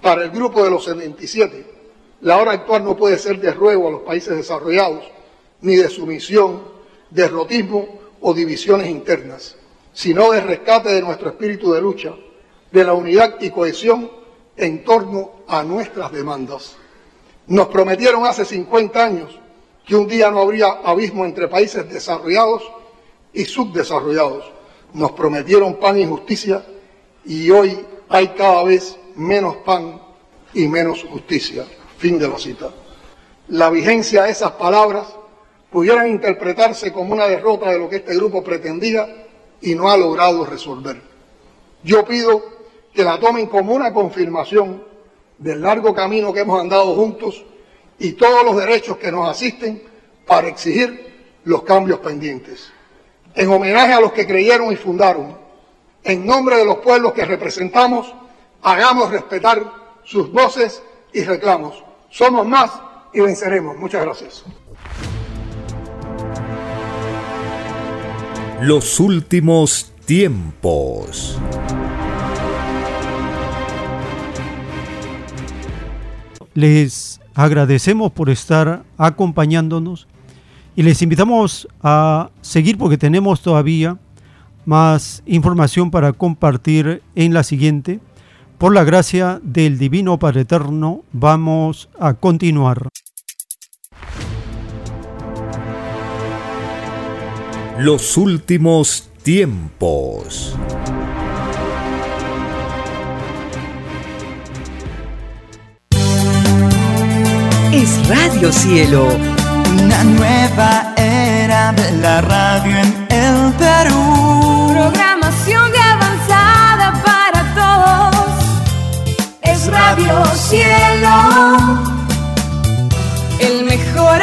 para el grupo de los 77, la hora actual no puede ser de ruego a los países desarrollados, ni de sumisión derrotismo o divisiones internas, sino de rescate de nuestro espíritu de lucha, de la unidad y cohesión en torno a nuestras demandas. Nos prometieron hace 50 años que un día no habría abismo entre países desarrollados y subdesarrollados. Nos prometieron pan y justicia y hoy hay cada vez menos pan y menos justicia. Fin de la cita. La vigencia de esas palabras pudieran interpretarse como una derrota de lo que este grupo pretendía y no ha logrado resolver. Yo pido que la tomen como una confirmación del largo camino que hemos andado juntos y todos los derechos que nos asisten para exigir los cambios pendientes. En homenaje a los que creyeron y fundaron, en nombre de los pueblos que representamos, hagamos respetar sus voces y reclamos. Somos más y venceremos. Muchas gracias. Los últimos tiempos. Les agradecemos por estar acompañándonos y les invitamos a seguir porque tenemos todavía más información para compartir en la siguiente. Por la gracia del Divino Padre Eterno, vamos a continuar. Los últimos tiempos. Es Radio Cielo. Una nueva era de la radio en el Perú. Programación de avanzada para todos. Es Radio Cielo. El mejor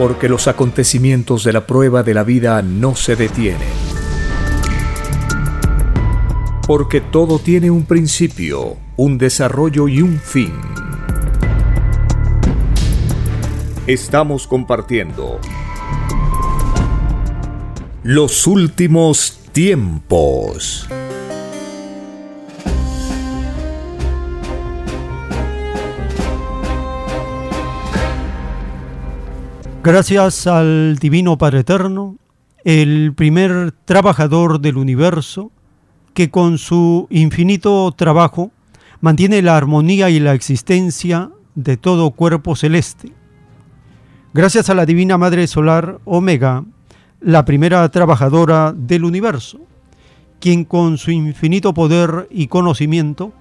Porque los acontecimientos de la prueba de la vida no se detienen. Porque todo tiene un principio, un desarrollo y un fin. Estamos compartiendo los últimos tiempos. Gracias al Divino Padre Eterno, el primer trabajador del universo, que con su infinito trabajo mantiene la armonía y la existencia de todo cuerpo celeste. Gracias a la Divina Madre Solar Omega, la primera trabajadora del universo, quien con su infinito poder y conocimiento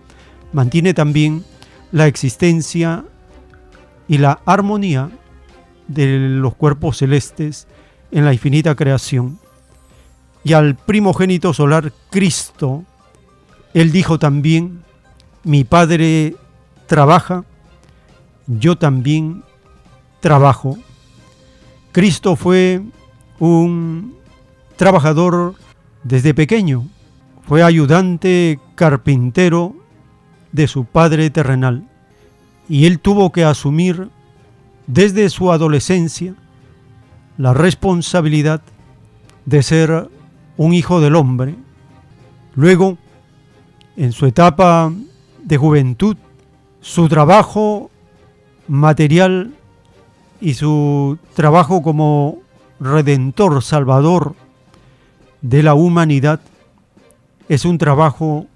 mantiene también la existencia y la armonía de los cuerpos celestes en la infinita creación. Y al primogénito solar Cristo, él dijo también, mi Padre trabaja, yo también trabajo. Cristo fue un trabajador desde pequeño, fue ayudante carpintero de su Padre terrenal, y él tuvo que asumir desde su adolescencia la responsabilidad de ser un hijo del hombre. Luego, en su etapa de juventud, su trabajo material y su trabajo como redentor, salvador de la humanidad es un trabajo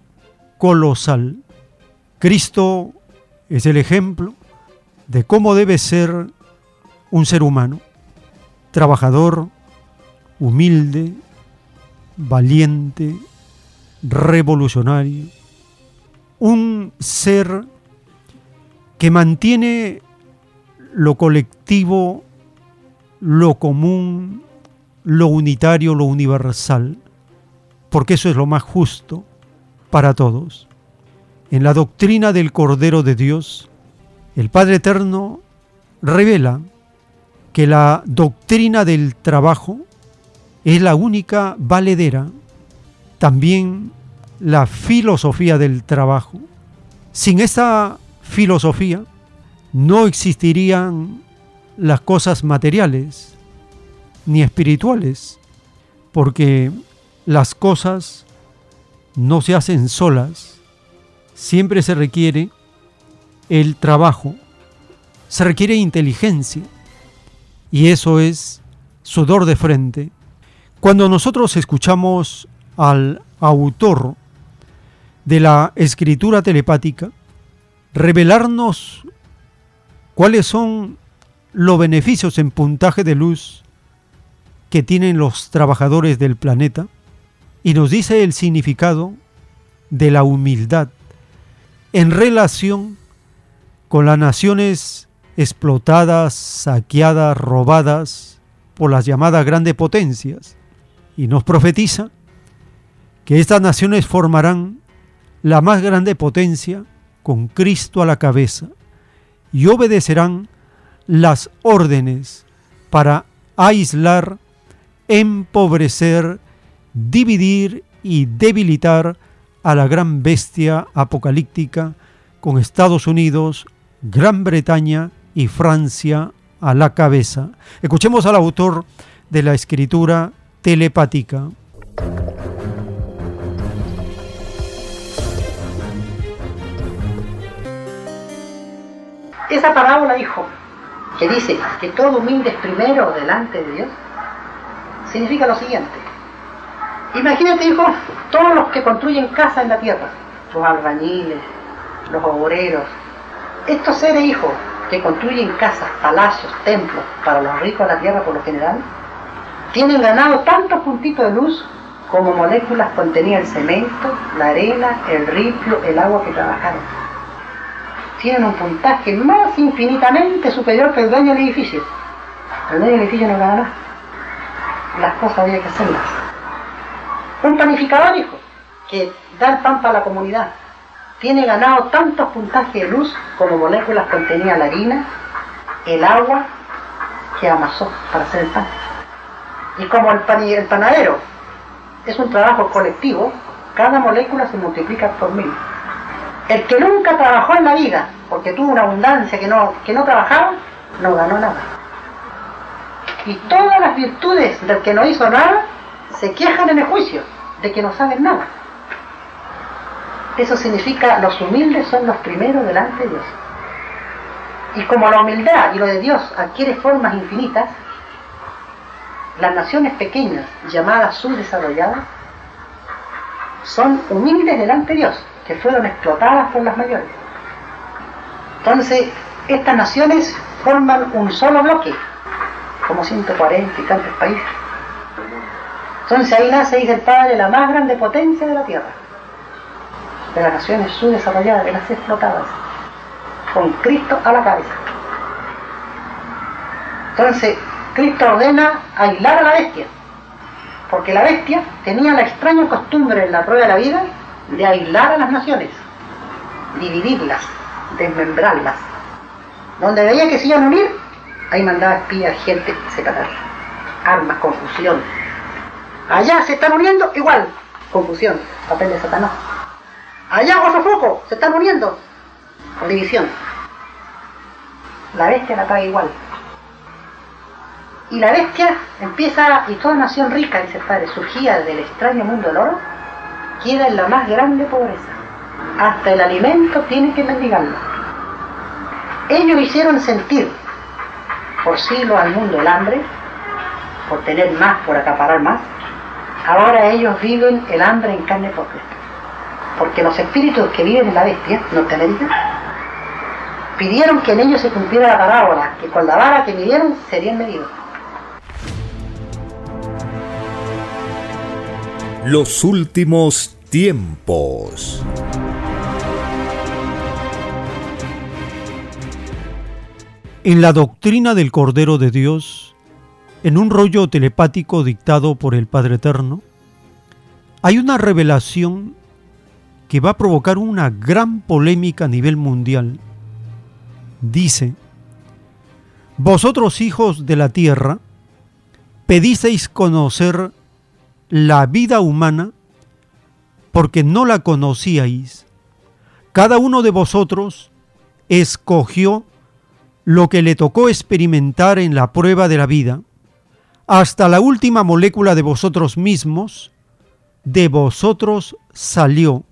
colosal. Cristo es el ejemplo de cómo debe ser un ser humano, trabajador, humilde, valiente, revolucionario, un ser que mantiene lo colectivo, lo común, lo unitario, lo universal, porque eso es lo más justo para todos. En la doctrina del Cordero de Dios, el Padre Eterno revela que la doctrina del trabajo es la única valedera, también la filosofía del trabajo. Sin esta filosofía no existirían las cosas materiales ni espirituales, porque las cosas no se hacen solas, siempre se requiere el trabajo, se requiere inteligencia, y eso es sudor de frente. Cuando nosotros escuchamos al autor de la escritura telepática revelarnos cuáles son los beneficios en puntaje de luz que tienen los trabajadores del planeta y nos dice el significado de la humildad en relación con las naciones explotadas, saqueadas, robadas por las llamadas grandes potencias. Y nos profetiza que estas naciones formarán la más grande potencia con Cristo a la cabeza y obedecerán las órdenes para aislar, empobrecer, dividir y debilitar a la gran bestia apocalíptica con Estados Unidos, Gran Bretaña y Francia a la cabeza. Escuchemos al autor de la escritura telepática. Esa parábola, hijo, que dice que todo humilde es primero delante de Dios, significa lo siguiente. Imagínate, hijo, todos los que construyen casas en la tierra, los albañiles, los obreros, estos seres, hijos, que construyen casas, palacios, templos para los ricos de la tierra por lo general, tienen ganado tantos puntitos de luz como moléculas contenía el cemento, la arena, el ripio, el agua que trabajaron tienen un puntaje más infinitamente superior que el dueño del edificio. El dueño del edificio no gana. Las cosas había que hacerlas. Un panificador, hijo, que da el pan para la comunidad, tiene ganado tantos puntajes de luz como moléculas contenía la harina, el agua que amasó para hacer el pan. Y como el, pan, el panadero es un trabajo colectivo, cada molécula se multiplica por mil. El que nunca trabajó en la vida, porque tuvo una abundancia que no, que no trabajaba, no ganó nada. Y todas las virtudes del que no hizo nada se quejan en el juicio de que no saben nada. Eso significa los humildes son los primeros delante de Dios. Y como la humildad y lo de Dios adquiere formas infinitas, las naciones pequeñas, llamadas subdesarrolladas, son humildes delante de Dios que fueron explotadas por las mayores. Entonces, estas naciones forman un solo bloque, como 140 y tantos países. Entonces ahí nace, dice el Padre, la más grande potencia de la Tierra, de las naciones subdesarrolladas, de las explotadas, con Cristo a la cabeza. Entonces, Cristo ordena aislar a la bestia, porque la bestia tenía la extraña costumbre en la prueba de la vida de aislar a las naciones, dividirlas, desmembrarlas. Donde veía que se iban a unir, ahí mandaba espías, gente, separar. Armas, confusión. Allá se están uniendo, igual, confusión, papel de Satanás. Allá otro foco, se están uniendo, con división. La bestia la paga igual. Y la bestia empieza, y toda nación rica, dice el padre, surgía del extraño mundo del oro, queda en la más grande pobreza. Hasta el alimento tiene que mendigarlo. Ellos hicieron sentir por siglos al mundo el hambre, por tener más, por acaparar más. Ahora ellos viven el hambre en carne propia. Porque los espíritus que viven en la bestia, Norteamérica, pidieron que en ellos se cumpliera la parábola, que con la vara que midieron serían medidos. Los últimos tiempos. En la doctrina del Cordero de Dios, en un rollo telepático dictado por el Padre Eterno, hay una revelación que va a provocar una gran polémica a nivel mundial. Dice, Vosotros hijos de la tierra, pedisteis conocer la vida humana porque no la conocíais. Cada uno de vosotros escogió lo que le tocó experimentar en la prueba de la vida, hasta la última molécula de vosotros mismos, de vosotros salió,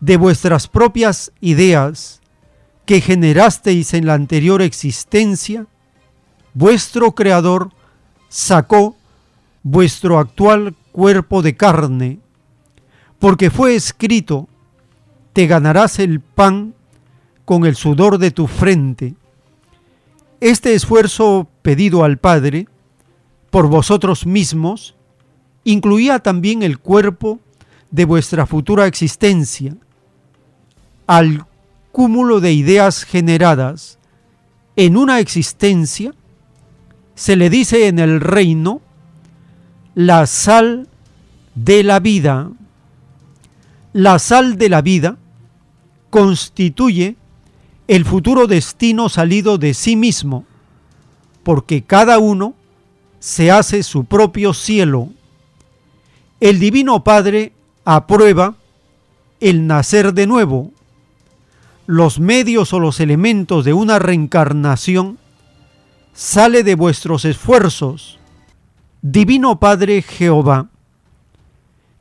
de vuestras propias ideas que generasteis en la anterior existencia, vuestro Creador sacó vuestro actual cuerpo de carne, porque fue escrito, te ganarás el pan con el sudor de tu frente. Este esfuerzo pedido al Padre por vosotros mismos incluía también el cuerpo de vuestra futura existencia, al cúmulo de ideas generadas en una existencia, se le dice en el reino la sal de la vida. La sal de la vida constituye el futuro destino salido de sí mismo, porque cada uno se hace su propio cielo. El Divino Padre aprueba el nacer de nuevo. Los medios o los elementos de una reencarnación sale de vuestros esfuerzos. Divino Padre Jehová,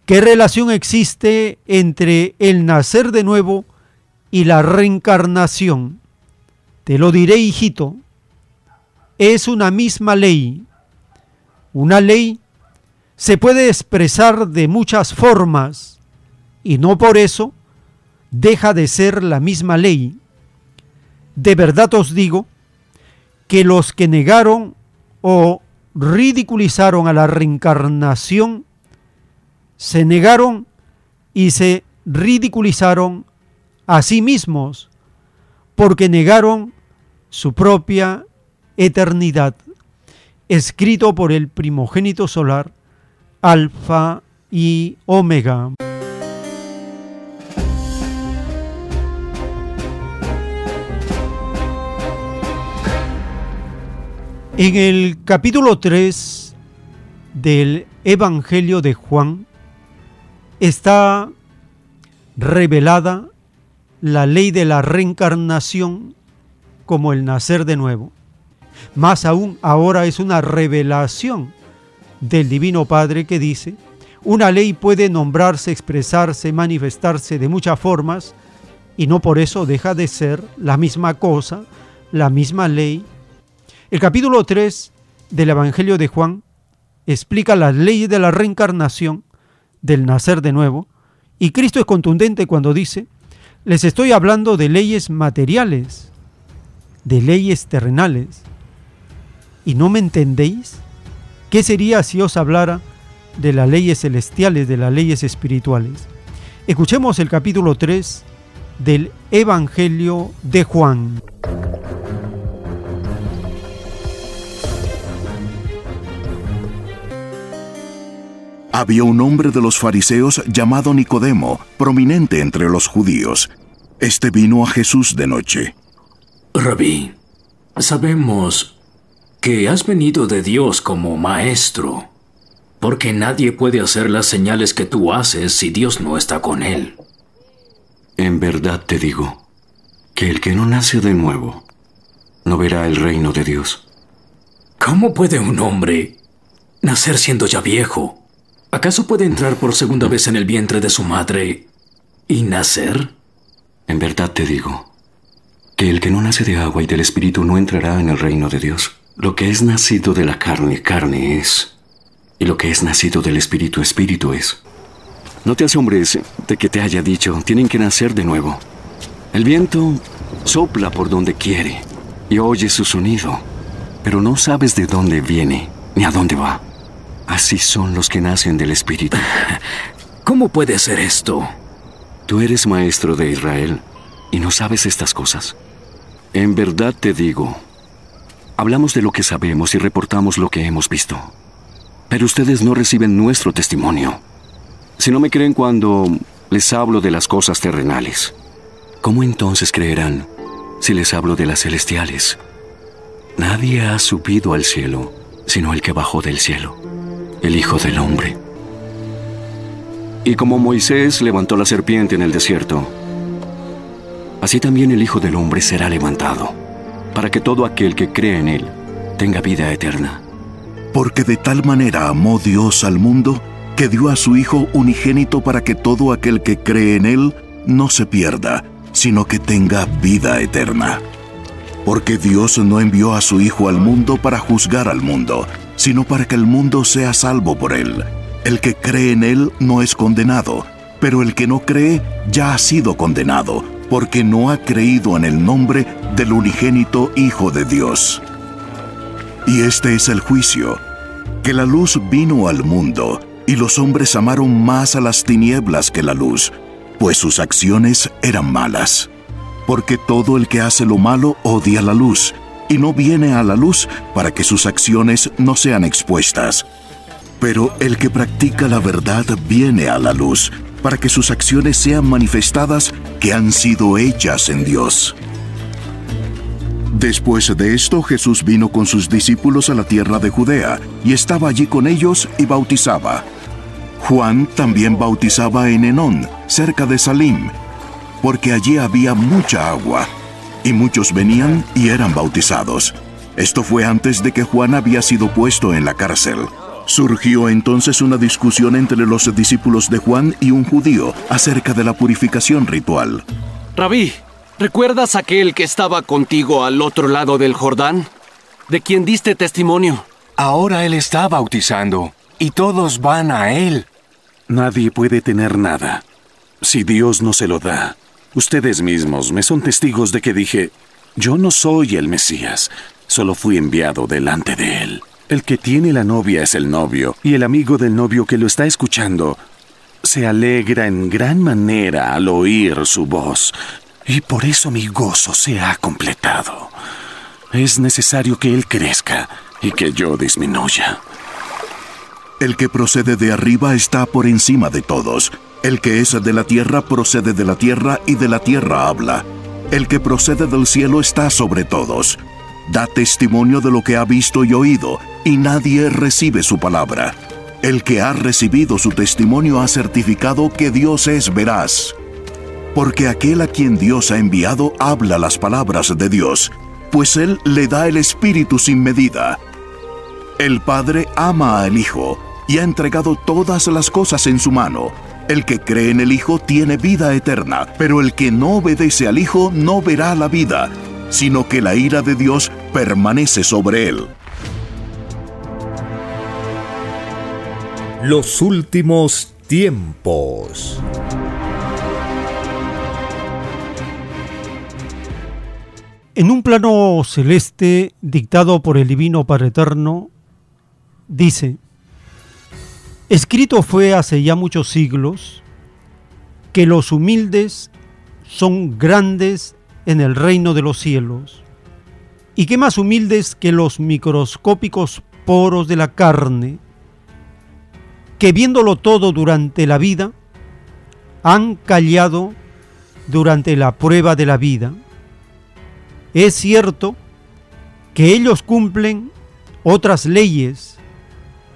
¿qué relación existe entre el nacer de nuevo y la reencarnación. Te lo diré, hijito, es una misma ley. Una ley se puede expresar de muchas formas y no por eso deja de ser la misma ley. De verdad os digo que los que negaron o ridiculizaron a la reencarnación, se negaron y se ridiculizaron a sí mismos porque negaron su propia eternidad, escrito por el primogénito solar, Alfa y Omega. En el capítulo 3 del Evangelio de Juan está revelada la ley de la reencarnación como el nacer de nuevo. Más aún, ahora es una revelación del Divino Padre que dice, una ley puede nombrarse, expresarse, manifestarse de muchas formas y no por eso deja de ser la misma cosa, la misma ley. El capítulo 3 del Evangelio de Juan explica las leyes de la reencarnación, del nacer de nuevo, y Cristo es contundente cuando dice, les estoy hablando de leyes materiales, de leyes terrenales. ¿Y no me entendéis? ¿Qué sería si os hablara de las leyes celestiales, de las leyes espirituales? Escuchemos el capítulo 3 del Evangelio de Juan. Había un hombre de los fariseos llamado Nicodemo, prominente entre los judíos. Este vino a Jesús de noche. Rabí, sabemos que has venido de Dios como maestro, porque nadie puede hacer las señales que tú haces si Dios no está con él. En verdad te digo, que el que no nace de nuevo, no verá el reino de Dios. ¿Cómo puede un hombre nacer siendo ya viejo? ¿Acaso puede entrar por segunda vez en el vientre de su madre y nacer? En verdad te digo, que el que no nace de agua y del Espíritu no entrará en el reino de Dios. Lo que es nacido de la carne, carne es. Y lo que es nacido del Espíritu, Espíritu es. No te asombres de que te haya dicho, tienen que nacer de nuevo. El viento sopla por donde quiere y oyes su sonido, pero no sabes de dónde viene ni a dónde va. Así son los que nacen del Espíritu. *laughs* ¿Cómo puede ser esto? Tú eres maestro de Israel y no sabes estas cosas. En verdad te digo, hablamos de lo que sabemos y reportamos lo que hemos visto. Pero ustedes no reciben nuestro testimonio. Si no me creen cuando les hablo de las cosas terrenales, ¿cómo entonces creerán si les hablo de las celestiales? Nadie ha subido al cielo, sino el que bajó del cielo, el Hijo del Hombre. Y como Moisés levantó la serpiente en el desierto, así también el Hijo del Hombre será levantado, para que todo aquel que cree en él tenga vida eterna. Porque de tal manera amó Dios al mundo, que dio a su Hijo unigénito para que todo aquel que cree en él no se pierda, sino que tenga vida eterna. Porque Dios no envió a su Hijo al mundo para juzgar al mundo, sino para que el mundo sea salvo por él. El que cree en él no es condenado, pero el que no cree ya ha sido condenado, porque no ha creído en el nombre del unigénito Hijo de Dios. Y este es el juicio, que la luz vino al mundo, y los hombres amaron más a las tinieblas que la luz, pues sus acciones eran malas porque todo el que hace lo malo odia la luz, y no viene a la luz para que sus acciones no sean expuestas. Pero el que practica la verdad viene a la luz, para que sus acciones sean manifestadas que han sido hechas en Dios. Después de esto Jesús vino con sus discípulos a la tierra de Judea, y estaba allí con ellos y bautizaba. Juan también bautizaba en Enón, cerca de Salim, porque allí había mucha agua, y muchos venían y eran bautizados. Esto fue antes de que Juan había sido puesto en la cárcel. Surgió entonces una discusión entre los discípulos de Juan y un judío acerca de la purificación ritual. Rabí, ¿recuerdas aquel que estaba contigo al otro lado del Jordán? ¿De quien diste testimonio? Ahora él está bautizando y todos van a él. Nadie puede tener nada si Dios no se lo da. Ustedes mismos me son testigos de que dije, yo no soy el Mesías, solo fui enviado delante de él. El que tiene la novia es el novio, y el amigo del novio que lo está escuchando se alegra en gran manera al oír su voz, y por eso mi gozo se ha completado. Es necesario que él crezca y que yo disminuya. El que procede de arriba está por encima de todos. El que es de la tierra procede de la tierra y de la tierra habla. El que procede del cielo está sobre todos. Da testimonio de lo que ha visto y oído, y nadie recibe su palabra. El que ha recibido su testimonio ha certificado que Dios es veraz. Porque aquel a quien Dios ha enviado habla las palabras de Dios, pues Él le da el Espíritu sin medida. El Padre ama al Hijo y ha entregado todas las cosas en su mano. El que cree en el Hijo tiene vida eterna, pero el que no obedece al Hijo no verá la vida, sino que la ira de Dios permanece sobre él. Los últimos tiempos. En un plano celeste dictado por el Divino Padre Eterno, dice, Escrito fue hace ya muchos siglos que los humildes son grandes en el reino de los cielos, y que más humildes que los microscópicos poros de la carne, que viéndolo todo durante la vida, han callado durante la prueba de la vida. Es cierto que ellos cumplen otras leyes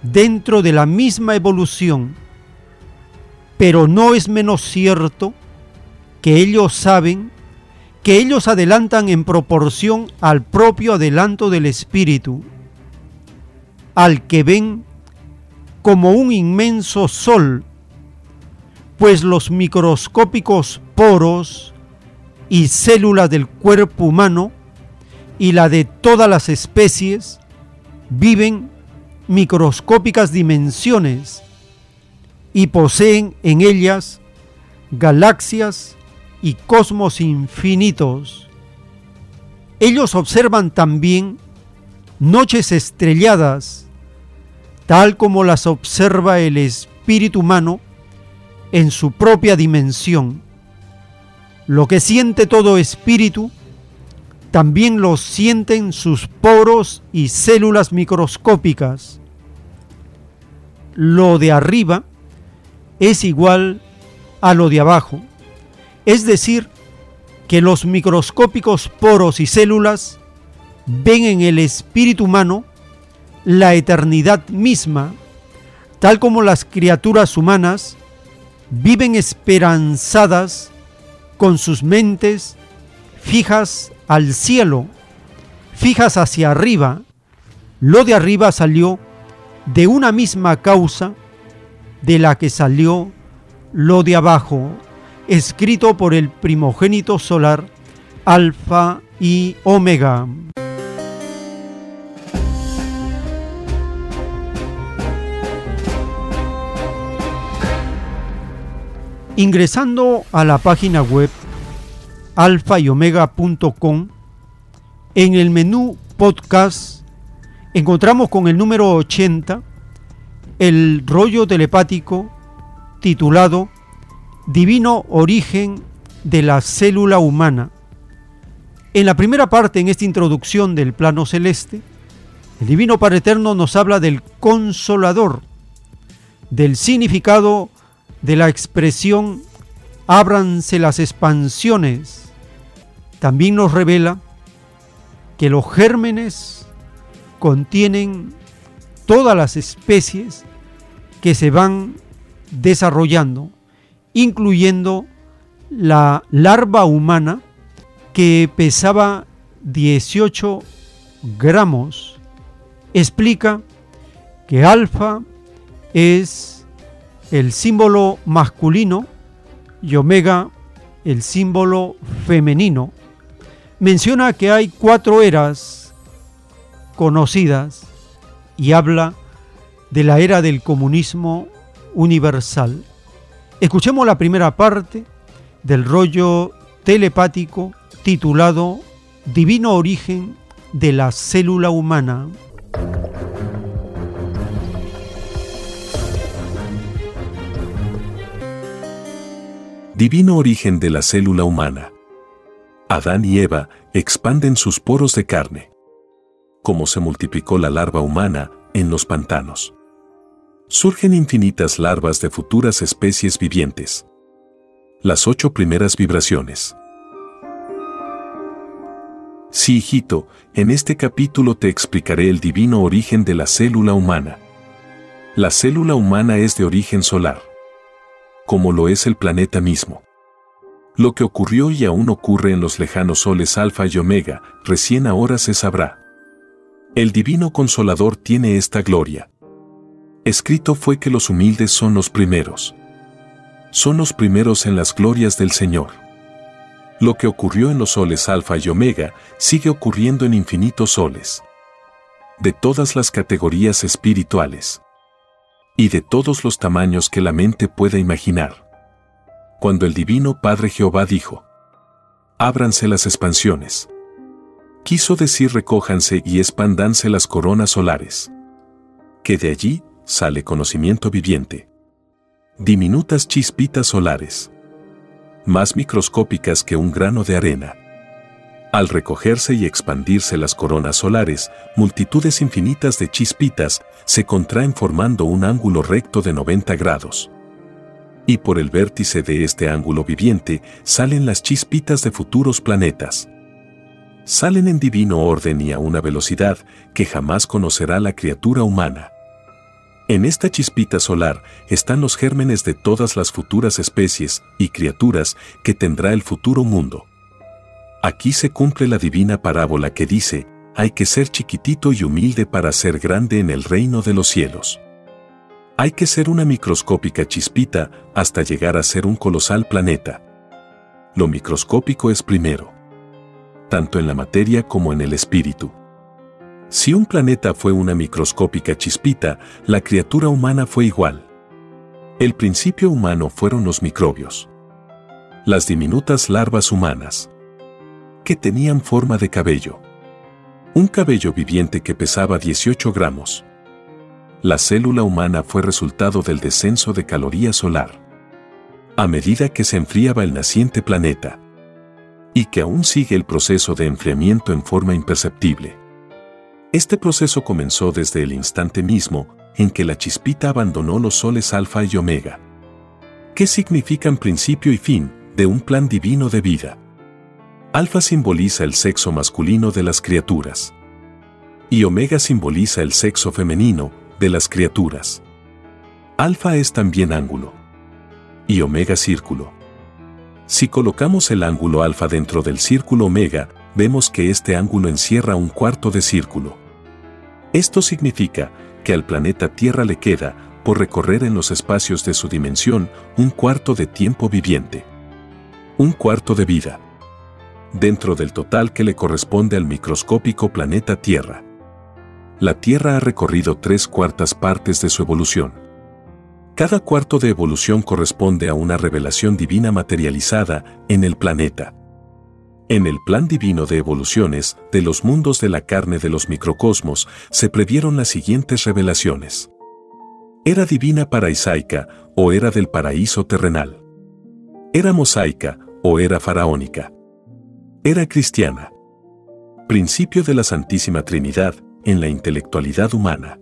dentro de la misma evolución, pero no es menos cierto que ellos saben que ellos adelantan en proporción al propio adelanto del espíritu, al que ven como un inmenso sol, pues los microscópicos poros y células del cuerpo humano y la de todas las especies viven microscópicas dimensiones y poseen en ellas galaxias y cosmos infinitos. Ellos observan también noches estrelladas, tal como las observa el espíritu humano en su propia dimensión. Lo que siente todo espíritu también lo sienten sus poros y células microscópicas. Lo de arriba es igual a lo de abajo, es decir, que los microscópicos poros y células ven en el espíritu humano la eternidad misma, tal como las criaturas humanas viven esperanzadas con sus mentes fijas al cielo, fijas hacia arriba. Lo de arriba salió de una misma causa de la que salió lo de abajo, escrito por el primogénito solar, Alfa y Omega. Ingresando a la página web alfa y omega.com, en el menú podcast encontramos con el número 80 el rollo telepático titulado Divino Origen de la Célula Humana. En la primera parte, en esta introducción del plano celeste, el Divino Padre Eterno nos habla del consolador, del significado de la expresión ábranse las expansiones, también nos revela que los gérmenes contienen todas las especies que se van desarrollando, incluyendo la larva humana que pesaba 18 gramos. Explica que alfa es el símbolo masculino y omega el símbolo femenino. Menciona que hay cuatro eras conocidas y habla de la era del comunismo universal. Escuchemos la primera parte del rollo telepático titulado Divino Origen de la Célula Humana. Divino origen de la célula humana. Adán y Eva expanden sus poros de carne. Como se multiplicó la larva humana en los pantanos. Surgen infinitas larvas de futuras especies vivientes. Las ocho primeras vibraciones. Sí, hijito, en este capítulo te explicaré el divino origen de la célula humana. La célula humana es de origen solar como lo es el planeta mismo. Lo que ocurrió y aún ocurre en los lejanos soles Alfa y Omega, recién ahora se sabrá. El Divino Consolador tiene esta gloria. Escrito fue que los humildes son los primeros. Son los primeros en las glorias del Señor. Lo que ocurrió en los soles Alfa y Omega sigue ocurriendo en infinitos soles. De todas las categorías espirituales y de todos los tamaños que la mente pueda imaginar. Cuando el Divino Padre Jehová dijo, Ábranse las expansiones. Quiso decir recójanse y expandanse las coronas solares. Que de allí sale conocimiento viviente. Diminutas chispitas solares. Más microscópicas que un grano de arena al recogerse y expandirse las coronas solares, multitudes infinitas de chispitas se contraen formando un ángulo recto de 90 grados. Y por el vértice de este ángulo viviente salen las chispitas de futuros planetas. Salen en divino orden y a una velocidad que jamás conocerá la criatura humana. En esta chispita solar están los gérmenes de todas las futuras especies y criaturas que tendrá el futuro mundo. Aquí se cumple la divina parábola que dice, hay que ser chiquitito y humilde para ser grande en el reino de los cielos. Hay que ser una microscópica chispita hasta llegar a ser un colosal planeta. Lo microscópico es primero, tanto en la materia como en el espíritu. Si un planeta fue una microscópica chispita, la criatura humana fue igual. El principio humano fueron los microbios. Las diminutas larvas humanas que tenían forma de cabello. Un cabello viviente que pesaba 18 gramos. La célula humana fue resultado del descenso de caloría solar. A medida que se enfriaba el naciente planeta. Y que aún sigue el proceso de enfriamiento en forma imperceptible. Este proceso comenzó desde el instante mismo en que la chispita abandonó los soles alfa y omega. ¿Qué significan principio y fin de un plan divino de vida? Alfa simboliza el sexo masculino de las criaturas. y omega simboliza el sexo femenino de las criaturas. Alfa es también ángulo y omega círculo. Si colocamos el ángulo alfa dentro del círculo omega, vemos que este ángulo encierra un cuarto de círculo. Esto significa que al planeta Tierra le queda, por recorrer en los espacios de su dimensión, un cuarto de tiempo viviente. Un cuarto de vida. Dentro del total que le corresponde al microscópico planeta Tierra. La Tierra ha recorrido tres cuartas partes de su evolución. Cada cuarto de evolución corresponde a una revelación divina materializada en el planeta. En el plan divino de evoluciones de los mundos de la carne de los microcosmos se previeron las siguientes revelaciones. Era divina paraisaica o era del paraíso terrenal. Era mosaica o era faraónica. Era cristiana. Principio de la Santísima Trinidad en la intelectualidad humana.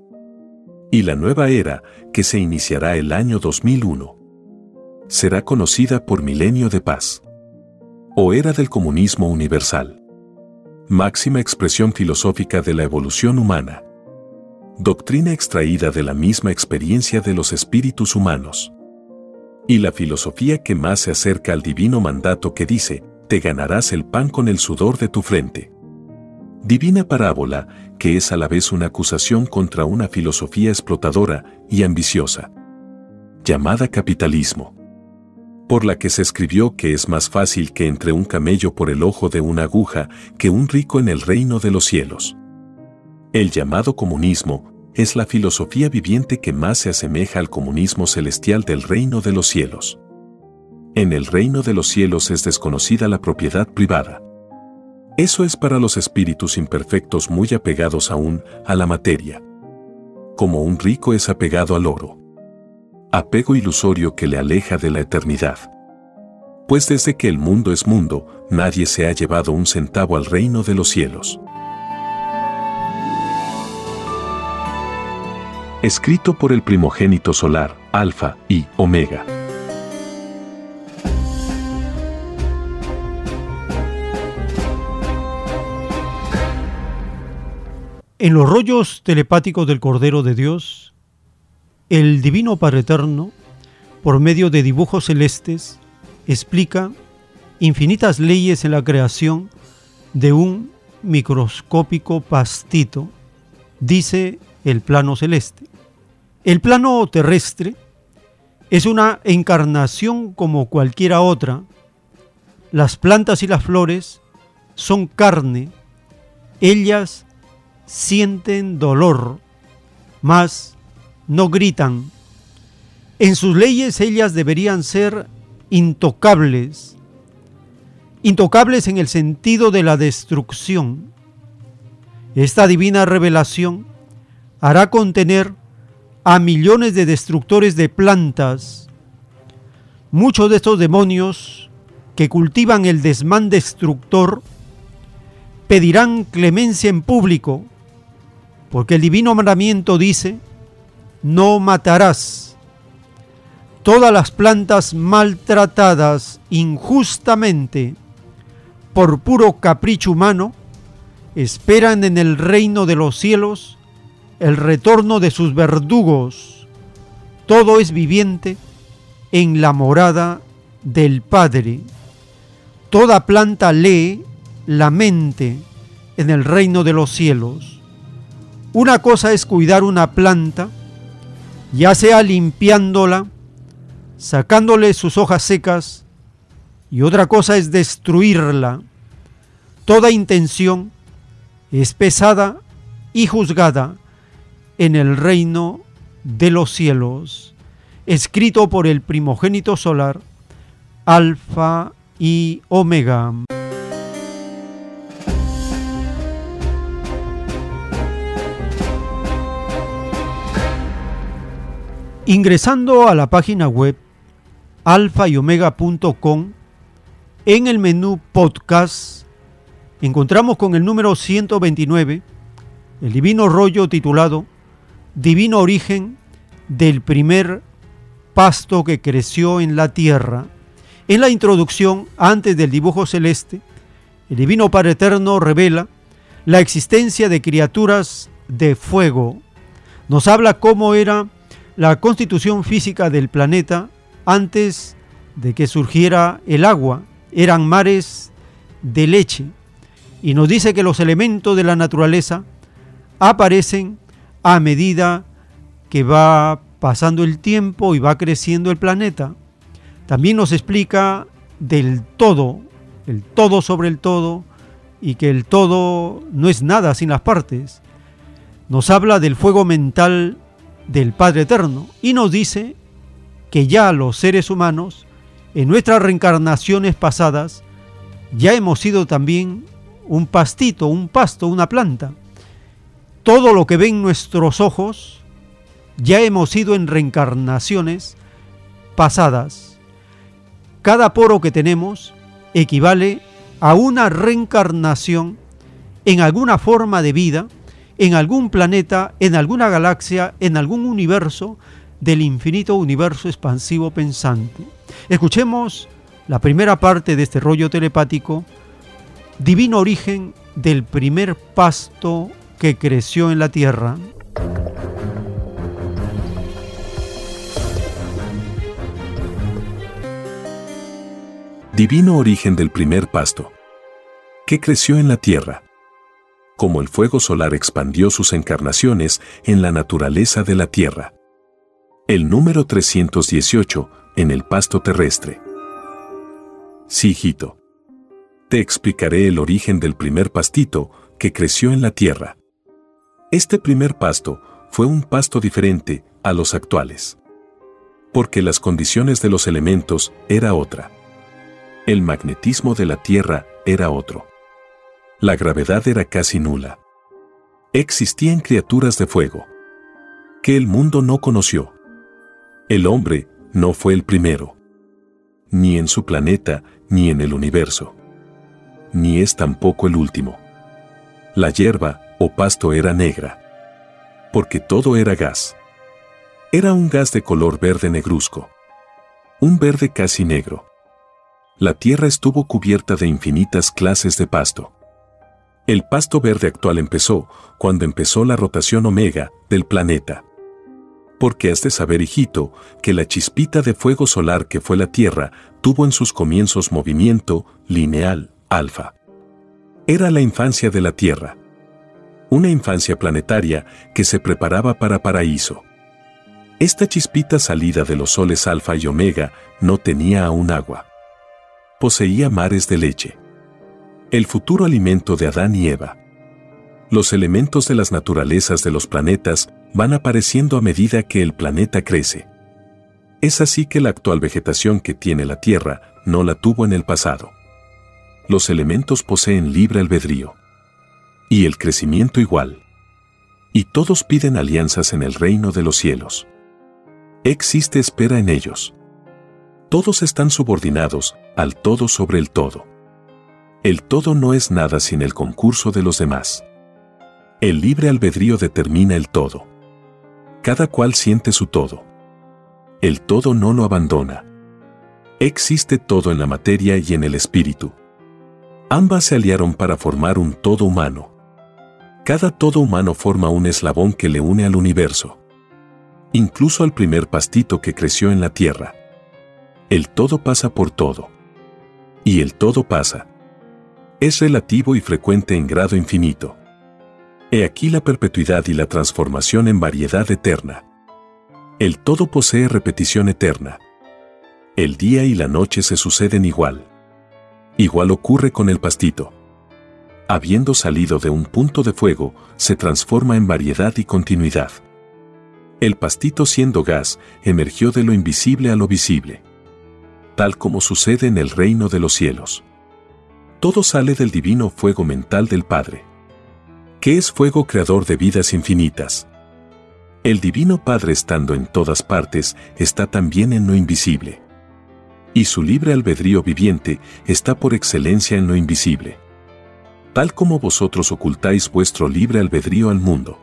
Y la nueva era, que se iniciará el año 2001, será conocida por milenio de paz. O era del comunismo universal. Máxima expresión filosófica de la evolución humana. Doctrina extraída de la misma experiencia de los espíritus humanos. Y la filosofía que más se acerca al divino mandato que dice, te ganarás el pan con el sudor de tu frente. Divina parábola que es a la vez una acusación contra una filosofía explotadora y ambiciosa, llamada capitalismo, por la que se escribió que es más fácil que entre un camello por el ojo de una aguja que un rico en el reino de los cielos. El llamado comunismo es la filosofía viviente que más se asemeja al comunismo celestial del reino de los cielos. En el reino de los cielos es desconocida la propiedad privada. Eso es para los espíritus imperfectos muy apegados aún a la materia. Como un rico es apegado al oro. Apego ilusorio que le aleja de la eternidad. Pues desde que el mundo es mundo, nadie se ha llevado un centavo al reino de los cielos. Escrito por el primogénito solar, Alfa y Omega. En los rollos telepáticos del Cordero de Dios, el Divino Padre Eterno, por medio de dibujos celestes, explica infinitas leyes en la creación de un microscópico pastito, dice el plano celeste. El plano terrestre es una encarnación como cualquiera otra. Las plantas y las flores son carne, ellas sienten dolor, mas no gritan. En sus leyes ellas deberían ser intocables, intocables en el sentido de la destrucción. Esta divina revelación hará contener a millones de destructores de plantas. Muchos de estos demonios que cultivan el desmán destructor pedirán clemencia en público porque el divino mandamiento dice, no matarás. Todas las plantas maltratadas injustamente por puro capricho humano esperan en el reino de los cielos el retorno de sus verdugos. Todo es viviente en la morada del Padre. Toda planta lee la mente en el reino de los cielos. Una cosa es cuidar una planta, ya sea limpiándola, sacándole sus hojas secas, y otra cosa es destruirla. Toda intención es pesada y juzgada en el reino de los cielos, escrito por el primogénito solar, Alfa y Omega. Ingresando a la página web alfa y omega.com, en el menú podcast encontramos con el número 129 el divino rollo titulado Divino origen del primer pasto que creció en la tierra. En la introducción, antes del dibujo celeste, el Divino Padre Eterno revela la existencia de criaturas de fuego. Nos habla cómo era la constitución física del planeta antes de que surgiera el agua. Eran mares de leche. Y nos dice que los elementos de la naturaleza aparecen a medida que va pasando el tiempo y va creciendo el planeta. También nos explica del todo, el todo sobre el todo, y que el todo no es nada sin las partes. Nos habla del fuego mental del Padre Eterno y nos dice que ya los seres humanos, en nuestras reencarnaciones pasadas, ya hemos sido también un pastito, un pasto, una planta. Todo lo que ven nuestros ojos, ya hemos sido en reencarnaciones pasadas. Cada poro que tenemos equivale a una reencarnación en alguna forma de vida, en algún planeta, en alguna galaxia, en algún universo del infinito universo expansivo pensante. Escuchemos la primera parte de este rollo telepático, divino origen del primer pasto que creció en la tierra. Divino origen del primer pasto. Que creció en la tierra. Como el fuego solar expandió sus encarnaciones en la naturaleza de la tierra. El número 318 en el pasto terrestre. Sí, hijito. Te explicaré el origen del primer pastito que creció en la tierra. Este primer pasto fue un pasto diferente a los actuales. Porque las condiciones de los elementos era otra. El magnetismo de la Tierra era otro. La gravedad era casi nula. Existían criaturas de fuego que el mundo no conoció. El hombre no fue el primero, ni en su planeta, ni en el universo, ni es tampoco el último. La hierba o pasto era negra, porque todo era gas. Era un gas de color verde negruzco, un verde casi negro la tierra estuvo cubierta de infinitas clases de pasto. El pasto verde actual empezó cuando empezó la rotación omega del planeta. Porque has de saber, hijito, que la chispita de fuego solar que fue la Tierra tuvo en sus comienzos movimiento lineal, alfa. Era la infancia de la Tierra. Una infancia planetaria que se preparaba para paraíso. Esta chispita salida de los soles alfa y omega no tenía aún agua poseía mares de leche. El futuro alimento de Adán y Eva. Los elementos de las naturalezas de los planetas van apareciendo a medida que el planeta crece. Es así que la actual vegetación que tiene la Tierra no la tuvo en el pasado. Los elementos poseen libre albedrío. Y el crecimiento igual. Y todos piden alianzas en el reino de los cielos. Existe espera en ellos. Todos están subordinados al todo sobre el todo. El todo no es nada sin el concurso de los demás. El libre albedrío determina el todo. Cada cual siente su todo. El todo no lo abandona. Existe todo en la materia y en el espíritu. Ambas se aliaron para formar un todo humano. Cada todo humano forma un eslabón que le une al universo. Incluso al primer pastito que creció en la tierra. El todo pasa por todo. Y el todo pasa. Es relativo y frecuente en grado infinito. He aquí la perpetuidad y la transformación en variedad eterna. El todo posee repetición eterna. El día y la noche se suceden igual. Igual ocurre con el pastito. Habiendo salido de un punto de fuego, se transforma en variedad y continuidad. El pastito siendo gas, emergió de lo invisible a lo visible tal como sucede en el reino de los cielos. Todo sale del divino fuego mental del Padre, que es fuego creador de vidas infinitas. El divino Padre estando en todas partes está también en lo invisible. Y su libre albedrío viviente está por excelencia en lo invisible. Tal como vosotros ocultáis vuestro libre albedrío al mundo.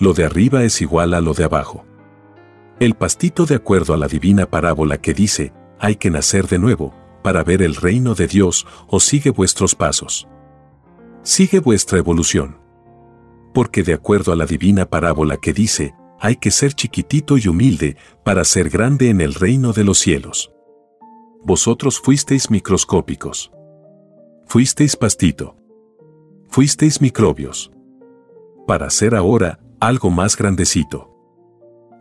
Lo de arriba es igual a lo de abajo. El pastito de acuerdo a la divina parábola que dice, hay que nacer de nuevo, para ver el reino de Dios, o sigue vuestros pasos. Sigue vuestra evolución. Porque de acuerdo a la divina parábola que dice, hay que ser chiquitito y humilde para ser grande en el reino de los cielos. Vosotros fuisteis microscópicos. Fuisteis pastito. Fuisteis microbios. Para ser ahora algo más grandecito.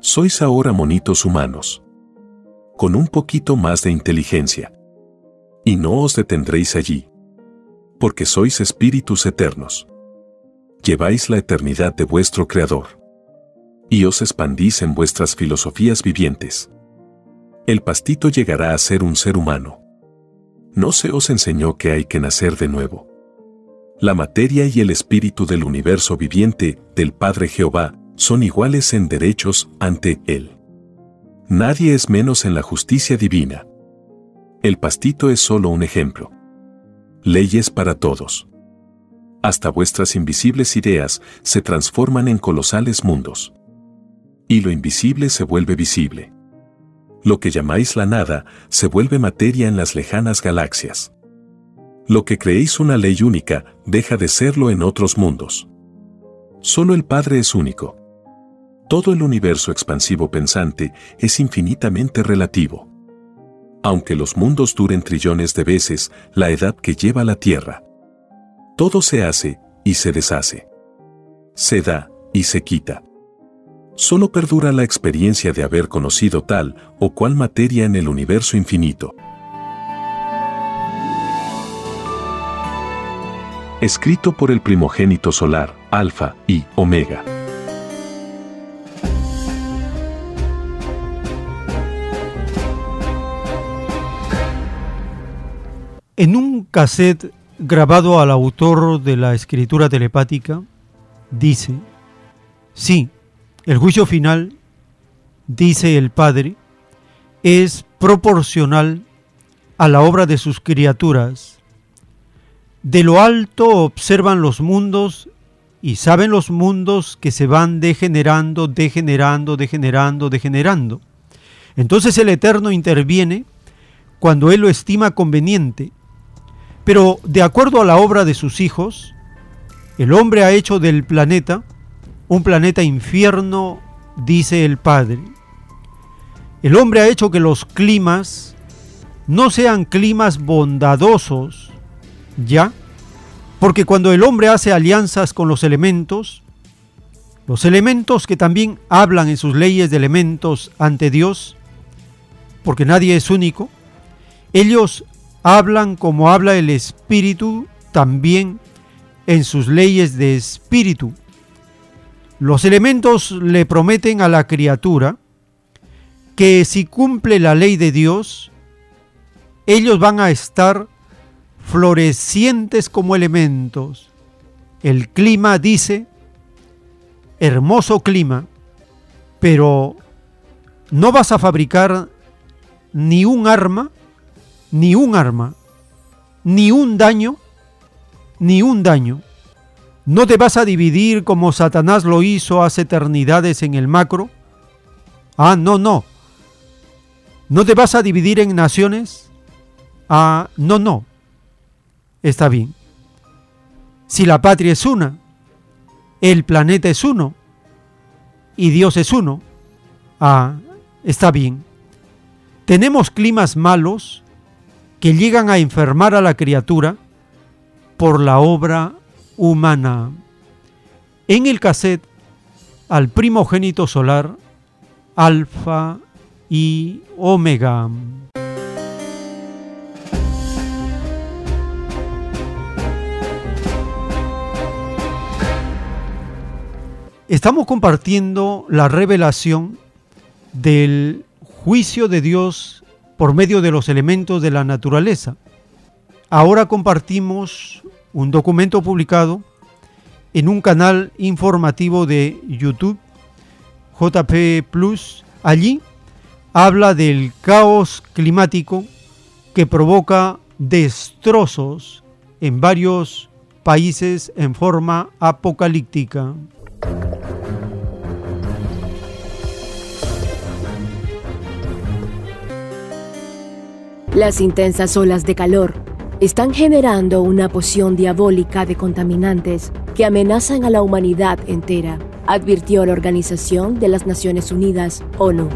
Sois ahora monitos humanos. Con un poquito más de inteligencia. Y no os detendréis allí. Porque sois espíritus eternos. Lleváis la eternidad de vuestro Creador. Y os expandís en vuestras filosofías vivientes. El pastito llegará a ser un ser humano. No se os enseñó que hay que nacer de nuevo. La materia y el espíritu del universo viviente del Padre Jehová son iguales en derechos ante Él. Nadie es menos en la justicia divina. El pastito es solo un ejemplo. Leyes para todos. Hasta vuestras invisibles ideas se transforman en colosales mundos. Y lo invisible se vuelve visible. Lo que llamáis la nada se vuelve materia en las lejanas galaxias. Lo que creéis una ley única deja de serlo en otros mundos. Solo el Padre es único. Todo el universo expansivo pensante es infinitamente relativo. Aunque los mundos duren trillones de veces la edad que lleva la Tierra. Todo se hace y se deshace. Se da y se quita. Solo perdura la experiencia de haber conocido tal o cual materia en el universo infinito. Escrito por el primogénito solar, Alfa y Omega. En un cassette grabado al autor de la escritura telepática, dice, sí, el juicio final, dice el Padre, es proporcional a la obra de sus criaturas. De lo alto observan los mundos y saben los mundos que se van degenerando, degenerando, degenerando, degenerando. Entonces el Eterno interviene cuando Él lo estima conveniente. Pero de acuerdo a la obra de sus hijos, el hombre ha hecho del planeta un planeta infierno, dice el Padre. El hombre ha hecho que los climas no sean climas bondadosos, ¿ya? Porque cuando el hombre hace alianzas con los elementos, los elementos que también hablan en sus leyes de elementos ante Dios, porque nadie es único, ellos hablan como habla el Espíritu también en sus leyes de espíritu. Los elementos le prometen a la criatura que si cumple la ley de Dios, ellos van a estar florecientes como elementos. El clima dice, hermoso clima, pero no vas a fabricar ni un arma, ni un arma, ni un daño, ni un daño ¿No te vas a dividir como Satanás lo hizo hace eternidades en el macro? Ah, no, no. ¿No te vas a dividir en naciones? Ah, no, no. Está bien. Si la patria es una, el planeta es uno y Dios es uno, ah, está bien. Tenemos climas malos que llegan a enfermar a la criatura por la obra humana. En el cassette al primogénito solar, alfa y omega. Estamos compartiendo la revelación del juicio de Dios por medio de los elementos de la naturaleza. Ahora compartimos un documento publicado en un canal informativo de YouTube, JP Plus. Allí habla del caos climático que provoca destrozos en varios países en forma apocalíptica. Las intensas olas de calor están generando una poción diabólica de contaminantes que amenazan a la humanidad entera, advirtió la Organización de las Naciones Unidas, ONU.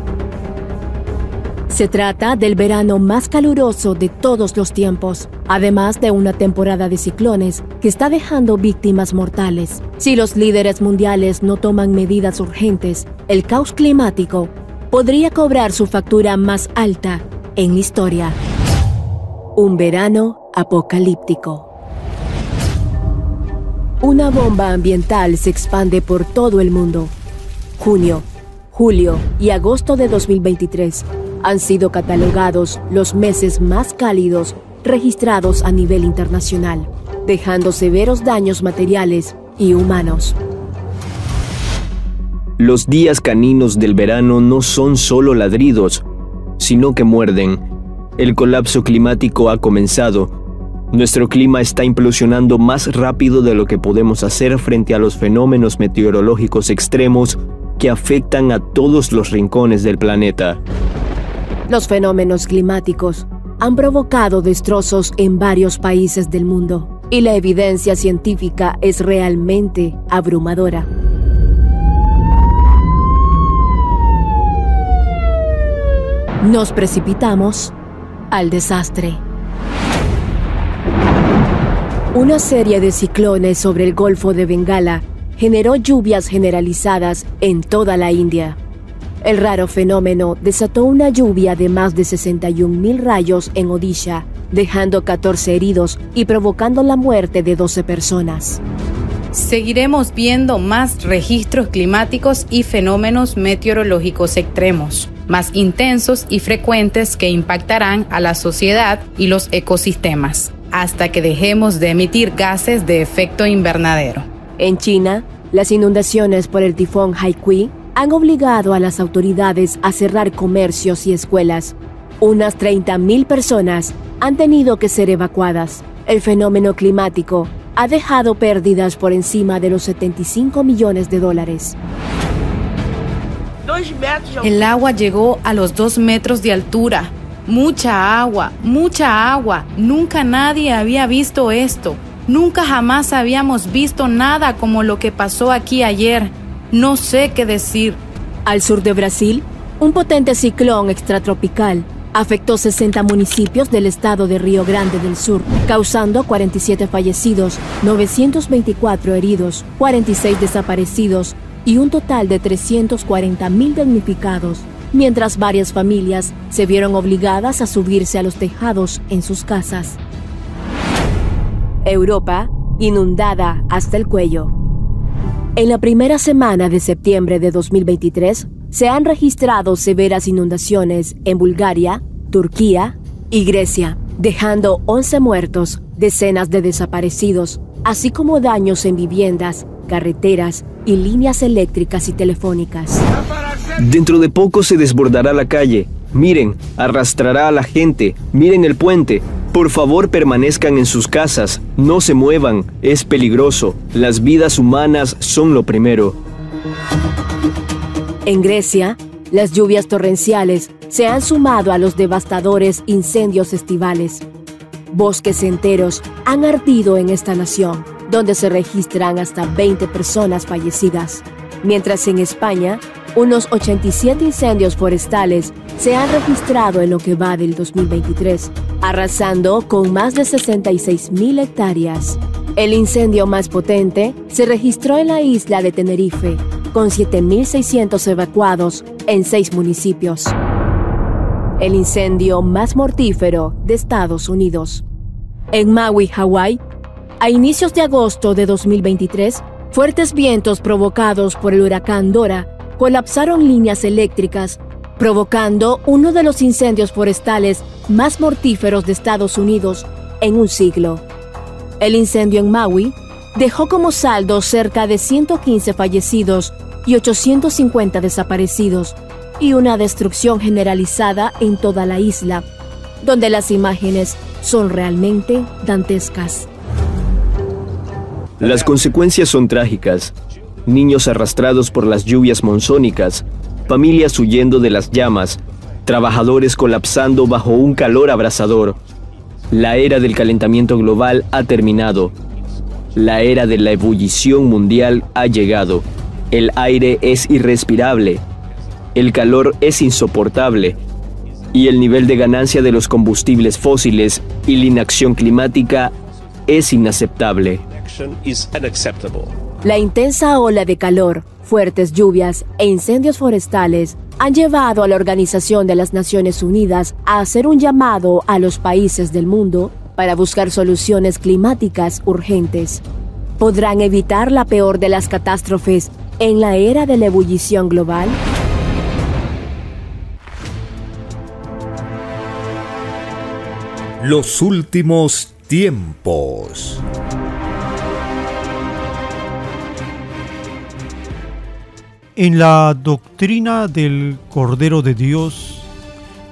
Se trata del verano más caluroso de todos los tiempos, además de una temporada de ciclones que está dejando víctimas mortales. Si los líderes mundiales no toman medidas urgentes, el caos climático podría cobrar su factura más alta en historia. Un verano apocalíptico. Una bomba ambiental se expande por todo el mundo. Junio, julio y agosto de 2023 han sido catalogados los meses más cálidos registrados a nivel internacional, dejando severos daños materiales y humanos. Los días caninos del verano no son solo ladridos, sino que muerden. El colapso climático ha comenzado. Nuestro clima está implosionando más rápido de lo que podemos hacer frente a los fenómenos meteorológicos extremos que afectan a todos los rincones del planeta. Los fenómenos climáticos han provocado destrozos en varios países del mundo y la evidencia científica es realmente abrumadora. Nos precipitamos al desastre. Una serie de ciclones sobre el Golfo de Bengala generó lluvias generalizadas en toda la India. El raro fenómeno desató una lluvia de más de 61.000 rayos en Odisha, dejando 14 heridos y provocando la muerte de 12 personas. Seguiremos viendo más registros climáticos y fenómenos meteorológicos extremos, más intensos y frecuentes que impactarán a la sociedad y los ecosistemas, hasta que dejemos de emitir gases de efecto invernadero. En China, las inundaciones por el tifón Haikui han obligado a las autoridades a cerrar comercios y escuelas. Unas 30.000 personas han tenido que ser evacuadas. El fenómeno climático ha dejado pérdidas por encima de los 75 millones de dólares. El agua llegó a los dos metros de altura. Mucha agua, mucha agua. Nunca nadie había visto esto. Nunca jamás habíamos visto nada como lo que pasó aquí ayer. No sé qué decir. Al sur de Brasil, un potente ciclón extratropical afectó 60 municipios del estado de Río Grande del Sur, causando 47 fallecidos, 924 heridos, 46 desaparecidos y un total de 340 mil damnificados, mientras varias familias se vieron obligadas a subirse a los tejados en sus casas. Europa, inundada hasta el cuello. En la primera semana de septiembre de 2023, se han registrado severas inundaciones en Bulgaria, Turquía y Grecia, dejando 11 muertos, decenas de desaparecidos, así como daños en viviendas, carreteras y líneas eléctricas y telefónicas. Dentro de poco se desbordará la calle. Miren, arrastrará a la gente. Miren el puente. Por favor permanezcan en sus casas, no se muevan, es peligroso, las vidas humanas son lo primero. En Grecia, las lluvias torrenciales se han sumado a los devastadores incendios estivales. Bosques enteros han ardido en esta nación, donde se registran hasta 20 personas fallecidas, mientras en España unos 87 incendios forestales se han registrado en lo que va del 2023, arrasando con más de 66 mil hectáreas. El incendio más potente se registró en la isla de Tenerife, con 7.600 evacuados en seis municipios. El incendio más mortífero de Estados Unidos. En Maui, Hawái, a inicios de agosto de 2023, fuertes vientos provocados por el huracán Dora colapsaron líneas eléctricas, provocando uno de los incendios forestales más mortíferos de Estados Unidos en un siglo. El incendio en Maui dejó como saldo cerca de 115 fallecidos y 850 desaparecidos y una destrucción generalizada en toda la isla, donde las imágenes son realmente dantescas. Las consecuencias son trágicas niños arrastrados por las lluvias monzónicas, familias huyendo de las llamas, trabajadores colapsando bajo un calor abrasador. La era del calentamiento global ha terminado. La era de la ebullición mundial ha llegado. El aire es irrespirable. El calor es insoportable. Y el nivel de ganancia de los combustibles fósiles y la inacción climática es inaceptable. La intensa ola de calor, fuertes lluvias e incendios forestales han llevado a la Organización de las Naciones Unidas a hacer un llamado a los países del mundo para buscar soluciones climáticas urgentes. ¿Podrán evitar la peor de las catástrofes en la era de la ebullición global? Los últimos tiempos. En la doctrina del Cordero de Dios,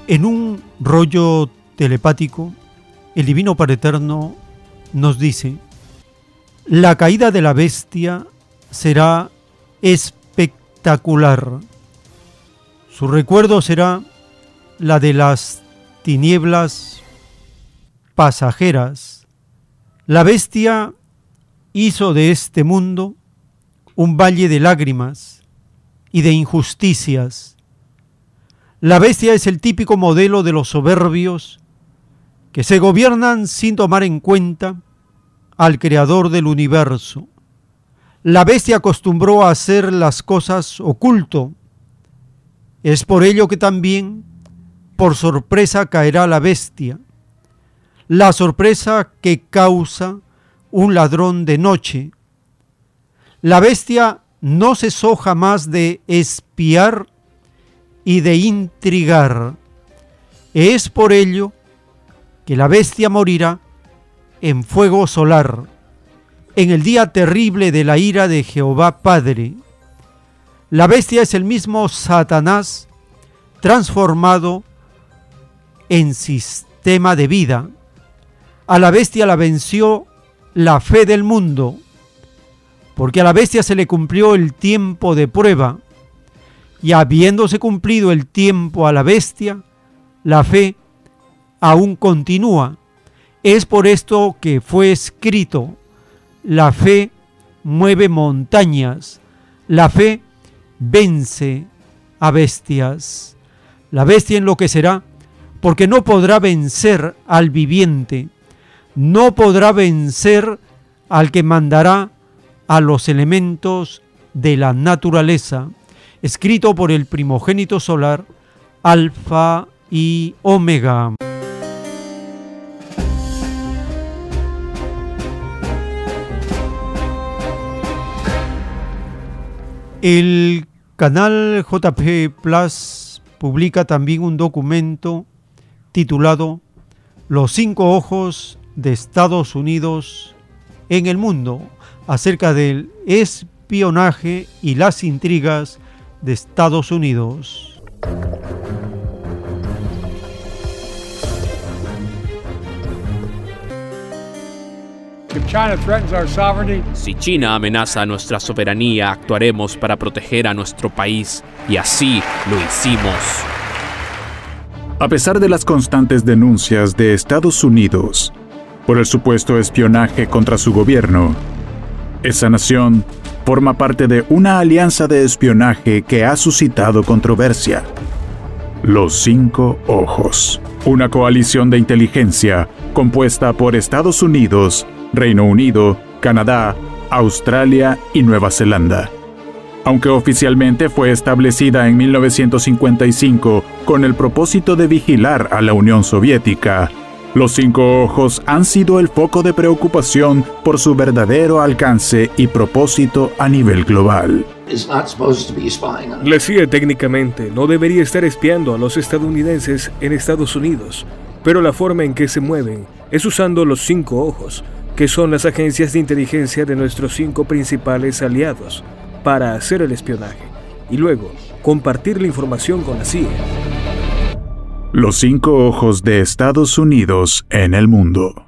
en un rollo telepático, el Divino Padre nos dice, la caída de la bestia será espectacular. Su recuerdo será la de las tinieblas pasajeras. La bestia hizo de este mundo un valle de lágrimas y de injusticias. La bestia es el típico modelo de los soberbios que se gobiernan sin tomar en cuenta al creador del universo. La bestia acostumbró a hacer las cosas oculto. Es por ello que también por sorpresa caerá la bestia la sorpresa que causa un ladrón de noche. La bestia no cesó jamás de espiar y de intrigar. Es por ello que la bestia morirá en fuego solar, en el día terrible de la ira de Jehová Padre. La bestia es el mismo Satanás transformado en sistema de vida a la bestia la venció la fe del mundo, porque a la bestia se le cumplió el tiempo de prueba, y habiéndose cumplido el tiempo a la bestia, la fe aún continúa. Es por esto que fue escrito, la fe mueve montañas, la fe vence a bestias. La bestia enloquecerá porque no podrá vencer al viviente no podrá vencer al que mandará a los elementos de la naturaleza, escrito por el primogénito solar, Alfa y Omega. El canal JP Plus publica también un documento titulado Los cinco ojos de Estados Unidos en el mundo acerca del espionaje y las intrigas de Estados Unidos. Si China amenaza nuestra soberanía, actuaremos para proteger a nuestro país y así lo hicimos. A pesar de las constantes denuncias de Estados Unidos por el supuesto espionaje contra su gobierno. Esa nación forma parte de una alianza de espionaje que ha suscitado controversia. Los Cinco Ojos, una coalición de inteligencia compuesta por Estados Unidos, Reino Unido, Canadá, Australia y Nueva Zelanda. Aunque oficialmente fue establecida en 1955 con el propósito de vigilar a la Unión Soviética, los cinco ojos han sido el foco de preocupación por su verdadero alcance y propósito a nivel global. La CIA técnicamente no debería estar espiando a los estadounidenses en Estados Unidos, pero la forma en que se mueven es usando los cinco ojos, que son las agencias de inteligencia de nuestros cinco principales aliados, para hacer el espionaje y luego compartir la información con la CIA. Los cinco ojos de Estados Unidos en el mundo.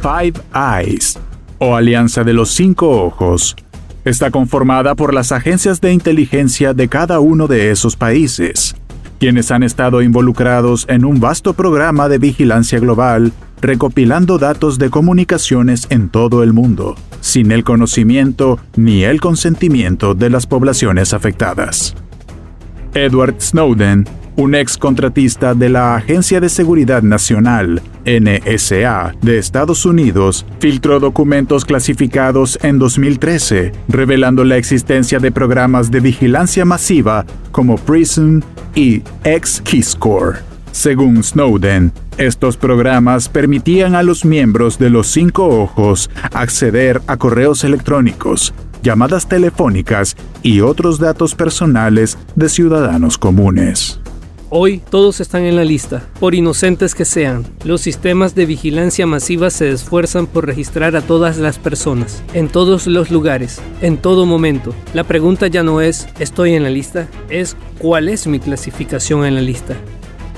Five Eyes, o Alianza de los Cinco Ojos, está conformada por las agencias de inteligencia de cada uno de esos países, quienes han estado involucrados en un vasto programa de vigilancia global, recopilando datos de comunicaciones en todo el mundo, sin el conocimiento ni el consentimiento de las poblaciones afectadas. Edward Snowden un ex contratista de la Agencia de Seguridad Nacional, NSA, de Estados Unidos, filtró documentos clasificados en 2013, revelando la existencia de programas de vigilancia masiva como PRISM y X-Keyscore. Según Snowden, estos programas permitían a los miembros de los cinco ojos acceder a correos electrónicos, llamadas telefónicas y otros datos personales de ciudadanos comunes. Hoy todos están en la lista, por inocentes que sean. Los sistemas de vigilancia masiva se esfuerzan por registrar a todas las personas, en todos los lugares, en todo momento. La pregunta ya no es ¿estoy en la lista? Es ¿cuál es mi clasificación en la lista?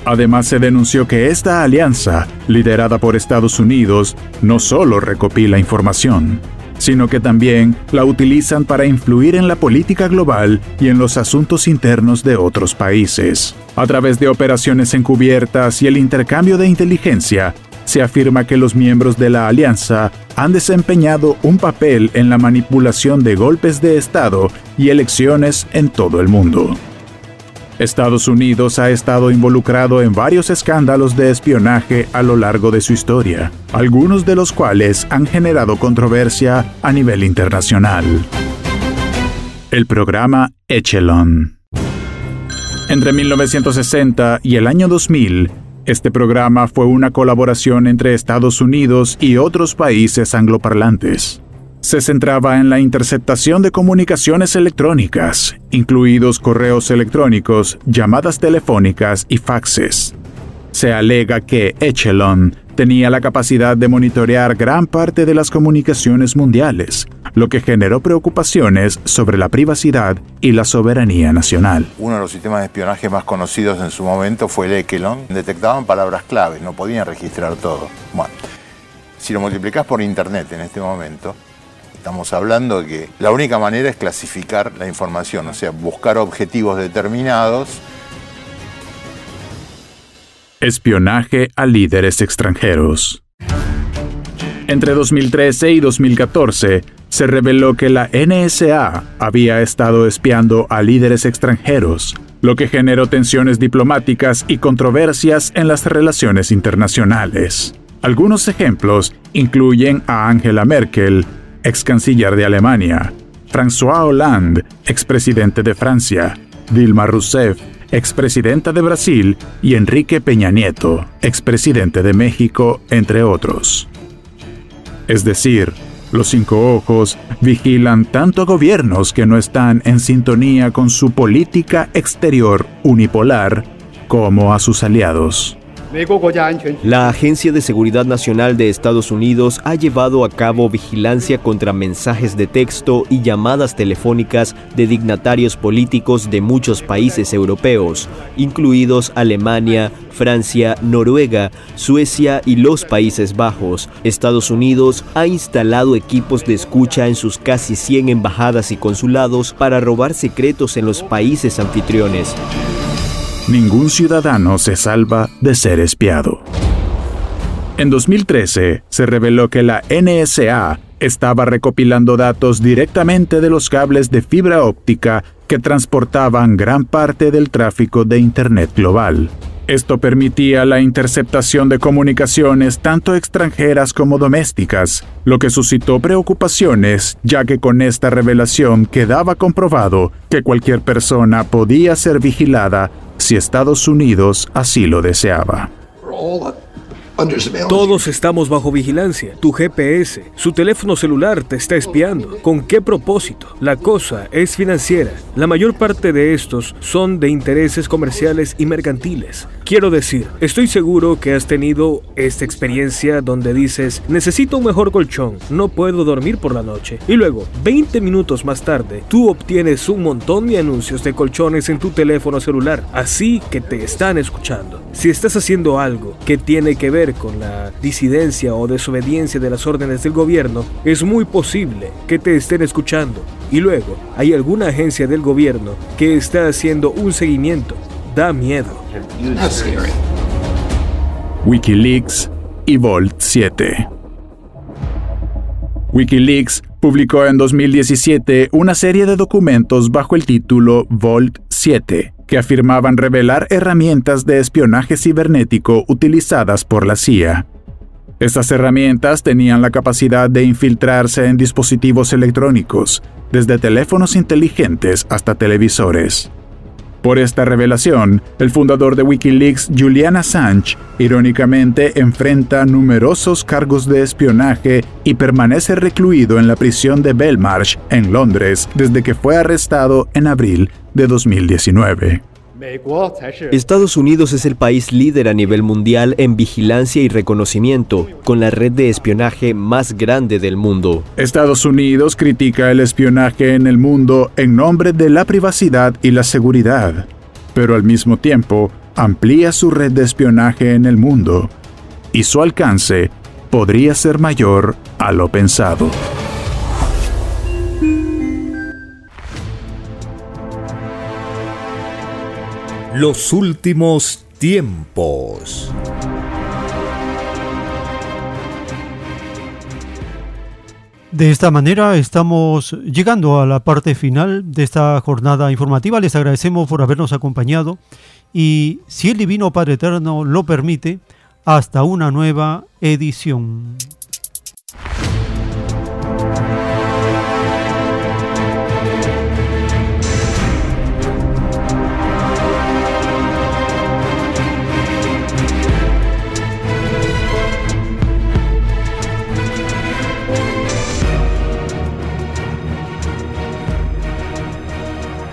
Además se denunció que esta alianza, liderada por Estados Unidos, no solo recopila información, sino que también la utilizan para influir en la política global y en los asuntos internos de otros países. A través de operaciones encubiertas y el intercambio de inteligencia, se afirma que los miembros de la alianza han desempeñado un papel en la manipulación de golpes de Estado y elecciones en todo el mundo. Estados Unidos ha estado involucrado en varios escándalos de espionaje a lo largo de su historia, algunos de los cuales han generado controversia a nivel internacional. El programa Echelon. Entre 1960 y el año 2000, este programa fue una colaboración entre Estados Unidos y otros países angloparlantes se centraba en la interceptación de comunicaciones electrónicas, incluidos correos electrónicos, llamadas telefónicas y faxes. Se alega que Echelon tenía la capacidad de monitorear gran parte de las comunicaciones mundiales, lo que generó preocupaciones sobre la privacidad y la soberanía nacional. Uno de los sistemas de espionaje más conocidos en su momento fue el Echelon. Detectaban palabras claves, no podían registrar todo. Bueno, si lo multiplicas por Internet en este momento, Estamos hablando de que la única manera es clasificar la información, o sea, buscar objetivos determinados. Espionaje a líderes extranjeros. Entre 2013 y 2014, se reveló que la NSA había estado espiando a líderes extranjeros, lo que generó tensiones diplomáticas y controversias en las relaciones internacionales. Algunos ejemplos incluyen a Angela Merkel, ex canciller de Alemania, François Hollande, expresidente de Francia, Dilma Rousseff, expresidenta de Brasil, y Enrique Peña Nieto, expresidente de México, entre otros. Es decir, los cinco ojos vigilan tanto a gobiernos que no están en sintonía con su política exterior unipolar como a sus aliados. La Agencia de Seguridad Nacional de Estados Unidos ha llevado a cabo vigilancia contra mensajes de texto y llamadas telefónicas de dignatarios políticos de muchos países europeos, incluidos Alemania, Francia, Noruega, Suecia y los Países Bajos. Estados Unidos ha instalado equipos de escucha en sus casi 100 embajadas y consulados para robar secretos en los países anfitriones. Ningún ciudadano se salva de ser espiado. En 2013 se reveló que la NSA estaba recopilando datos directamente de los cables de fibra óptica que transportaban gran parte del tráfico de Internet global. Esto permitía la interceptación de comunicaciones tanto extranjeras como domésticas, lo que suscitó preocupaciones, ya que con esta revelación quedaba comprobado que cualquier persona podía ser vigilada si Estados Unidos así lo deseaba. Todos estamos bajo vigilancia. Tu GPS, su teléfono celular te está espiando. ¿Con qué propósito? La cosa es financiera. La mayor parte de estos son de intereses comerciales y mercantiles. Quiero decir, estoy seguro que has tenido esta experiencia donde dices, necesito un mejor colchón, no puedo dormir por la noche. Y luego, 20 minutos más tarde, tú obtienes un montón de anuncios de colchones en tu teléfono celular, así que te están escuchando. Si estás haciendo algo que tiene que ver con la disidencia o desobediencia de las órdenes del gobierno, es muy posible que te estén escuchando. Y luego, hay alguna agencia del gobierno que está haciendo un seguimiento da miedo. Wikileaks y Vault 7. Wikileaks publicó en 2017 una serie de documentos bajo el título Vault 7, que afirmaban revelar herramientas de espionaje cibernético utilizadas por la CIA. Estas herramientas tenían la capacidad de infiltrarse en dispositivos electrónicos, desde teléfonos inteligentes hasta televisores. Por esta revelación, el fundador de Wikileaks, Julian Assange, irónicamente enfrenta numerosos cargos de espionaje y permanece recluido en la prisión de Belmarsh, en Londres, desde que fue arrestado en abril de 2019. Estados Unidos es el país líder a nivel mundial en vigilancia y reconocimiento, con la red de espionaje más grande del mundo. Estados Unidos critica el espionaje en el mundo en nombre de la privacidad y la seguridad, pero al mismo tiempo amplía su red de espionaje en el mundo, y su alcance podría ser mayor a lo pensado. Los últimos tiempos. De esta manera estamos llegando a la parte final de esta jornada informativa. Les agradecemos por habernos acompañado y si el Divino Padre Eterno lo permite, hasta una nueva edición.